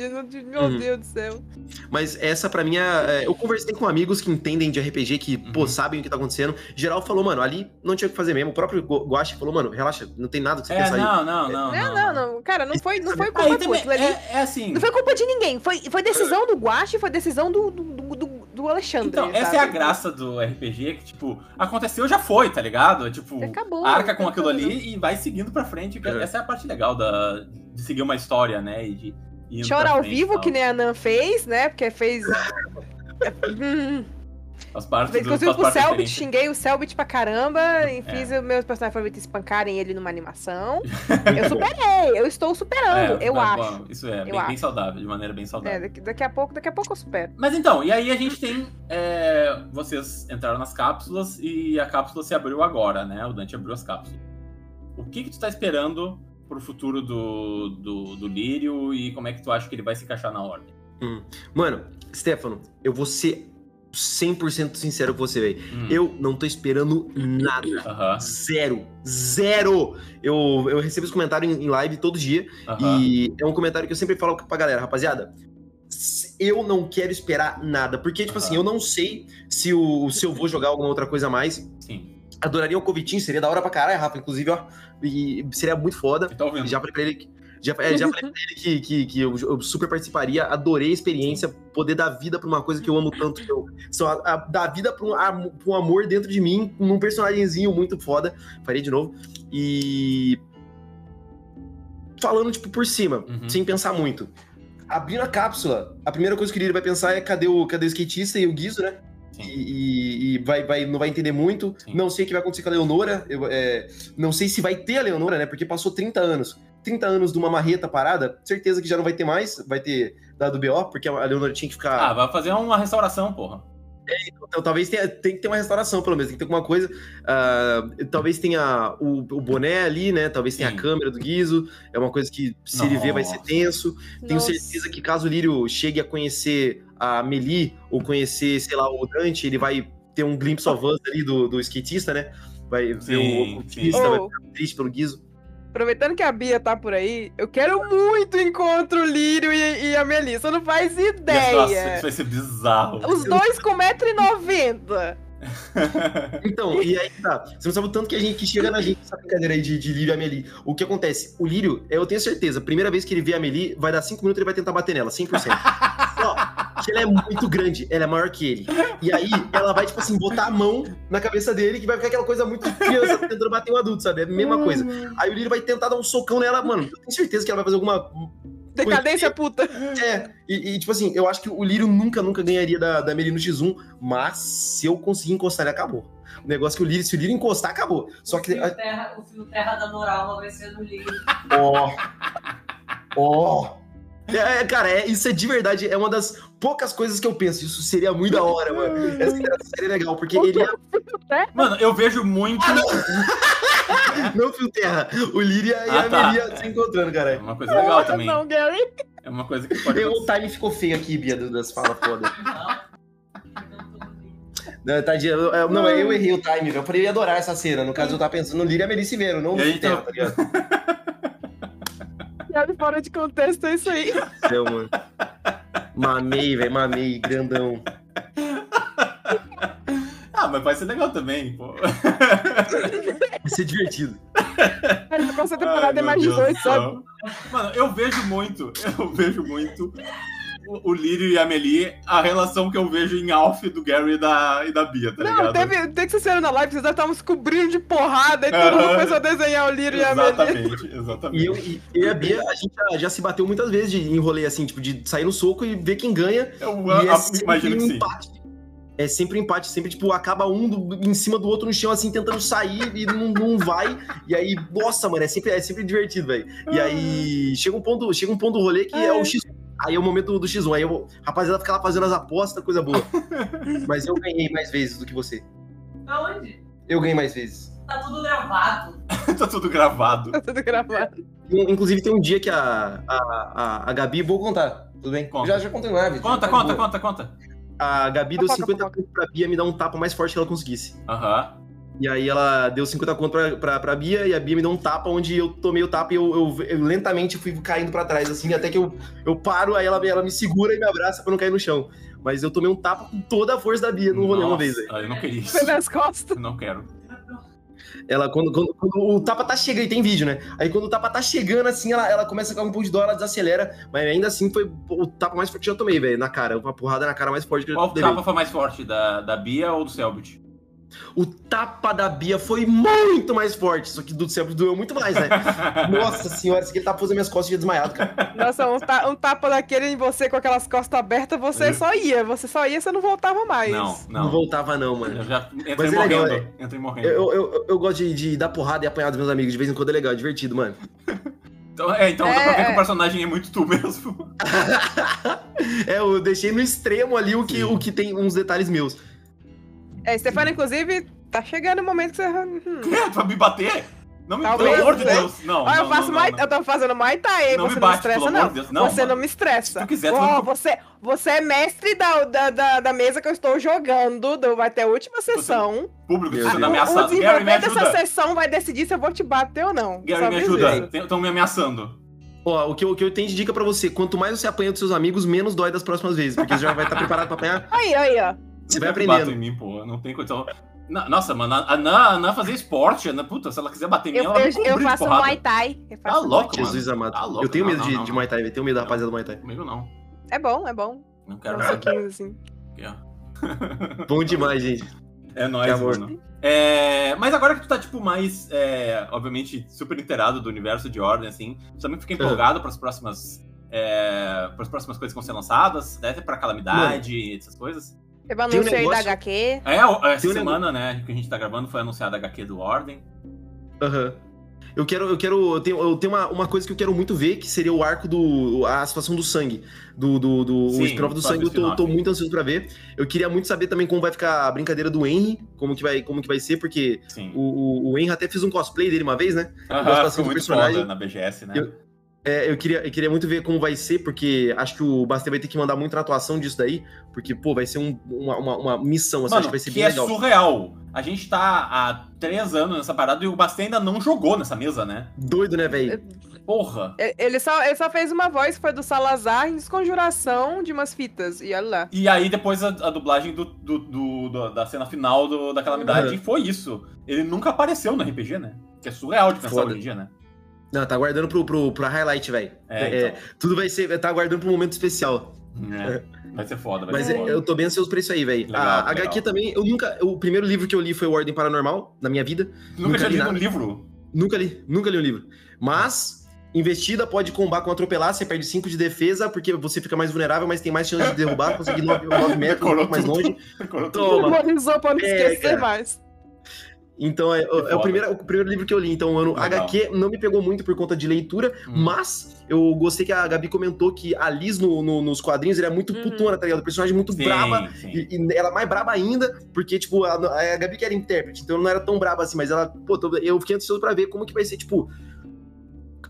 Meu Uhum. Deus do céu. Mas essa pra mim é, é- Eu conversei com amigos que entendem de RPG, que, pô, Uhum. sabem o que tá acontecendo. Geral falou, mano, ali não tinha o que fazer mesmo. O próprio Gu- Guache falou, mano, relaxa, não tem nada que você É, pensar aí. não, não, não. Não, não, não. Cara, não foi, não foi Aí culpa tua. também, é, é assim. Não foi culpa de ninguém. Foi, foi decisão do Guache, foi decisão do, do, do, do- Alexandre. Então, essa sabe? é a graça do RPG, que, tipo, aconteceu, já foi, tá ligado? Tipo, Acabou. arca com aquilo acabou. ali e vai seguindo pra frente. que É. Essa é a parte legal da, de seguir uma história, né? E de Chora ao frente vivo, tal. que nem a Nan fez, né? Porque fez. Hum, Faz parte fez do, inclusive faz com o Selbit, xinguei o Selbit pra caramba. E É. fiz os meus personagens favoritos espancarem ele numa animação. eu superei, eu estou superando, É, eu é, acho. bom, isso é, bem, bem saudável, de maneira bem saudável. É, daqui, daqui a pouco, daqui a pouco eu supero. Mas então, e aí a gente tem. é, vocês entraram nas cápsulas e a cápsula se abriu agora, né? O Dante abriu as cápsulas. O que, que tu tá esperando pro futuro do, do, do Lírio e como é que tu acha que ele vai se encaixar na ordem? Mano, Stefano, eu vou ser 100% sincero com você, velho. Hum, Eu não tô esperando nada. Zero. Zero! Eu, eu recebo esse comentário em, em live todo dia. aham. E é um comentário que eu sempre falo pra galera, rapaziada. Eu não quero esperar nada. Porque, tipo assim, eu não sei se, o, se eu vou jogar alguma outra coisa a mais. Sim. Adoraria o Covitinho, seria da hora pra caralho, Rafa, inclusive, ó. E seria muito foda. Tá ouvindo? Já pra ele. Já, é, já falei pra ele que, que, que eu, eu super participaria, adorei a experiência, poder dar vida pra uma coisa que eu amo tanto, que eu, só a, a- dar vida pra um, a- pra um amor dentro de mim, num personagemzinho muito foda. Faria de novo. E. Falando, tipo, por cima, Uhum. sem pensar muito. Abrindo a cápsula, a primeira coisa que ele vai pensar é cadê o, cadê o skatista e o Guizo, né? E, e- e vai, vai, não vai entender muito. Sim. Não sei o que vai acontecer com a Leonora. eu, é, não sei se vai ter a Leonora, né? Porque passou 30 anos. 30 anos de uma marreta parada, certeza que já não vai ter mais. Vai ter dado BO, porque a Leonora tinha que Ah, ficar. vai fazer uma restauração, porra. Então, talvez tenha, tem que ter uma restauração, pelo menos. Tem que ter alguma coisa. Ah, talvez tenha o, o boné ali, né? Talvez tenha Sim. a câmera do Guizo. É uma coisa que, se ele ver, vai ser Nossa. tenso. Tenho Nossa. certeza que caso o Lírio chegue a conhecer a Meli ou conhecer, sei lá, o Dante, ele vai ter um glimpse of us ali do, do skatista, né? Vai ver Sim, o, o sim. skatista, vai Oh. ficar triste pelo Guizo. Aproveitando que a Bia tá por aí, eu quero muito encontro o Lírio e, e a Melissa. Não faz Nossa, ideia. isso vai ser bizarro. Os dois com 1,90m. Então, e aí tá. Você não sabe o tanto que a gente que chega na gente essa brincadeira aí de, de Lírio e Amelie. O que acontece? O Lírio, eu tenho certeza, primeira vez que ele vê a Amelie, vai dar 5 minutos e ele vai tentar bater nela, 100%. Ela é muito grande, ela é maior que ele. E aí, ela vai, tipo assim, botar a mão na cabeça dele, que vai ficar aquela coisa muito criança tentando bater um adulto, sabe? É a mesma coisa. Aí o Lírio vai tentar dar um socão nela, mano. Eu tenho certeza que ela vai fazer alguma Decadência puta. É, e, e, tipo assim, eu acho que o Lírio nunca, nunca ganharia da, da Meli no X1, mas se eu conseguir encostar, ele acabou. O negócio é que o Lírio, se o Lírio encostar, acabou. Só o que. fio terra, o fio terra da Noralma vai ser no livro. Ó. Ó. É, cara, é, isso é de verdade, é uma das poucas coisas que eu penso. Isso seria muito da hora, mano. Essa seria, seria legal, porque ele é. Mano, eu vejo muito. Não, Fio Terra. O Lírio e Ah, a tá. Melia se encontrando, É cara. uma coisa legal também. Não, Gary. É uma coisa que pode O time ficou feio aqui, Bia, das falas foda. Não. Não, tadinha, eu- eu- não, eu errei o time, velho. Eu falei, eu ia adorar essa cena. No caso, eu tava pensando no Lírio e a Melissa Vero, não E no Terra, então- tá ligado? Gary fora de contexto, é isso aí. Céu, mano. Mamei, velho, mamei, grandão. Ah, mas vai ser legal também, pô. Vai ser divertido. Essa Ai, temporada é meu mais Deus 18, do sabe? Mano, eu vejo muito, eu vejo muito o, Lírio e a Meli, a relação que eu vejo em Alf do Gary e da, e da Bia, tá Não, ligado? teve, tem que ser na live, vocês já estavam se cobrindo de porrada e todo Aham. mundo começou a desenhar o Lírio e a Amelie. Exatamente, exatamente. E eu, e eu e a Bia, a gente já, já se bateu muitas vezes de enrolei assim, tipo, de sair no soco e ver quem ganha. Eu E é a- imagino que um sim. empate. É sempre um empate, sempre, tipo, acaba um do- em cima do outro no chão, assim, tentando sair e não, não vai. E aí, nossa, mano, é sempre, é sempre divertido, velho. E aí, chega um ponto, chega um ponto do rolê que é o X1. Aí é o momento do, do X1. Aí eu, rapaziada, fica lá fazendo as apostas, coisa boa. Mas eu ganhei mais vezes do que você. Aonde? Eu ganhei mais vezes. Tá tudo gravado. tá tudo gravado. Tá tudo gravado. Inclusive, tem um dia que a, a, a, a Gabi, vou contar, tudo bem? Conta. Já, já contei lá, Vitor. Conta, Tá conta, conta, conta. A Gabi deu Fofoca, 50 fofoca. pontos pra Bia me dar um tapa mais forte que ela conseguisse. Aham. E aí ela deu 50 conto pra, pra, pra Bia e a Bia me deu um tapa onde eu tomei o tapa e eu, eu- eu lentamente fui caindo pra trás, assim, até que eu, eu paro, aí ela, ela me segura e me abraça pra não cair no chão. Mas eu tomei um tapa com toda a força da Bia no rolê uma vez, velho. Eu não queria isso. Foi nas costas. Eu não quero. Ela, quando, quando, quando o tapa tá chegando, e tem vídeo, né? Aí quando o tapa tá chegando, assim, ela, ela começa a ficar um pouco de dor, ela desacelera, mas ainda assim foi o tapa mais forte que eu tomei, velho, na cara. Uma porrada na cara mais forte que eu Qual levei. tapa foi mais forte, da, da Bia ou do Selbit? O tapa da Bia foi muito mais forte, só que do sempre doeu muito mais, né? Nossa senhora, esse aqui tapa fazendo minhas costas e ia desmaiado, cara. Nossa, um, ta- um tapa daquele em você com aquelas costas abertas, você Eu- só ia. Você só ia, você não voltava mais. Não, Não, não. voltava, não, mano. Eu já entrei Mas é legal, morrendo. Entrei morrendo. Eu, eu, eu, eu gosto de, de dar porrada e apanhar dos meus amigos de vez em quando é legal, é divertido, mano. Então, é, então dá É, pra ver que é. o personagem é muito tu mesmo. é, eu deixei no extremo ali o que, Sim. o que tem uns detalhes meus. É, Stefano, inclusive, tá chegando o momento que você. Hum. pra me bater? Não me Talvez, pelo amor de né? Deus. Não, Ó, eu não, faço não, mai... não, Eu tô fazendo Não me você não bate, estressa, pelo não. amor de Deus. Não, você mano. não me estressa. Se tu quiser, tu Ó, não- você, você é mestre da, da, da, da mesa que eu estou jogando. do- Vai ter a última sessão. Público, Meu você tá Deus. O ameaçando. Gary, me desenvolver dessa ajuda. sessão vai decidir se eu vou te bater ou não. Gary, me ajuda. Estão me ameaçando. Ó, o que, eu, o que eu tenho de dica pra você, quanto mais você apanha dos seus amigos, menos dói das próximas vezes, porque você já vai estar preparado pra apanhar, Aí, aí, ó. Você vai aprendendo. em mim, pô. Não tem condição. Nossa, mano, a Ana, fazia esporte. Ana, puta, se ela quiser bater em mim, Eu, ela vai eu, eu faço porrada. Muay Thai. Eu Tá faço louco, mano. Jesus amado. Tá louco. eu tenho Não, medo não, de, não, de. Muay Thai, velho. Tenho medo da rapaziada do Muay Thai. Comigo não. É bom, é bom. Não quero uns nada. soquinhos assim. Aqui, ó. Bom demais, gente. É nóis, amor. mano. É, mas agora que tu tá, tipo, mais, é, obviamente, super inteirado do universo de Ordem, assim, tu também fica empolgado pras próximas... É, pras próximas coisas que vão ser lançadas, né? Até pra Calamidade, essas coisas. Teve Tem um anúncio aí da negócio- HQ. É, o- essa Tem um semana, né, que a gente tá gravando, foi anunciada a HQ do Ordem. Aham. Eu quero, eu quero, eu tenho, eu tenho uma, uma coisa que eu quero muito ver, que seria o arco do, a situação do sangue, do, do, do o Sim, spin-off do sangue, eu tô, tô muito ansioso pra ver. Eu queria muito saber também como vai ficar a brincadeira do Henry, como que vai, como que vai ser, porque Sim. o, o, o Henry até fez um cosplay dele uma vez, né? Aham, gosto ficou muito personagem. foda na BGS, né? Eu- É, eu queria, eu queria muito ver como vai ser, porque acho que o Bastei vai ter que mandar muita atuação disso daí, porque, pô, vai ser um- uma, uma, uma missão, assim, acho Mano, que vai ser que bem é legal. surreal. A gente tá há três anos nessa parada e o Bastien ainda não jogou nessa mesa, né? Doido, né, velho? Porra. E- Ele só, ele só fez uma voz, foi do Salazar em desconjuração de umas fitas. E olha lá. E aí depois a, a dublagem do, do- do- do- da cena final do- da Calamidade Uhum. e foi isso. Ele nunca apareceu no RPG, né? Que é surreal de pensar Foda. hoje em dia, né? Não, tá aguardando pro, pro, pra highlight, velho. É, então. tudo vai ser, tá aguardando pro momento especial. É. Vai ser foda, vai Mas ser é, foda. eu tô bem ansioso pra isso aí, velho. A legal. HQ também, eu nunca. O primeiro livro que eu li foi o Ordem Paranormal, na minha vida. Nunca nunca li um livro? Nunca li, nunca li o livro. Mas Investida pode combar com atropelar, você perde 5 de defesa, porque você fica mais vulnerável, mas tem mais chance de derrubar, conseguir 9, metros, um pouco mais longe. Toma. Memorizou pra não É, esquecer cara. mais. Então, é, é o, primeiro, o primeiro livro que eu li. Então, o ano Legal. HQ não me pegou muito por conta de leitura, Hum. mas eu gostei que a Gabi comentou que a Liz no- no- nos quadrinhos era muito Uhum. putona, tá ligado? Personagem muito Sim, braba. sim. E, e ela mais braba ainda, porque, tipo, a, a Gabi que era intérprete, então não era tão braba assim, mas ela, pô, eu fiquei ansioso pra ver como que vai ser, tipo,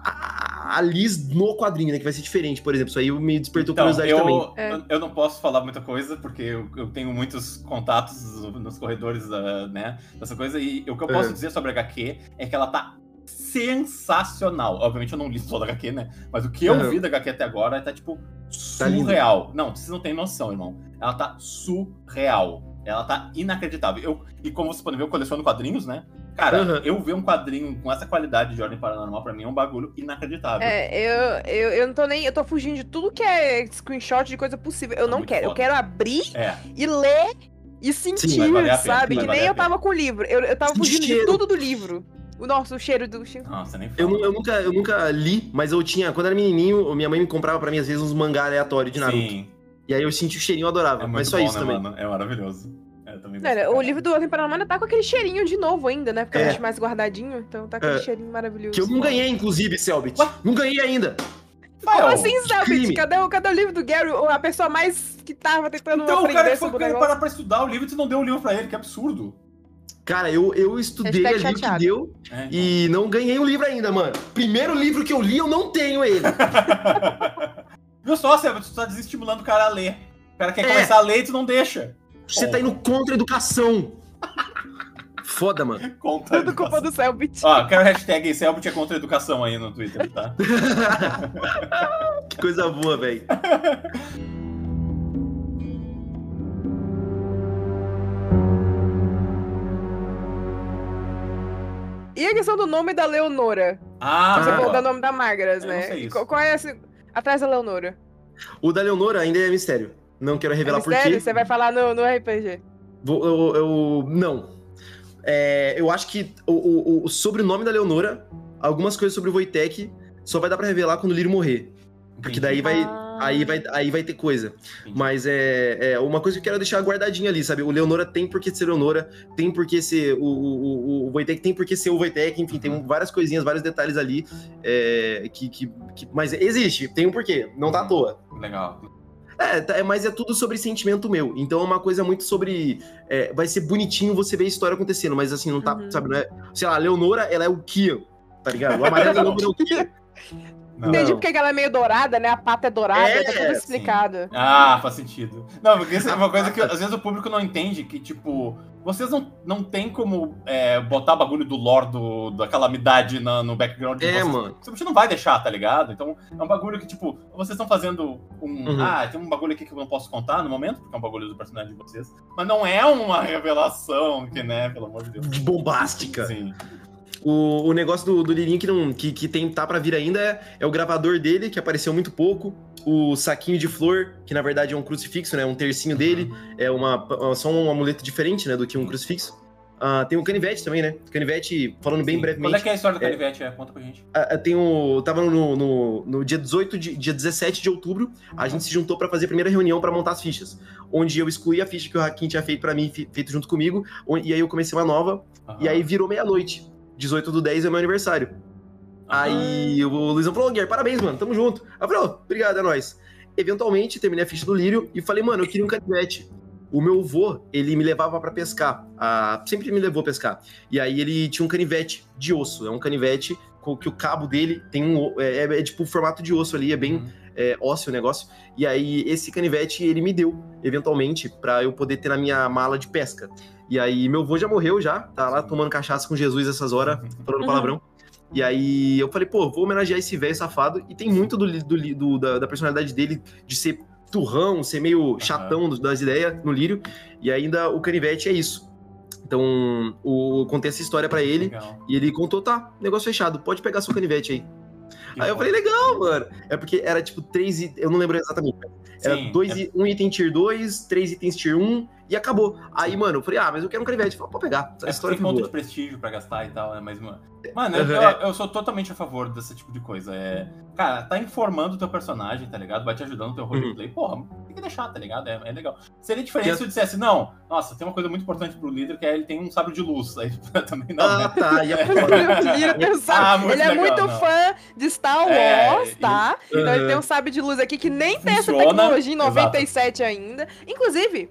a, a Liz no quadrinho, né? Que vai ser diferente, por exemplo. Isso aí me despertou Então, curiosidade também. eu, É. eu- não posso falar muita coisa, porque eu, eu tenho muitos contatos nos corredores da, né, dessa coisa, e o que eu posso É. dizer sobre a HQ é que ela tá sensacional. Obviamente eu não li toda a HQ, né? Mas o que eu Uhum. vi da HQ até agora tá, tipo, Tá surreal. não, vocês não têm noção, irmão. Ela tá surreal. Ela tá inacreditável. Eu, e como vocês podem ver, eu coleciono quadrinhos, né? Cara, Uhum. eu ver um quadrinho com essa qualidade de ordem paranormal, pra mim, é um bagulho inacreditável. É, eu, eu, eu não tô nem. Eu tô fugindo de tudo que é screenshot de coisa possível. Eu Tá não quero. Eu foda. quero abrir É. e ler e sentir, pena, sabe? Que nem eu tava com o livro. Eu, eu tava fugindo de cheiro. tudo do livro. O nosso o cheiro do. Nossa, nem Eu, fala. nu- eu nunca, eu nunca li, mas eu tinha. Quando era menininho, minha mãe me comprava pra mim, às vezes, uns mangá aleatórios de Naruto. Sim, E aí eu senti o cheirinho, eu adorava. é mas só bom, isso né, também. mano? É maravilhoso. É, eu também Cara, o livro do Ordem Paranormal tá com aquele cheirinho de novo ainda, né? Porque eu É. deixo mais guardadinho, então tá aquele É. cheirinho maravilhoso. Que eu não ganhei, inclusive, Selbit. Não ganhei ainda. Como assim, Selbit? Cadê, o- cadê o livro do Gary? A pessoa mais que tava tentando Então, o aprender cara que foi o querer negócio. parar pra estudar o livro e você não deu o livro pra ele, que absurdo. Cara, eu, eu estudei Hashtag ali que deu É, e não ganhei o livro ainda, mano. Primeiro livro que eu li, eu não tenho ele. Viu só, Sérgio? Tu tá desestimulando o cara a ler. O cara quer É. começar a ler e tu não deixa. Você tá indo contra a educação. Foda, mano. Conta. Tudo culpa do Selbit. Ó, quero hashtag Selbit é contra a educação aí no Twitter, tá? que coisa boa, velho. E a questão do nome da Leonora? Ah, Você falou do nome da não né? sei isso. Qual, qual é esse... Atrás da Leonora? O da Leonora ainda é mistério. Não quero revelar é por quê. Você vai falar no, no RPG. Vou- eu, eu- não. É, eu acho que o, o, o sobrenome da Leonora, algumas coisas sobre o Wojtek, só vai dar pra revelar quando o Lírio morrer. Porque daí vai, Ah. aí vai, aí vai ter coisa. Entendi. Mas é, é uma coisa que eu quero deixar guardadinha ali, sabe? O Leonora tem por que ser Leonora, tem por que ser. O, o, o, o Wojtek tem por que ser o Wojtek, enfim, tem várias coisinhas, vários detalhes ali. é, que, que, que- mas existe, tem um porquê, não tá à toa. Legal. É, tá- é, mas é tudo sobre sentimento meu. Então é uma coisa muito sobre. é, vai ser bonitinho você ver a história acontecendo, mas assim, não tá. Uhum. Sabe, não é. Sei lá, a Leonora, ela é o Kian, tá ligado? O amarelo da Leonora é o Kian. Não. Entendi porque que ela é meio dourada, né? A pata é dourada, É, tá tudo sim. explicado. Ah, faz sentido. Não, porque isso é uma coisa que às vezes o público não entende, que, tipo, vocês não, não tem como é, botar bagulho do lore do, da calamidade na- no background de É, vocês. mano. Você não vai deixar, tá ligado? Então, é um bagulho que, tipo, vocês estão fazendo um. Uhum. Ah, tem um bagulho aqui que eu não posso contar no momento, porque é um bagulho do personagem de vocês. Mas não é uma revelação que, né, pelo amor de Deus. De bombástica. Sim. O, o negócio do, do Lirinho que, não, que, que tem, tá pra vir ainda é, é o gravador dele, que apareceu muito pouco. O saquinho de flor, que na verdade é um crucifixo, né? Um tercinho dele. É uma, só um amuleto diferente, né? Do que um crucifixo. Ah, tem o canivete também, né? Canivete, falando bem Sim. brevemente. Qual é que é a história do É. canivete? É, conta pra gente. Ah, tem o. Tava no, no, no dia 18 de. dia 17 de outubro, a gente se juntou pra fazer a primeira reunião pra montar as fichas. Onde eu excluí a ficha que o Hakim tinha feito pra mim, feito junto comigo. E aí eu comecei uma nova. E aí virou meia-noite. 18 do 10 é meu aniversário. Aí o Luizão falou, Guilherme, parabéns, mano, tamo junto. Aí eu falei, "Ô, obrigado, é nóis. Eventualmente, terminei a ficha do Lírio e falei, mano, eu queria um canivete. O meu avô, ele me levava pra pescar. Ah, sempre me levou a pescar. E aí ele tinha um canivete de osso. É um canivete com que o cabo dele tem um. É, é- é tipo o formato de osso ali, é bem é, ósseo o negócio. E aí, esse canivete ele me deu, eventualmente, pra eu poder ter na minha mala de pesca. E aí, meu avô já morreu já, tá lá tomando cachaça com Jesus essas horas, falando Uhum. palavrão. E aí, eu falei, pô, vou homenagear esse velho safado. E tem muito do, do, do- da, da personalidade dele de ser turrão, ser meio chatão do- das ideias no lírio. E ainda o canivete é isso. Então, o, eu contei essa história pra ele. Legal. E ele contou, tá, negócio fechado, pode pegar seu canivete aí. Que Aí eu foda. falei, legal, mano. É porque era tipo três, eu não lembro exatamente. Era Sim, dois, é- um item tier 2, três itens tier 1 E acabou. Aí, mano, eu falei, ah, mas eu quero um canivete. Falei, pode pegar. Essa É história tem foi ponto boa. de prestígio pra gastar e tal, né? Mas, mano. Mano, eu, Uhum, eu- é. eu sou totalmente a favor desse tipo de coisa. É, cara, tá informando o teu personagem, tá ligado? Vai te ajudando no teu Uhum. roleplay. Porra, tem que deixar, tá ligado? É, é legal. Seria diferente se eu dissesse, não, nossa, tem uma coisa muito importante pro líder que é ele tem um sabre de luz. Aí também não, Ah, né? tá. E a tem um Ah, muito ele é legal, muito não. fã de Star Wars, É, tá? Então ele Aham. tem um sabre de luz aqui que nem tem essa Funciona, tecnologia em exato. 97 ainda. Inclusive,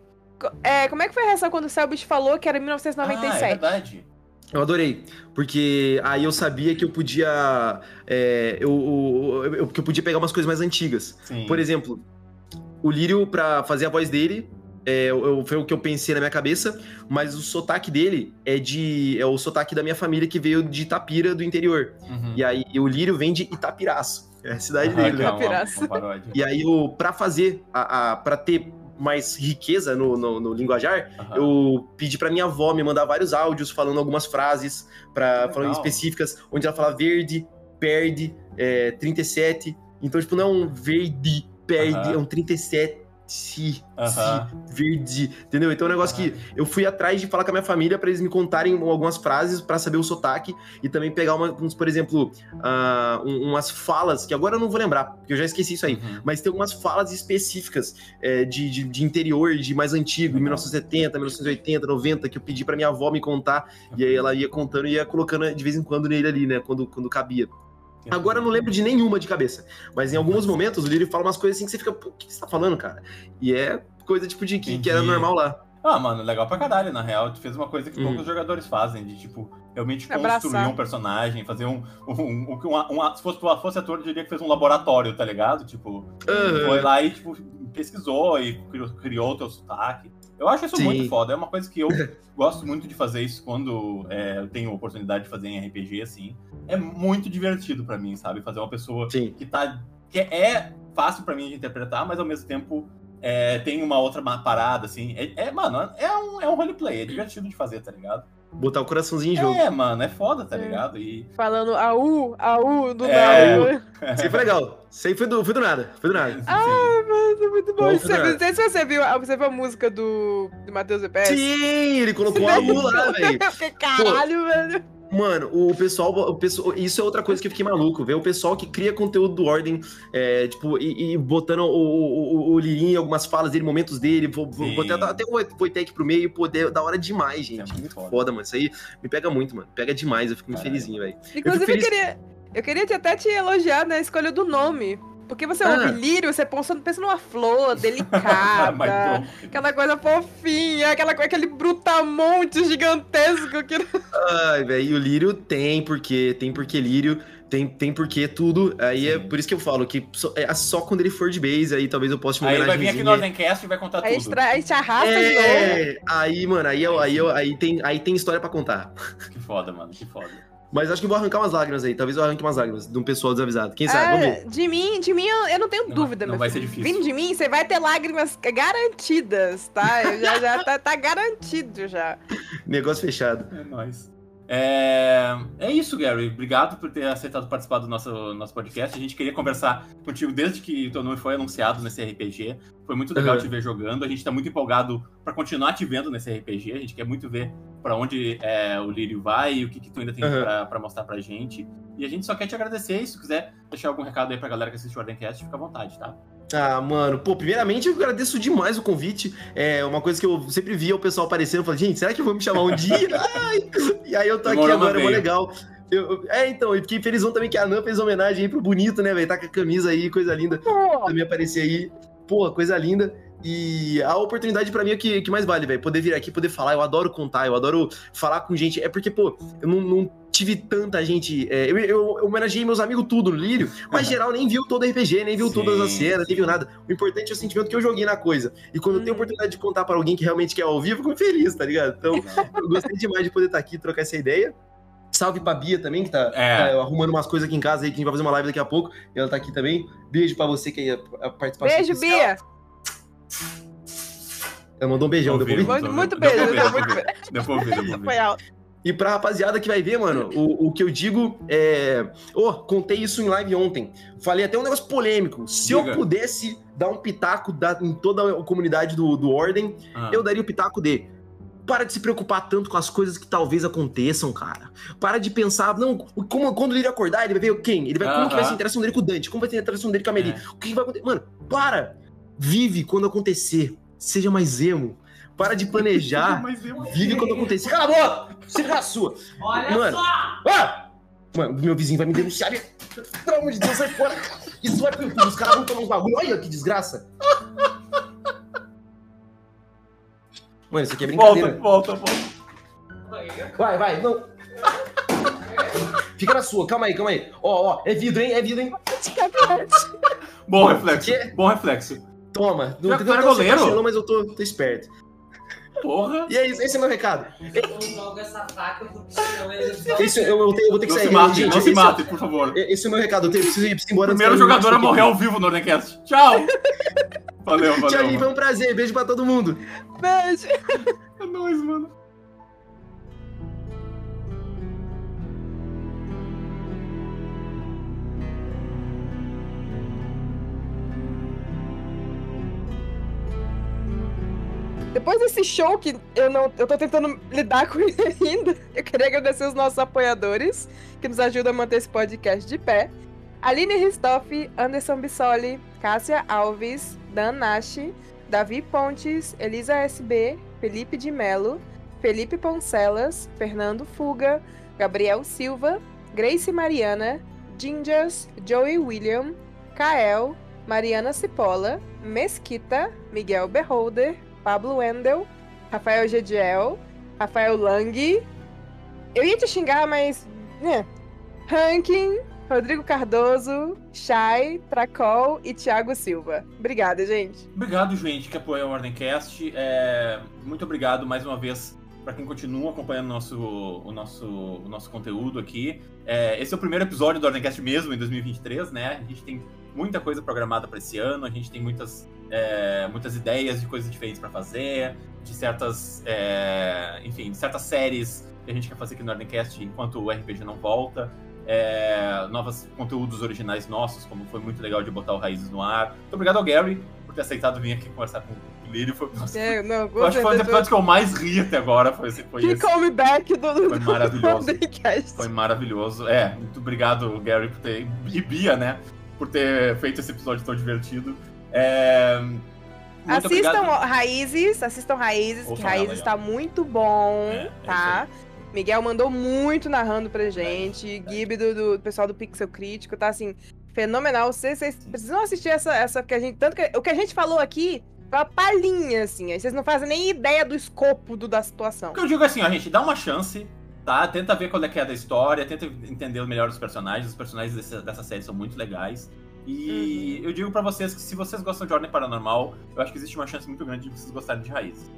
é, como é que foi a reação quando o Selbit falou que era em Ah, é 1997? verdade. Eu adorei, porque aí eu sabia que eu podia. é, eu, eu- eu- que eu podia pegar umas coisas mais antigas. Sim. Por exemplo, o Lírio, pra fazer a voz dele, é, eu- foi o que eu pensei na minha cabeça, mas o sotaque dele é de. É o sotaque da minha família que veio de Itapira, do interior. Uhum. E aí o Lírio vem de Itapiraço. É a cidade Ah, dele, né? é paródia. E aí, eu, pra fazer, a, a, pra ter mais riqueza no, no, no linguajar, Aham. eu pedi pra minha avó me mandar vários áudios falando algumas frases, Legal. falando específicas, onde ela fala verde, perde, é, 37. Então, tipo, não é um verde, perde, Aham. é um 37. Si, si, verde, entendeu? Então é um negócio que eu fui atrás de falar com a minha família pra eles me contarem algumas frases pra saber o sotaque e também pegar uma, uns, por exemplo, ah, um- umas falas que agora eu não vou lembrar, porque eu já esqueci isso aí. Uhum. Mas tem algumas falas específicas é, de, de, de interior, de mais antigo, Legal. 1970, 1980, 90, que eu pedi pra minha avó me contar, e aí ela ia contando e ia colocando de vez em quando nele ali, né, quando, quando cabia. Agora eu não lembro de nenhuma de cabeça, mas em alguns momentos o Lírio fala umas coisas assim que você fica, pô, o que você tá falando, cara? E é coisa tipo de que, que era normal lá. Ah, mano, legal pra caralho, na real. Tu fez uma coisa que Uhum. poucos jogadores fazem, de tipo, realmente construir Abraçar. um personagem, fazer um. um, um, uma- uma- se fosse, fosse ator, eu diria que fez um laboratório, tá ligado? Tipo, Aham. foi lá e tipo, pesquisou e criou, criou o teu sotaque. Eu acho isso Sim. muito foda. É uma coisa que eu gosto muito de fazer isso quando é, eu tenho oportunidade de fazer em RPG, assim. É muito divertido pra mim, sabe? Fazer uma pessoa Sim. que tá. que é fácil pra mim de interpretar, mas ao mesmo tempo é, tem uma outra parada, assim. É, é, mano, é um, é um roleplay, é divertido de fazer, tá ligado? Botar o coraçãozinho em jogo. É, mano, é foda, tá É. ligado? E. Falando au, au, do É. nada. Isso foi legal. Isso aí foi do, foi do nada. Foi do nada. Ah, Isso é muito bom. Você, não sei se você viu, você viu a música do, do Matheus EPS. Sim, ele colocou a Lu lá, velho. Caralho, velho. Mano, o pessoal, o pessoal. Isso é outra coisa que eu fiquei maluco, ver o pessoal que cria conteúdo do Ordem, é, tipo, e, e botando o, o, o, o Lirinho, algumas falas dele, momentos dele, vou, vou Sim. botar até o Voitec pro meio, poder da hora demais, É gente. muito Muito foda. foda, mano. Isso aí me pega muito, mano. Pega demais, eu fico muito Caralho. felizinho, velho. Inclusive, eu, feliz- queria, eu queria te- até te elogiar na escolha do nome. Porque você Ah. ouve lírio, você pensa, pensa numa flor delicada, aquela coisa fofinha, aquela, aquele brutamonte gigantesco que Ai, velho, e o Lírio tem porquê, tem porquê Lírio, tem, tem porquê tudo. Aí é Sim. por isso que eu falo que só, é só quando ele for de base, aí talvez eu possa te Aí ele vai vir aqui no. Ordencast e vai contar a gente, tudo. tra- a gente arrasta de novo. É, aí, mano, aí, eu, aí, eu, aí, tem, aí tem história pra contar. Que foda, mano, que foda. Mas acho que vou arrancar umas lágrimas aí. Talvez eu arranque umas lágrimas de um pessoal desavisado. Quem sabe? Vamos ver. De mim, de mim eu, eu não tenho Não dúvida, vai- não meu vai ser filho. difícil. Vindo de mim, você vai ter lágrimas garantidas, tá? Já, já tá, tá garantido já. Negócio fechado. É nóis. É... é isso, Gary. Obrigado por ter aceitado participar do nosso, nosso podcast. A gente queria conversar contigo desde que o teu nome foi anunciado nesse RPG. Foi muito legal Uhum. te ver jogando. A gente tá muito empolgado pra continuar te vendo nesse RPG. A gente quer muito ver pra onde é, o Lírio vai e o que, que tu ainda tem Uhum. pra mostrar pra gente. E a gente só quer te agradecer. E se quiser deixar algum recado aí pra galera que assiste o Ordencast, fica à vontade, tá? Ah, mano, pô, primeiramente eu agradeço demais o convite. É uma coisa que eu sempre via o pessoal aparecendo. Eu falei, gente, será que vão me chamar um dia? Ai! E aí eu tô aqui Demorou, agora, é legal. Eu- é, então, e fiquei felizão também que a Nan fez homenagem aí pro bonito, né, velho? Tá com a camisa aí, coisa linda. Pô, também aparecer aí. Pô, coisa linda. E a oportunidade pra mim é o que, que mais vale, velho. Poder vir aqui, poder falar. Eu adoro contar, eu adoro falar com gente. É porque, pô, eu não, não tive tanta gente. é, eu, eu, eu homenageei meus amigos tudo no Lírio, mas geral nem viu todo RPG, nem viu Sim, todas as cenas, nem viu nada. O importante é o sentimento que eu joguei na coisa. E quando eu tenho a Uhum. oportunidade de contar pra alguém que realmente quer ao vivo, eu fico feliz, tá ligado? Então, eu gostei demais de poder estar aqui e trocar essa ideia. Salve pra Bia também, que tá, É. tá arrumando umas coisas aqui em casa aí, que a gente vai fazer uma live daqui a pouco. E ela tá aqui também. Beijo pra você que ia participar. Beijo, Bia. Ela mandou um beijão. Muito, muito Deu pra beijo. ouvir, Muito pra beijo. Deu pra ouvir, deu pra ouvir. Foi alto. E pra rapaziada que vai ver, mano, o, o que eu digo é. Ô, contei isso em live ontem. Falei até um negócio polêmico. Se Diga. eu pudesse dar um pitaco da- em toda a comunidade do, do Ordem, Ah. eu daria o pitaco de. Para de se preocupar tanto com as coisas que talvez aconteçam, cara. Para de pensar, não, como, quando ele acordar, ele vai ver quem? Ele vai, como que vai ser a interação dele com o Dante? Como vai ser a interação dele com a Meli? É. O que vai acontecer? Mano, para! Vive quando acontecer. Seja mais emo. Para de planejar. Vive quando acontecer. Cala a boca! Você fica na sua. Olha Mano. só! Ah! Mano, meu vizinho vai me denunciar. Pelo amor de Deus, sai fora. Isso vai pro YouTube. Os caras vão tomar uns bagulho. Olha que desgraça. Mano, isso aqui é brincadeira. Volta, volta, volta. Vai, vai, não. Fica na sua, calma aí, calma aí. Ó, ó, é vidro, hein? É vidro, hein? Bom reflexo. Quê? Bom reflexo. Toma. Já tem tu era tão goleiro? sensacional, mas eu tô, tô esperto. Porra. E é isso, esse é meu recado. Eu jogo essa faca pro eu, eu, tenho- eu vou ter que Não sair. se mate, Gente, não se esse, mate, por favor. é- esse é o meu recado. Eu tenho, preciso ir preciso ir embora. Primeiro jogador a morrer ao vivo no Ordencast. Tchau. Valeu, valeu. Tchau, gente. Foi um prazer. Beijo pra todo mundo. Beijo. É nóis, mano. Depois desse show que eu não. Eu tô tentando lidar com ele ainda. Eu queria agradecer os nossos apoiadores que nos ajudam a manter esse podcast de pé. Aline Ristoff, Anderson Bissoli, Cássia Alves, Dan Nash, Davi Pontes, Elisa SB, Felipe de Melo, Felipe Poncelas, Fernando Fuga, Gabriel Silva, Grace Mariana, Gingers, Joey William, Kael, Mariana Cipolla, Mesquita, Miguel Beholder, Pablo Wendel, Rafael Gediel, Rafael Lang. Eu ia te xingar, mas. Né. Rankin, Rodrigo Cardoso, Chay, Tracol e Thiago Silva. Obrigada, gente. Obrigado, gente, que apoia o Ordencast. É, Muito obrigado mais uma vez para quem continua acompanhando o nosso, o nosso, o nosso conteúdo aqui. É, Esse é o primeiro episódio do Ordencast mesmo, em 2023, né? A gente tem muita coisa programada para esse ano, a gente tem muitas, é, muitas ideias de coisas diferentes para fazer, de certas, é, enfim, de certas séries que a gente quer fazer aqui no Ordencast enquanto o RPG não volta. É, novos conteúdos originais nossos, como foi muito legal de botar o Raízes no ar. Muito obrigado ao Gary por ter aceitado vir aqui conversar com o Lírio. Foi, nossa, É, não, eu acho que foi um dos episódios que eu mais ri até agora. Foi, foi Que esse. come back do, Foi maravilhoso. do. Foi maravilhoso. É, muito obrigado, Gary, por ter. E Bia, né? Por ter feito esse episódio tão divertido. É, muito Assistam obrigado. Raízes, assistam Raízes, que Ouçam Raízes aí, ó. tá muito bom, É, é tá? Miguel mandou muito narrando pra gente. Gibi do, do pessoal do Pixel Crítico, tá assim, fenomenal. Vocês, vocês precisam assistir essa, essa que a gente. Tanto que o que a gente falou aqui foi uma palhinha, assim. Aí vocês não fazem nem ideia do escopo do, da situação. O que eu digo é assim, ó, gente, dá uma chance, tá? Tenta ver qual é que é da história, tenta entender melhor os personagens. Os personagens desse- dessa série são muito legais. E eu digo pra vocês que se vocês gostam de Ordem Paranormal, eu acho que existe uma chance muito grande de vocês gostarem de Raízes.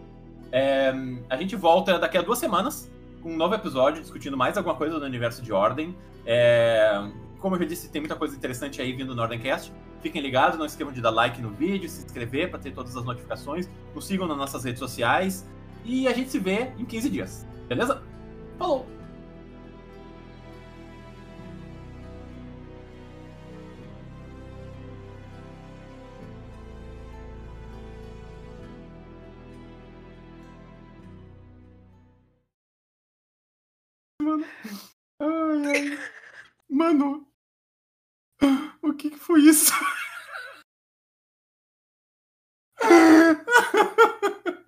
É, a gente volta daqui a duas semanas com um novo episódio discutindo mais alguma coisa do universo de Ordem. É, como eu já disse, tem muita coisa interessante aí vindo no Ordencast. Fiquem ligados, não esqueçam de dar like no vídeo, se inscrever para ter todas as notificações. Nos sigam nas nossas redes sociais. E a gente se vê em 15 dias. Beleza? Falou! Mano, o que, que foi isso?